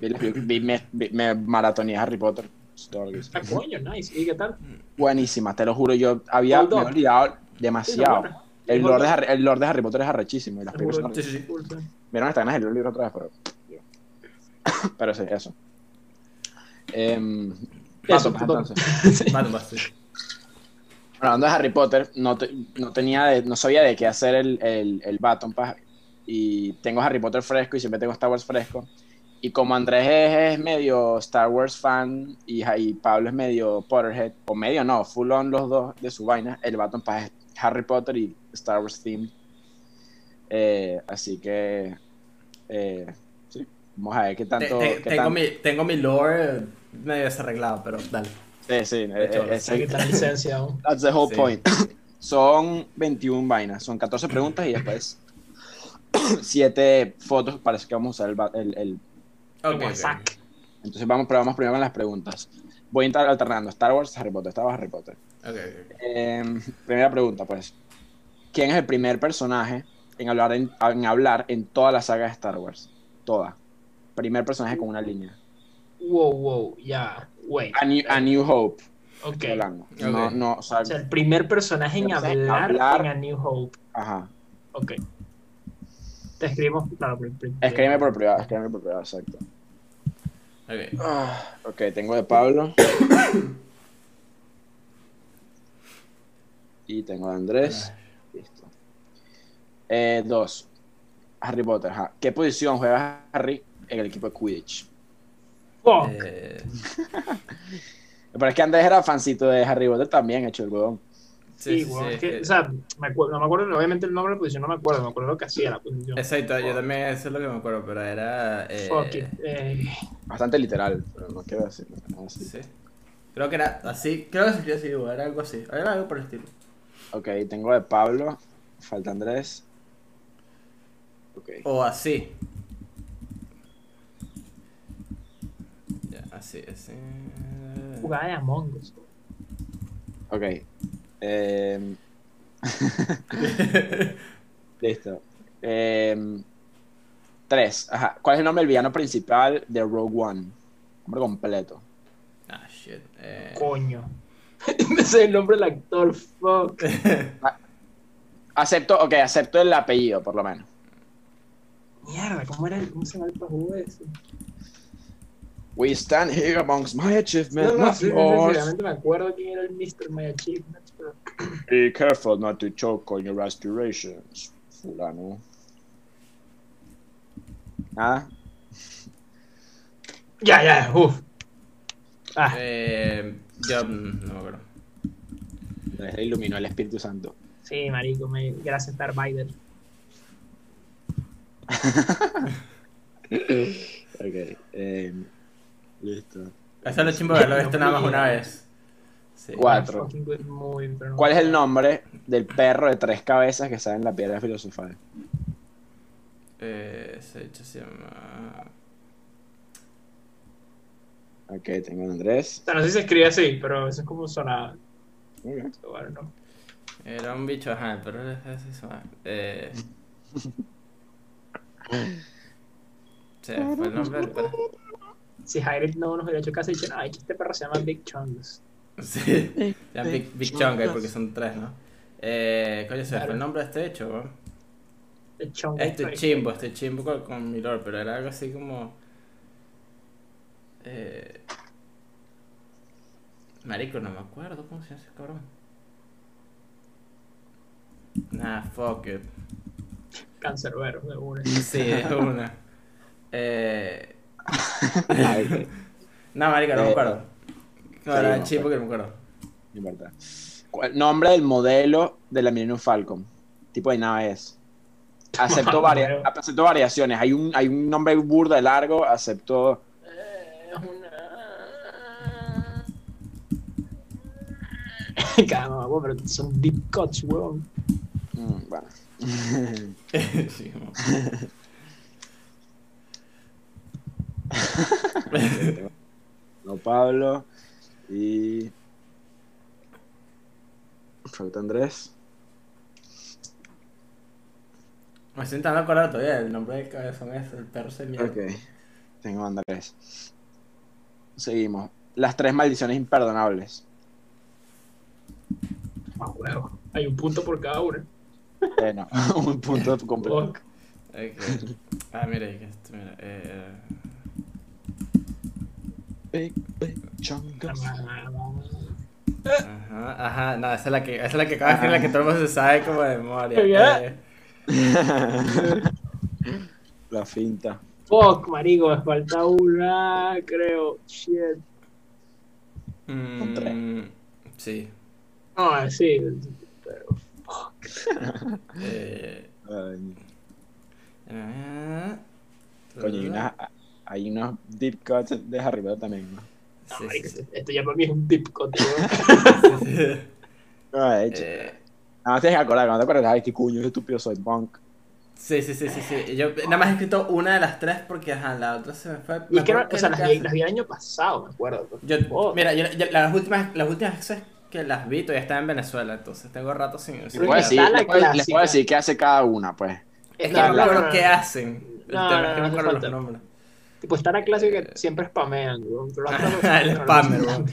Vi, vi- vi- me, vi- me maratoneé Harry Potter. Es todo lo que hice. Ah, coño, nice. ¿Y qué tal? Buenísima, te lo juro. Yo había me olvidado demasiado. El lore, de. Harry, el lore de Harry Potter es arrechísimo. Y las películas. Vieron hasta ganas de leer el libro otra vez, pero. Pero sí, eso. Em, Eso, entonces. Sí. Hablando de Harry Potter, no, te- no tenía de- no sabía de qué hacer el, el, el Baton Pass. Y tengo Harry Potter fresco y siempre tengo Star Wars fresco. Y como Andrés es, es medio Star Wars fan y, y Pablo es medio Potterhead, o medio no, full on los dos de su vaina, el Baton Pass es Harry Potter y Star Wars themed. Eh, así que, eh, sí, vamos a ver qué Te- tanto... te- qué tengo, tan- mi, tengo mi lore medio desarreglado, pero dale. Sí, sí, eh, la licencia aún. That's the whole Sí. point. Son 21 vainas, son 14 preguntas y después 7 fotos. Parece que vamos a usar el. el- el- sac. Entonces vamos, pero vamos primero con las preguntas. Voy a estar alternando Star Wars, Harry Potter. Star Wars, Harry Potter. Ok, ok. Eh, primera pregunta, pues. ¿Quién es el primer personaje en hablar en, en hablar en toda la saga de Star Wars? Toda. Primer personaje con una línea. Wow, wow, ya. Wait. A New, a New Hope. Ok. hablando. No, no, o sea, O sea, el primer personaje en Primer personaje en hablar, hablar. en A New Hope. ajá. Ok. Te escribimos, claro, pri- pri- Escríbeme por privado, escríbeme por privado, exacto. Ok. Ah, ok, tengo de Pablo. y tengo de Andrés. Listo. Eh, dos. Harry Potter. ajá. ¿Qué posición juega Harry en el equipo de Quidditch? Fuck. Eh, Pero es que Andrés era fancito de Harry Potter también, hecho el huevón. Sí, sí, sí, weón, sí, es que, eh, o sea, me acuerdo, no me acuerdo, obviamente el nombre de la posición no me acuerdo, me acuerdo lo que hacía la posición. Exacto, yo también eso es lo que me acuerdo, pero era... eh, Fuck it. Eh, Bastante literal, pero no quiero decirlo. así. Sí. Creo que era así, creo que se escribía así, era algo así, era algo por el estilo. Ok, tengo de Pablo. Falta Andrés. Ok. O así. Ya, así, así. jugada de Among Us. Ok. Em, Listo. Em, tres. Ajá. ¿Cuál es el nombre del villano principal de Rogue One? Nombre completo. ah, shit. Eh, Coño. Ese es el nombre del actor, fuck. Acepto, ok, acepto el apellido, por lo menos. Mierda, ¿cómo era el, cómo se llama el pajú ese? We stand here amongst my achievements, No, no, not sí, sí, sí, yours. realmente me acuerdo quién era el Mr. My Achievements, pero... Be careful not to choke on your aspirations, fulano. Nada. Ya, ya, uff. Ah, eh, yo mm, no me acuerdo. Le iluminó el Espíritu Santo. sí, marico, me... gracias Darth Vader. Ok. em, listo. Eso es lo chimbo de haberlo visto nada más una vez. Sí. Cuatro. Movie, no- ¿Cuál es el nombre del perro de tres cabezas que sale en la piedra filosofal? Eh, ese hecho se llama. Ok, tengo a Andrés. O sea, no sé si se escribe así, pero eso es como sonaba. Ok. So, I don't know. Era un bicho, ajá, pero es así llama. Eh. Se fue el nombre del perro. Si Hagrid no nos hubiera hecho caso y dicho, ay, que este perro se llama Big Chungus. Sí. Llama Big, Big Chunk ahí porque son tres, ¿no? Eh, coño, se Claro. el nombre de este hecho, weón. Chungus. Este chimbo, este chimbo con, con mi lord, pero era algo así como. Eh... Marico, no me acuerdo cómo se llama ese cabrón. Nah, fuck it. Cancerbero, de una. Sí, es una. Eh... No, marico, no me Eh, acuerdo. No, sí, era no, me acuerdo. no importa. ¿Cuál- Nombre del modelo de la Millennium Falcon. Tipo de nave es. Acepto, varia- acepto variaciones. Hay un, hay un nombre burda de largo. Acepto. Eh, Es una. Calma, weón, pero son deep cuts, weón. mm, bueno. Sí, No, Pablo. Y. Falta Andrés. Me estoy intentando acordar todavía el nombre del cabezón es el perro se mierda. Ok. Tengo a Andrés. Seguimos. Las tres maldiciones imperdonables. Ah, huevo. Hay un punto por cada una. Eh, no, un punto completo. Fuck. Ok. Ah, mira, esto, mira. Eh, Big, big chungus. ajá, ajá, no, esa es la que, esa es la que acaba de escribir, la que todo el mundo se sabe como de memoria. Eh, La finta. Fuck, marico, me falta una, creo. Shit. mm, sí. No, sí, pero. Eh, Ay, eh, coño, hay, una- hay unos deep cuts de Harry Potter también, ¿no? No, sí, marico, sí, sí. esto, ya para mí es un deep cut. No, de hecho. Eh, Nada más tienes que acordar, cuando te acuerdas, ay, qué cuño, estúpido soy, punk. Sí, sí, sí, sí, sí. Yo nada más he escrito una de las tres porque, ajá, la otra se me fue. Y me es que, no- acuerdo o sea, las vi, las vi el año pasado, me acuerdo. Yo, Fuck. mira, yo, yo- las últimas, las últimas veces que las vi todavía estaba en Venezuela, entonces tengo rato sin Les puedo, decir, la les, puedo, les clásica. puedo decir qué hace cada una, pues. Es que No, no me no, acuerdo no, qué no. hacen. No, no, no no Tipo, está la clásica que siempre spamean, weón. el spammer, no. weón.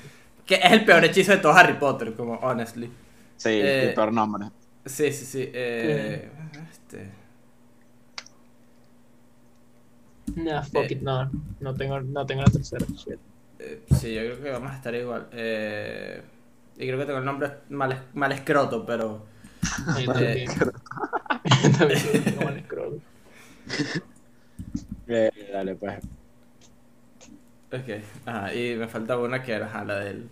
Que es el peor hechizo de todo Harry Potter, como honestly. Sí, Eh, el peor nombre. Sí, sí, sí. Eh, este. Nah, fuck Eh. it, no. No tengo, no tengo la tercera. shit. Eh, sí, yo creo que vamos a estar igual. Eh, y creo que tengo el nombre mal, mal escroto, pero. Eh. también. También tengo mal. Eh, dale, pues. Ok. Ajá, y me falta una que era ajá, la del.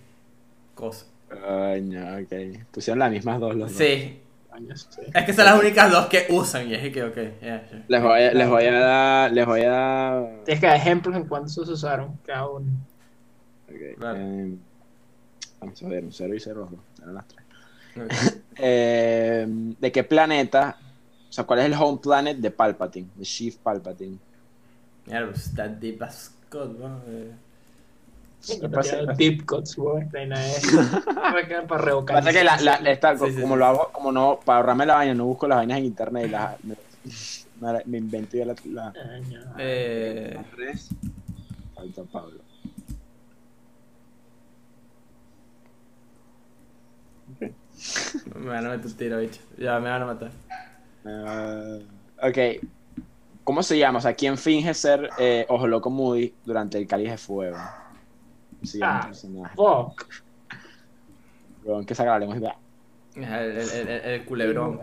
Cosa. Coño, ok. Pusieron las mismas dos los dos. Sí. Sí. Es que son las únicas dos que usan, y es que, ok, yeah, sure. Les voy, a, les voy a dar. Les voy a dar. Tienes que dar ejemplos en cuántos se usaron cada uno. ok, Claro. eh, vamos a ver, un 0 y 0, eran las tres. Ok. Eh, ¿De qué planeta? O sea, ¿cuál es el home planet de Palpatine? De Chief Palpatine. Mierda, está deep as God, ¿no? Eh, tiraron deep cuts, güey. Para, revocar. Pasa que la, la, esta, Sí, sí, como sí. lo hago, como no, para ahorrarme la vaina, no busco las vainas en internet y las, me, me, invento yo la, la, Coño. eh. Falta Pablo. me van a meter un tiro, bicho. Ya, me van a matar. Eh, ok. ¿Cómo se llama? O sea, ¿quién finge ser eh, Ojo Loco Moody durante el Cáliz de Fuego? Se llama Ah. el personaje. Fuck. Weón, que saca la lengua El, el, el, el culebrón.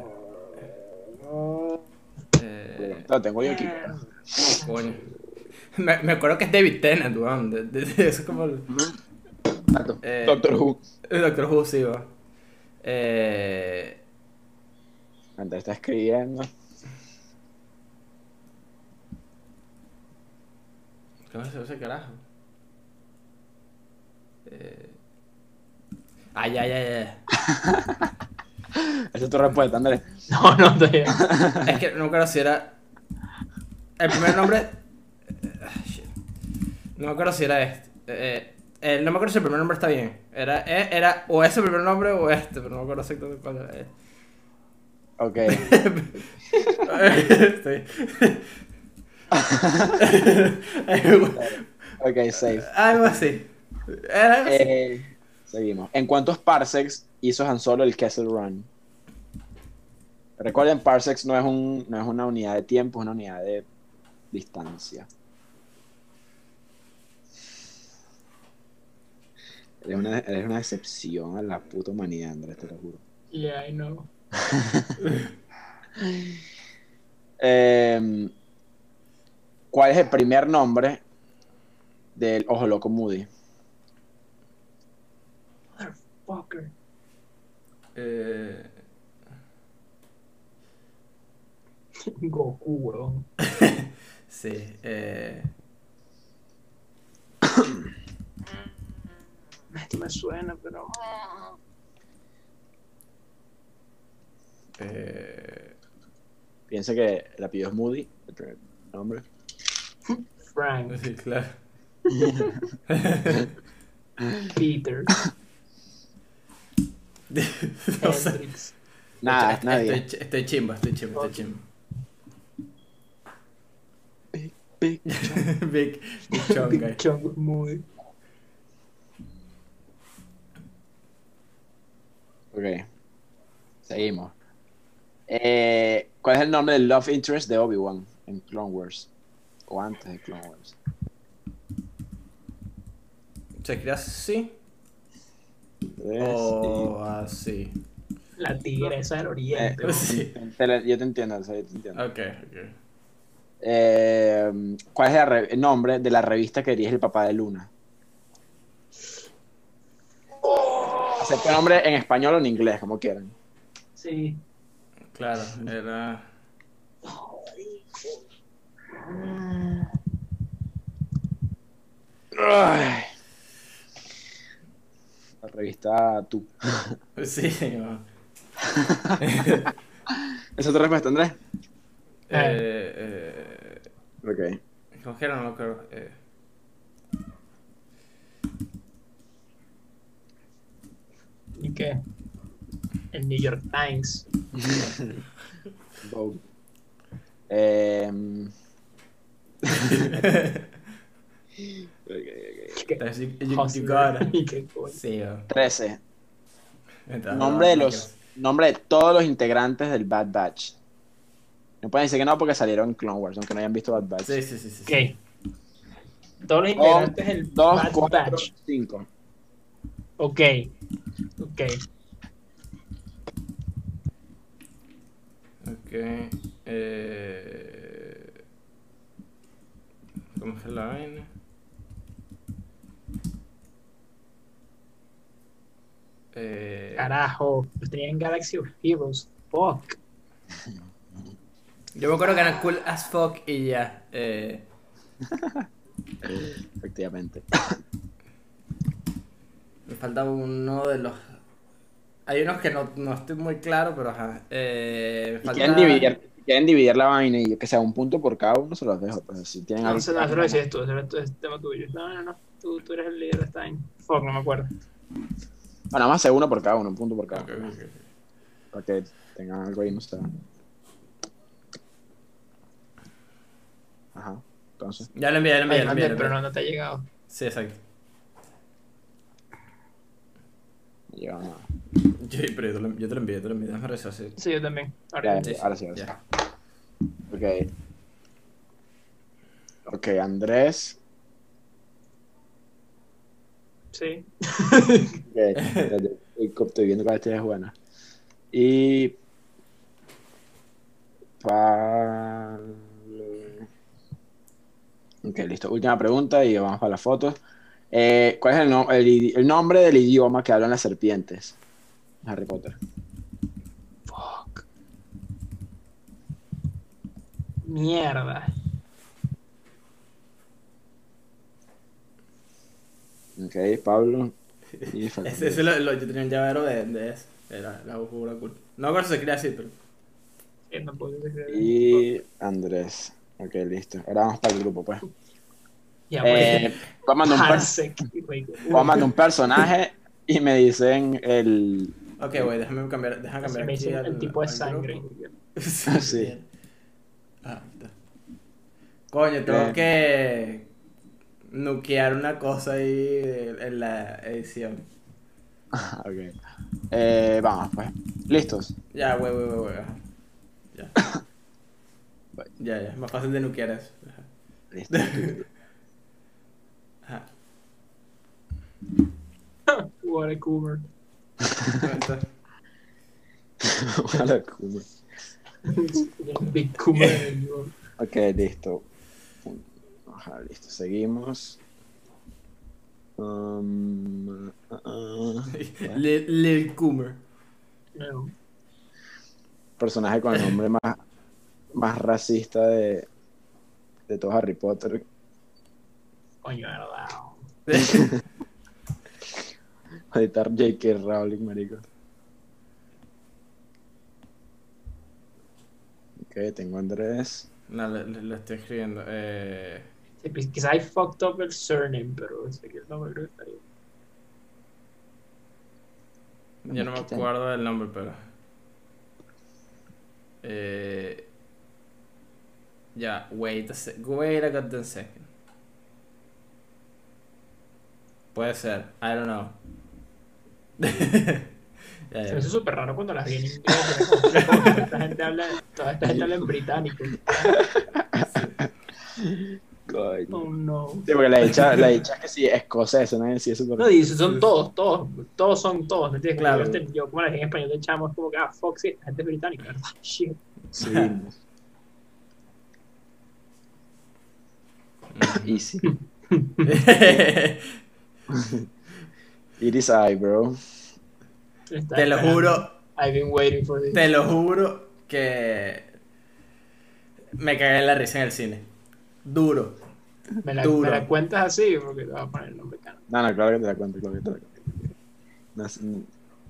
Eh, Lo tengo yo aquí. coño. Me, me acuerdo que es David Tennant, weón. De, de- de- eso es como el, eh, Doctor Who. el Doctor Who, sí, weón. Eh, Mientras está escribiendo. ¿Cómo se usa el carajo? Eh... Ah, ya, ya, ya. Esa es tu respuesta, Andrés. No, no te. Es que no me acuerdo si era. El primer nombre. Ah, shit. No me acuerdo si era este. Eh, eh, no me acuerdo si el primer nombre está bien. Era, eh, era o ese primer nombre o este, pero no me acuerdo exactamente cuál era. Ok. Estoy- Ok, safe. Algo así. Era algo así. Eh, seguimos. ¿En cuántos parsecs hizo Han Solo el Kessel Run? Recuerden, parsecs no es, un, no es una unidad de tiempo, es una unidad de distancia. Eres una, eres una excepción a la puta humanidad, Andrés, te lo juro. Yeah, I know. Eh, ¿Cuál es el primer nombre del Ojo Loco Moody? Motherfucker. Eh, Goku, weón. sí. Eh, Esto me suena, pero. eh, Piensa que el apellido es Moody, el primer nombre. Frank, sí, claro. Peter, no sé. Nada, estoy, nadie. Estoy, estoy chimba, estoy chimba, estoy chimba. Big Big, big chong guy. Big Chong Moody. Ok. Seguimos. Eh, ¿Cuál es el nombre del love interest de Obi-Wan en Clone Wars? O antes de Clone Wars. ¿Se así? Tres, O así. La tigresa del oriente. eh. Sí. yo te entiendo, o sea, yo te entiendo. Ok, ok. Eh, ¿Cuál es el nombre de la revista que dirige el papá de Luna? Acepta el nombre en español o en inglés, como quieran. Sí. Claro, era. Ay. La revista Tú. Sí, no. ¿Esa es tu respuesta, Andrés? Eh, eh, Ok. ¿Cómo que era? No me acuerdo. Eh, ¿Y qué? El New York Times. Vogue. Em. 13. Entonces, Nombre de los nombre de todos los integrantes del Bad Batch. No pueden decir que no porque salieron Clone Wars, aunque no hayan visto Bad Batch. Sí, sí, sí. sí, sí. Ok. Todos los integrantes del Dos, Bad cuatro, Batch. cinco. Ok. Ok. Ok. Eh... ¿Cómo es la vaina? Eh... Carajo. Los tenía en Galaxy of Heroes. Fuck. Yo me acuerdo que eran cool as fuck y ya. Eh... Efectivamente. Me falta uno de los. Hay unos que no, no estoy muy claro, pero ajá. Eh, me falta- quieren dividir la vaina y que sea un punto por cada uno, se los dejo. Pues si tienen No, algo- se no, lo decías tú. Es tema tuyo. No, no, no. Tú, tú eres el líder de esta vaina. Fuck, no me acuerdo. Bueno, más hacer uno por cada uno, un punto por cada uno. ok, ok. Para que tengan algo ahí, no sé. Ajá. Entonces. Ya lo envié, ya lo envié, ya lo envié, pero no, no te ha llegado. Sí, exacto. No nada. Yo, pero yo te, lo, yo te lo envié, yo te lo envié. Déjame sí. Sí, yo también. Ahora ya, Sí, ahora sí, ahora sí. ya. Ok. Ok, Andrés. Sí. Ok, espérate, estoy- viendo cuál es buena. Y. Pablo. Ok, listo. Última pregunta y vamos para las fotos. Eh, ¿Cuál es el, no- el idi- el nombre del idioma que hablan las serpientes? Harry Potter. Fuck. Mierda. Ok, Pablo. Y. Ese, ese lo, lo- yo tenía un llavero de, de eso. Era la jugura cool. No me acuerdo si se quería así, pero. No puedo. Y Andrés. Ok, listo. Ahora vamos para el grupo, pues. Ya, Eh, voy a mandar un personaje y me dicen el. Ok, güey, déjame cambiar, déjame cambiar aquí al- el tipo de sangre. grupo. Sí. bien. Ah, está. Coño, tengo Eh. que nuquear una cosa ahí en la edición. Ok. Eh, vamos, pues. ¿Listos? Ya, güey, güey, güey. Ya. Ya, ya, es más fácil de nuquear eso. Listo. Ajá. What a coomer. ¿Dónde está? Una locura. Big coomer ok, listo. Ajá, listo. Seguimos. Um, uh, uh, Lil Lil Coomer. No. personaje con el nombre más, más racista de, de todo Harry Potter. Coño, a editar J.K. Rowling, marico. Ok, tengo a Andrés. No, le, le- le estoy escribiendo. Eh... Sí, pues, Quizás I fucked up el surname, pero sé que el nombre creo que está ahí. Yo no me acuerdo del nombre, pero. Eh... Ya, wait a sec. Wait a goddamn second. Puede ser, I don't know. Ya, Se ya. me hizo súper raro cuando las vi en inglés. como, toda esta gente habla, toda esta gente habla en británico. Coño. Oh no. Sí, porque la dicha, la dicha es que sí, escocesa, ¿no? Sí, es súper. No, y son todos, todos, todos son todos, ¿me entiendes? Claro. Yo, yo como la dije en español de chamo, es como que, ah, sí, esta gente es británica, ¿verdad? Shit. Sí. Easy. It is I, bro. Está te lo juro, I've been waiting for this. te lo juro que me cagué en la risa en el cine. Duro. me, la, duro. me la cuentas así porque te voy a poner el nombre cano. No, no, claro que te la cuento, claro que te la cuento. No,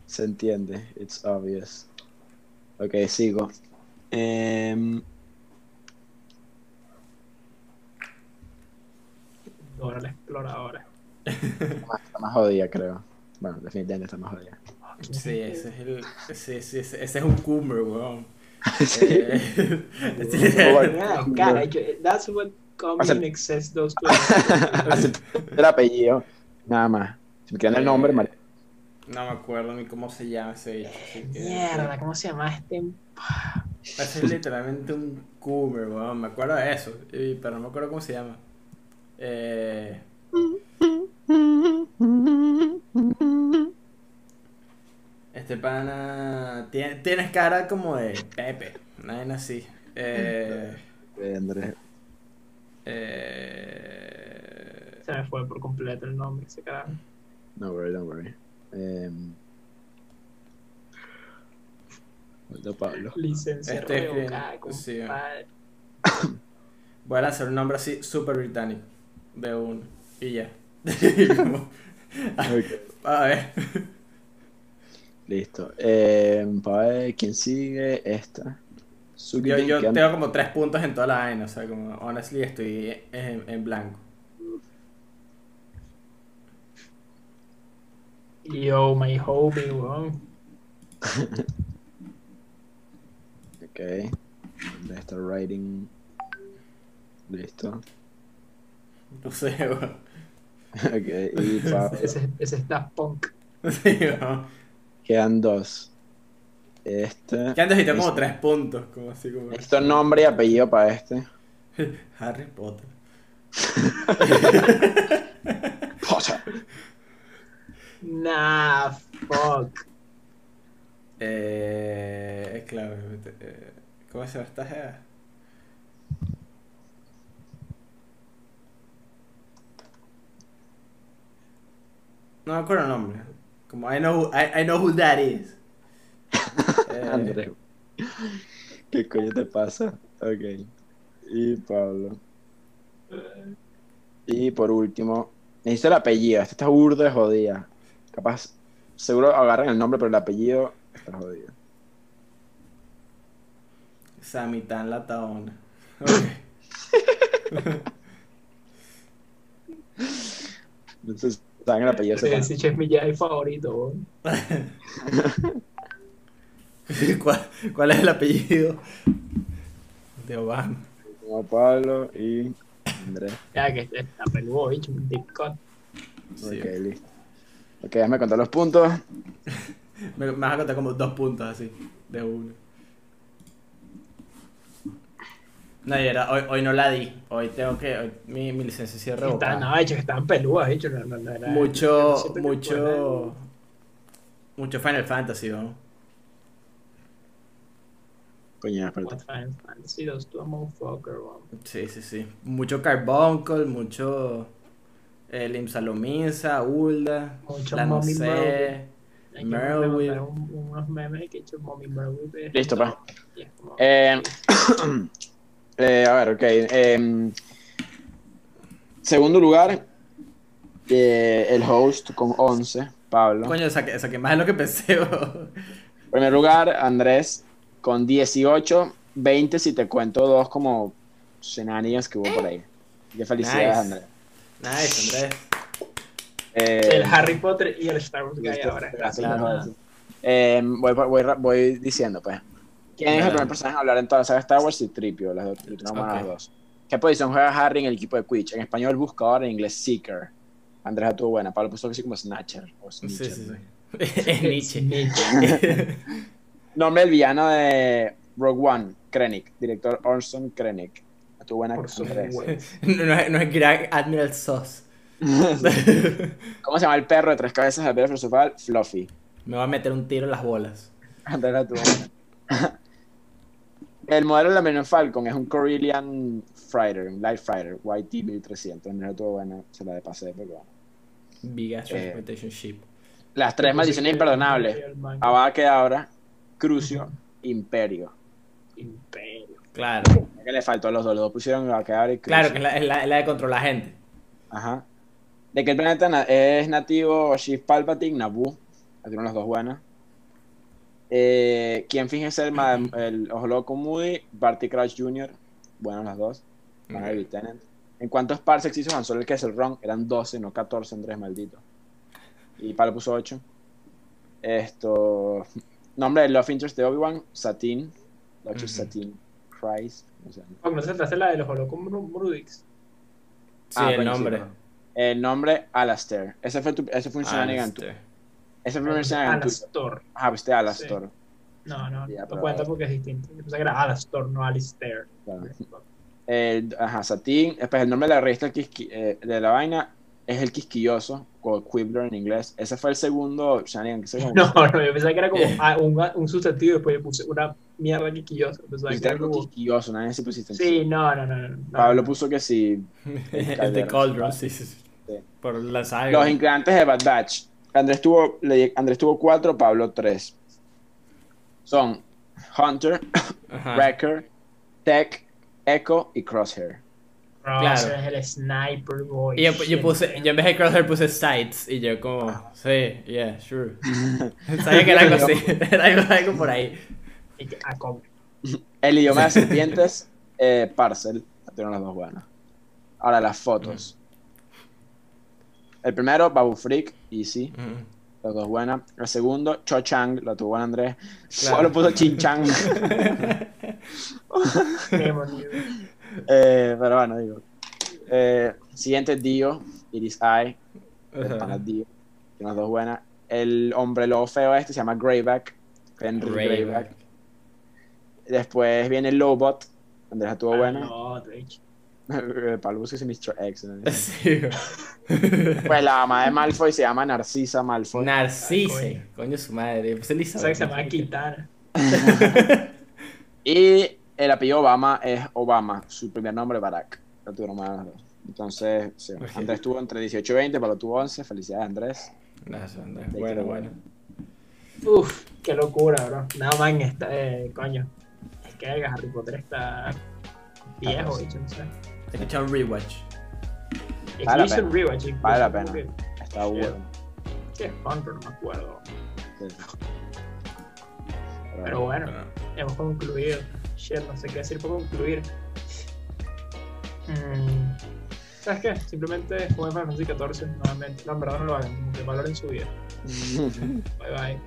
se, entiende, it's obvious. Ok, sigo. Em, Ahora la exploradora. Está más jodida, creo. Bueno, definitivamente está más jodida. Sí, ese es el. Sí, sí, ese, ese es un coomer, weón. Sí. Eh, sí. Yeah, cara, yo- that's what Hace- excess those two. El apellido, nada más. Si me quedan el nombre, marico. No me acuerdo ni cómo se llama ese bicho. Mierda, ¿cómo se llama este? Ese es literalmente un Coomer, weón. Me acuerdo de eso, pero no me acuerdo cómo se llama. Eh... Este pana. tiene- Tienes cara como de Pepe, nadie así. Eh, Eh, Andrés. eh, Se me fue por completo el nombre, ese carajo. No worry, don't worry. Falta Pablo. Licencia revocada, sí. compadre. voy a lanzar un nombre así súper británico. De uno. Y ya. A ver. Listo. Em, para ver quién sigue. Esta. Yo, yo tengo como tres puntos en toda la vaina. O sea, como, honestly, estoy en, en blanco. Yo, my homie, weón. Ok. ¿Dónde está writing? Listo. No sé, weón. Y Ese, ese está punk. Sí, weón. quedan dos. Este. Que antes dijiste como tres puntos. Como así como. Necesito nombre y apellido para este. Harry Potter. Potter. Nah, fuck. Eh, claro. eh, ¿Cómo se llama esta No me acuerdo el nombre. Como I know, I, I know who that is. Eh. ¿Qué coño te pasa? Ok. Y Pablo. Y por último, necesito el apellido. Este está burdo de jodida. Capaz, seguro agarran el nombre, pero el apellido está jodido. Samitán Lataona. Ok. Entonces, saben el apellido. se Ese ese es mi Jedi favorito. ¿Cuál, ¿Cuál es el apellido? De Obama. Como Pablo y Andrés. Ya que está peludo, bicho, un deep cut. Sí. Ok, listo. Ok, déjame contar los puntos. Me, me vas a contar como dos puntos así, de uno. No, y era, hoy, hoy no la di. Hoy tengo que. hoy mi, mi licencia Está, revocada. no, bicho, que estaban peludas, bicho. No, no, no era- mucho, mucho. Mucho Final Fantasy, ¿no? Coño, espérate. Final Fantasy 2 to a motherfucker. Sí, sí, sí. Mucho Carbuncle, mucho. Eh, Limsalominsa, Ulda, Mucho la Merwill. mandar un- unos memes que he hecho Mommy Merwill. es Listo, pa. Y es como- Eh, eh, a ver, ok. em, segundo lugar, eh, el host con 11, Pablo. Coño, saqué, saqué más de lo que pensé. bro. Primer lugar, Andrés con 18, 20 si te cuento dos como shenanigans que hubo por ahí. Qué felicidades, Nice. Andrés. Nice, Andrés. Eh, El Harry Potter y el Star Wars que hay listo, ahora. gracias, Claro. Eh, voy, voy, voy diciendo, pues. ¿Quién es el primer personaje en hablar en toda la saga Star Wars y Tripio? Las dos, bueno, las dos. ¿Qué posición juega Harry en el equipo de Quidditch? En español, buscador, en inglés, seeker. Andrés la tuvo buena. Pablo puso así como snatcher. O Sí, snitcher. sí, sí. Es Nietzsche. Nietzsche. Nombre del villano de Rogue One, Krennic. Director Orson Krennic. La tuvo buena. No, no es, no es Grand Admiral Sos. ¿Cómo se llama el perro de tres cabezas de la piedra filosofal? Fluffy. Me va a meter un tiro en las bolas. Andrés la tuvo buena. El modelo de la Millennium Falcon es un Corellian Fighter, un Light Fighter, YT 1300. Andrés la tuvo buena, se la de pasé, pero bueno. Big Ass Eh, Transportation Ship. Las tres maldiciones imperdonables. Abada Kedavra, Crucio, Imperio. Imperio. Claro. ¿Qué le faltó a los dos? Los dos pusieron Abada Kedavra y Crucio. Claro, que es la, es la, es la de controlar gente. Ajá. ¿De qué planeta na- es nativo Shiv Palpatine? Naboo. Tienen las dos buenas. Eh, ¿Quién finge ser ma- el ojo loco Moody? Barty Crouch Jr. Buenas las dos. Van Lieutenant. ¿En cuántos parsecs hizo Han Solo el Kessel Run? Eran 12, no 14, Andrés, maldito. Y Pablo puso 8. Esto. Nombre del Love Interest de Obi-Wan: Satine. Duchess Ujú. Satine. Christ. No sé. Oh, ¿No se trata la de los Holocom Brudix? Sí, Ah, el sí, nombre. El nombre: Alastair. Ese fue, tu, ese fue un shenanigan tu- Alistair. Ese el primer escenario en Twitter. Alastor. Ah, viste Alastor. No, no, Ya, no cuenta porque es distinto. Yo pensé que era Alastor, no Alistair. Claro. El, ajá, Satín. Después el nombre de la revista el quisqui- eh, de la vaina es el quisquilloso, o Quibbler en inglés. Ese fue el segundo como No, no, yo pensaba que era como ah, un, un sustantivo y después yo puse una mierda que Pusiste era algo como... quisquilloso, nadie se pusiste Sí, no, no, no. no, no. Pablo puso que sí. Es de Cauldron, sí, sí. sí. Sí. Por la saga. Los integrantes de Bad Batch. Andrés tuvo, Andrés tuvo cuatro, Pablo tres. Son Hunter, Ajá. Wrecker, Tech, Echo y Crosshair. Claro. es el sniper boy. Y yo, puse, yo en vez de Crosshair puse Sights y yo como, sí, yeah, sure. Sabía que era algo así, era algo, algo por ahí. Ah. El idioma de serpientes, eh, Parcel. Las dos buenas. Ahora las fotos. El primero, Babu Freak, Easy. Mm. Las dos buenas. El segundo, Cho Chang, lo tuvo buen Andrés. Claro. Solo puso Chin Chang. Eh, pero bueno, digo. Eh, siguiente, Dio, Iris Eye. Pana Dio. Tiene las dos buenas. El hombre lobo feo este se llama Greyback. Henry Greyback. Greyback. Después viene Lobot. Andrés la tuvo buena. Ah, No, de Pablo busca ese Mr. X. ¿no? Sí. Pues la mamá de Malfoy se llama Narcisa Malfoy. Narcisse, coño su madre. Pues O sea, que Elizabeth. se llama Kitana. Y el apellido Obama es Obama. Su primer nombre Barack. Lo tuvieron más. Entonces, sí. Andrés tuvo entre 18 y 20, Pablo tuvo 11. Felicidades, Andrés. Gracias, Andrés. Bueno, bueno. Uf, qué locura, bro. Nada más en esta, eh, coño. Es que Harry Potter está viejo, bicho, no sé. Hay que echar un rewatch. Vale la hice pena. un rewatch. incluso, Vale la como pena. que- Está bueno. Qué fun, pero no me acuerdo. Sí. Pero Pero bueno, Bueno. hemos concluido. Shit, no sé qué decir para concluir. Mm, ¿Sabes qué? Simplemente jueguen Final Fantasy 14 nuevamente. No, en verdad no lo hagan, como que valoren su vida. Bye bye.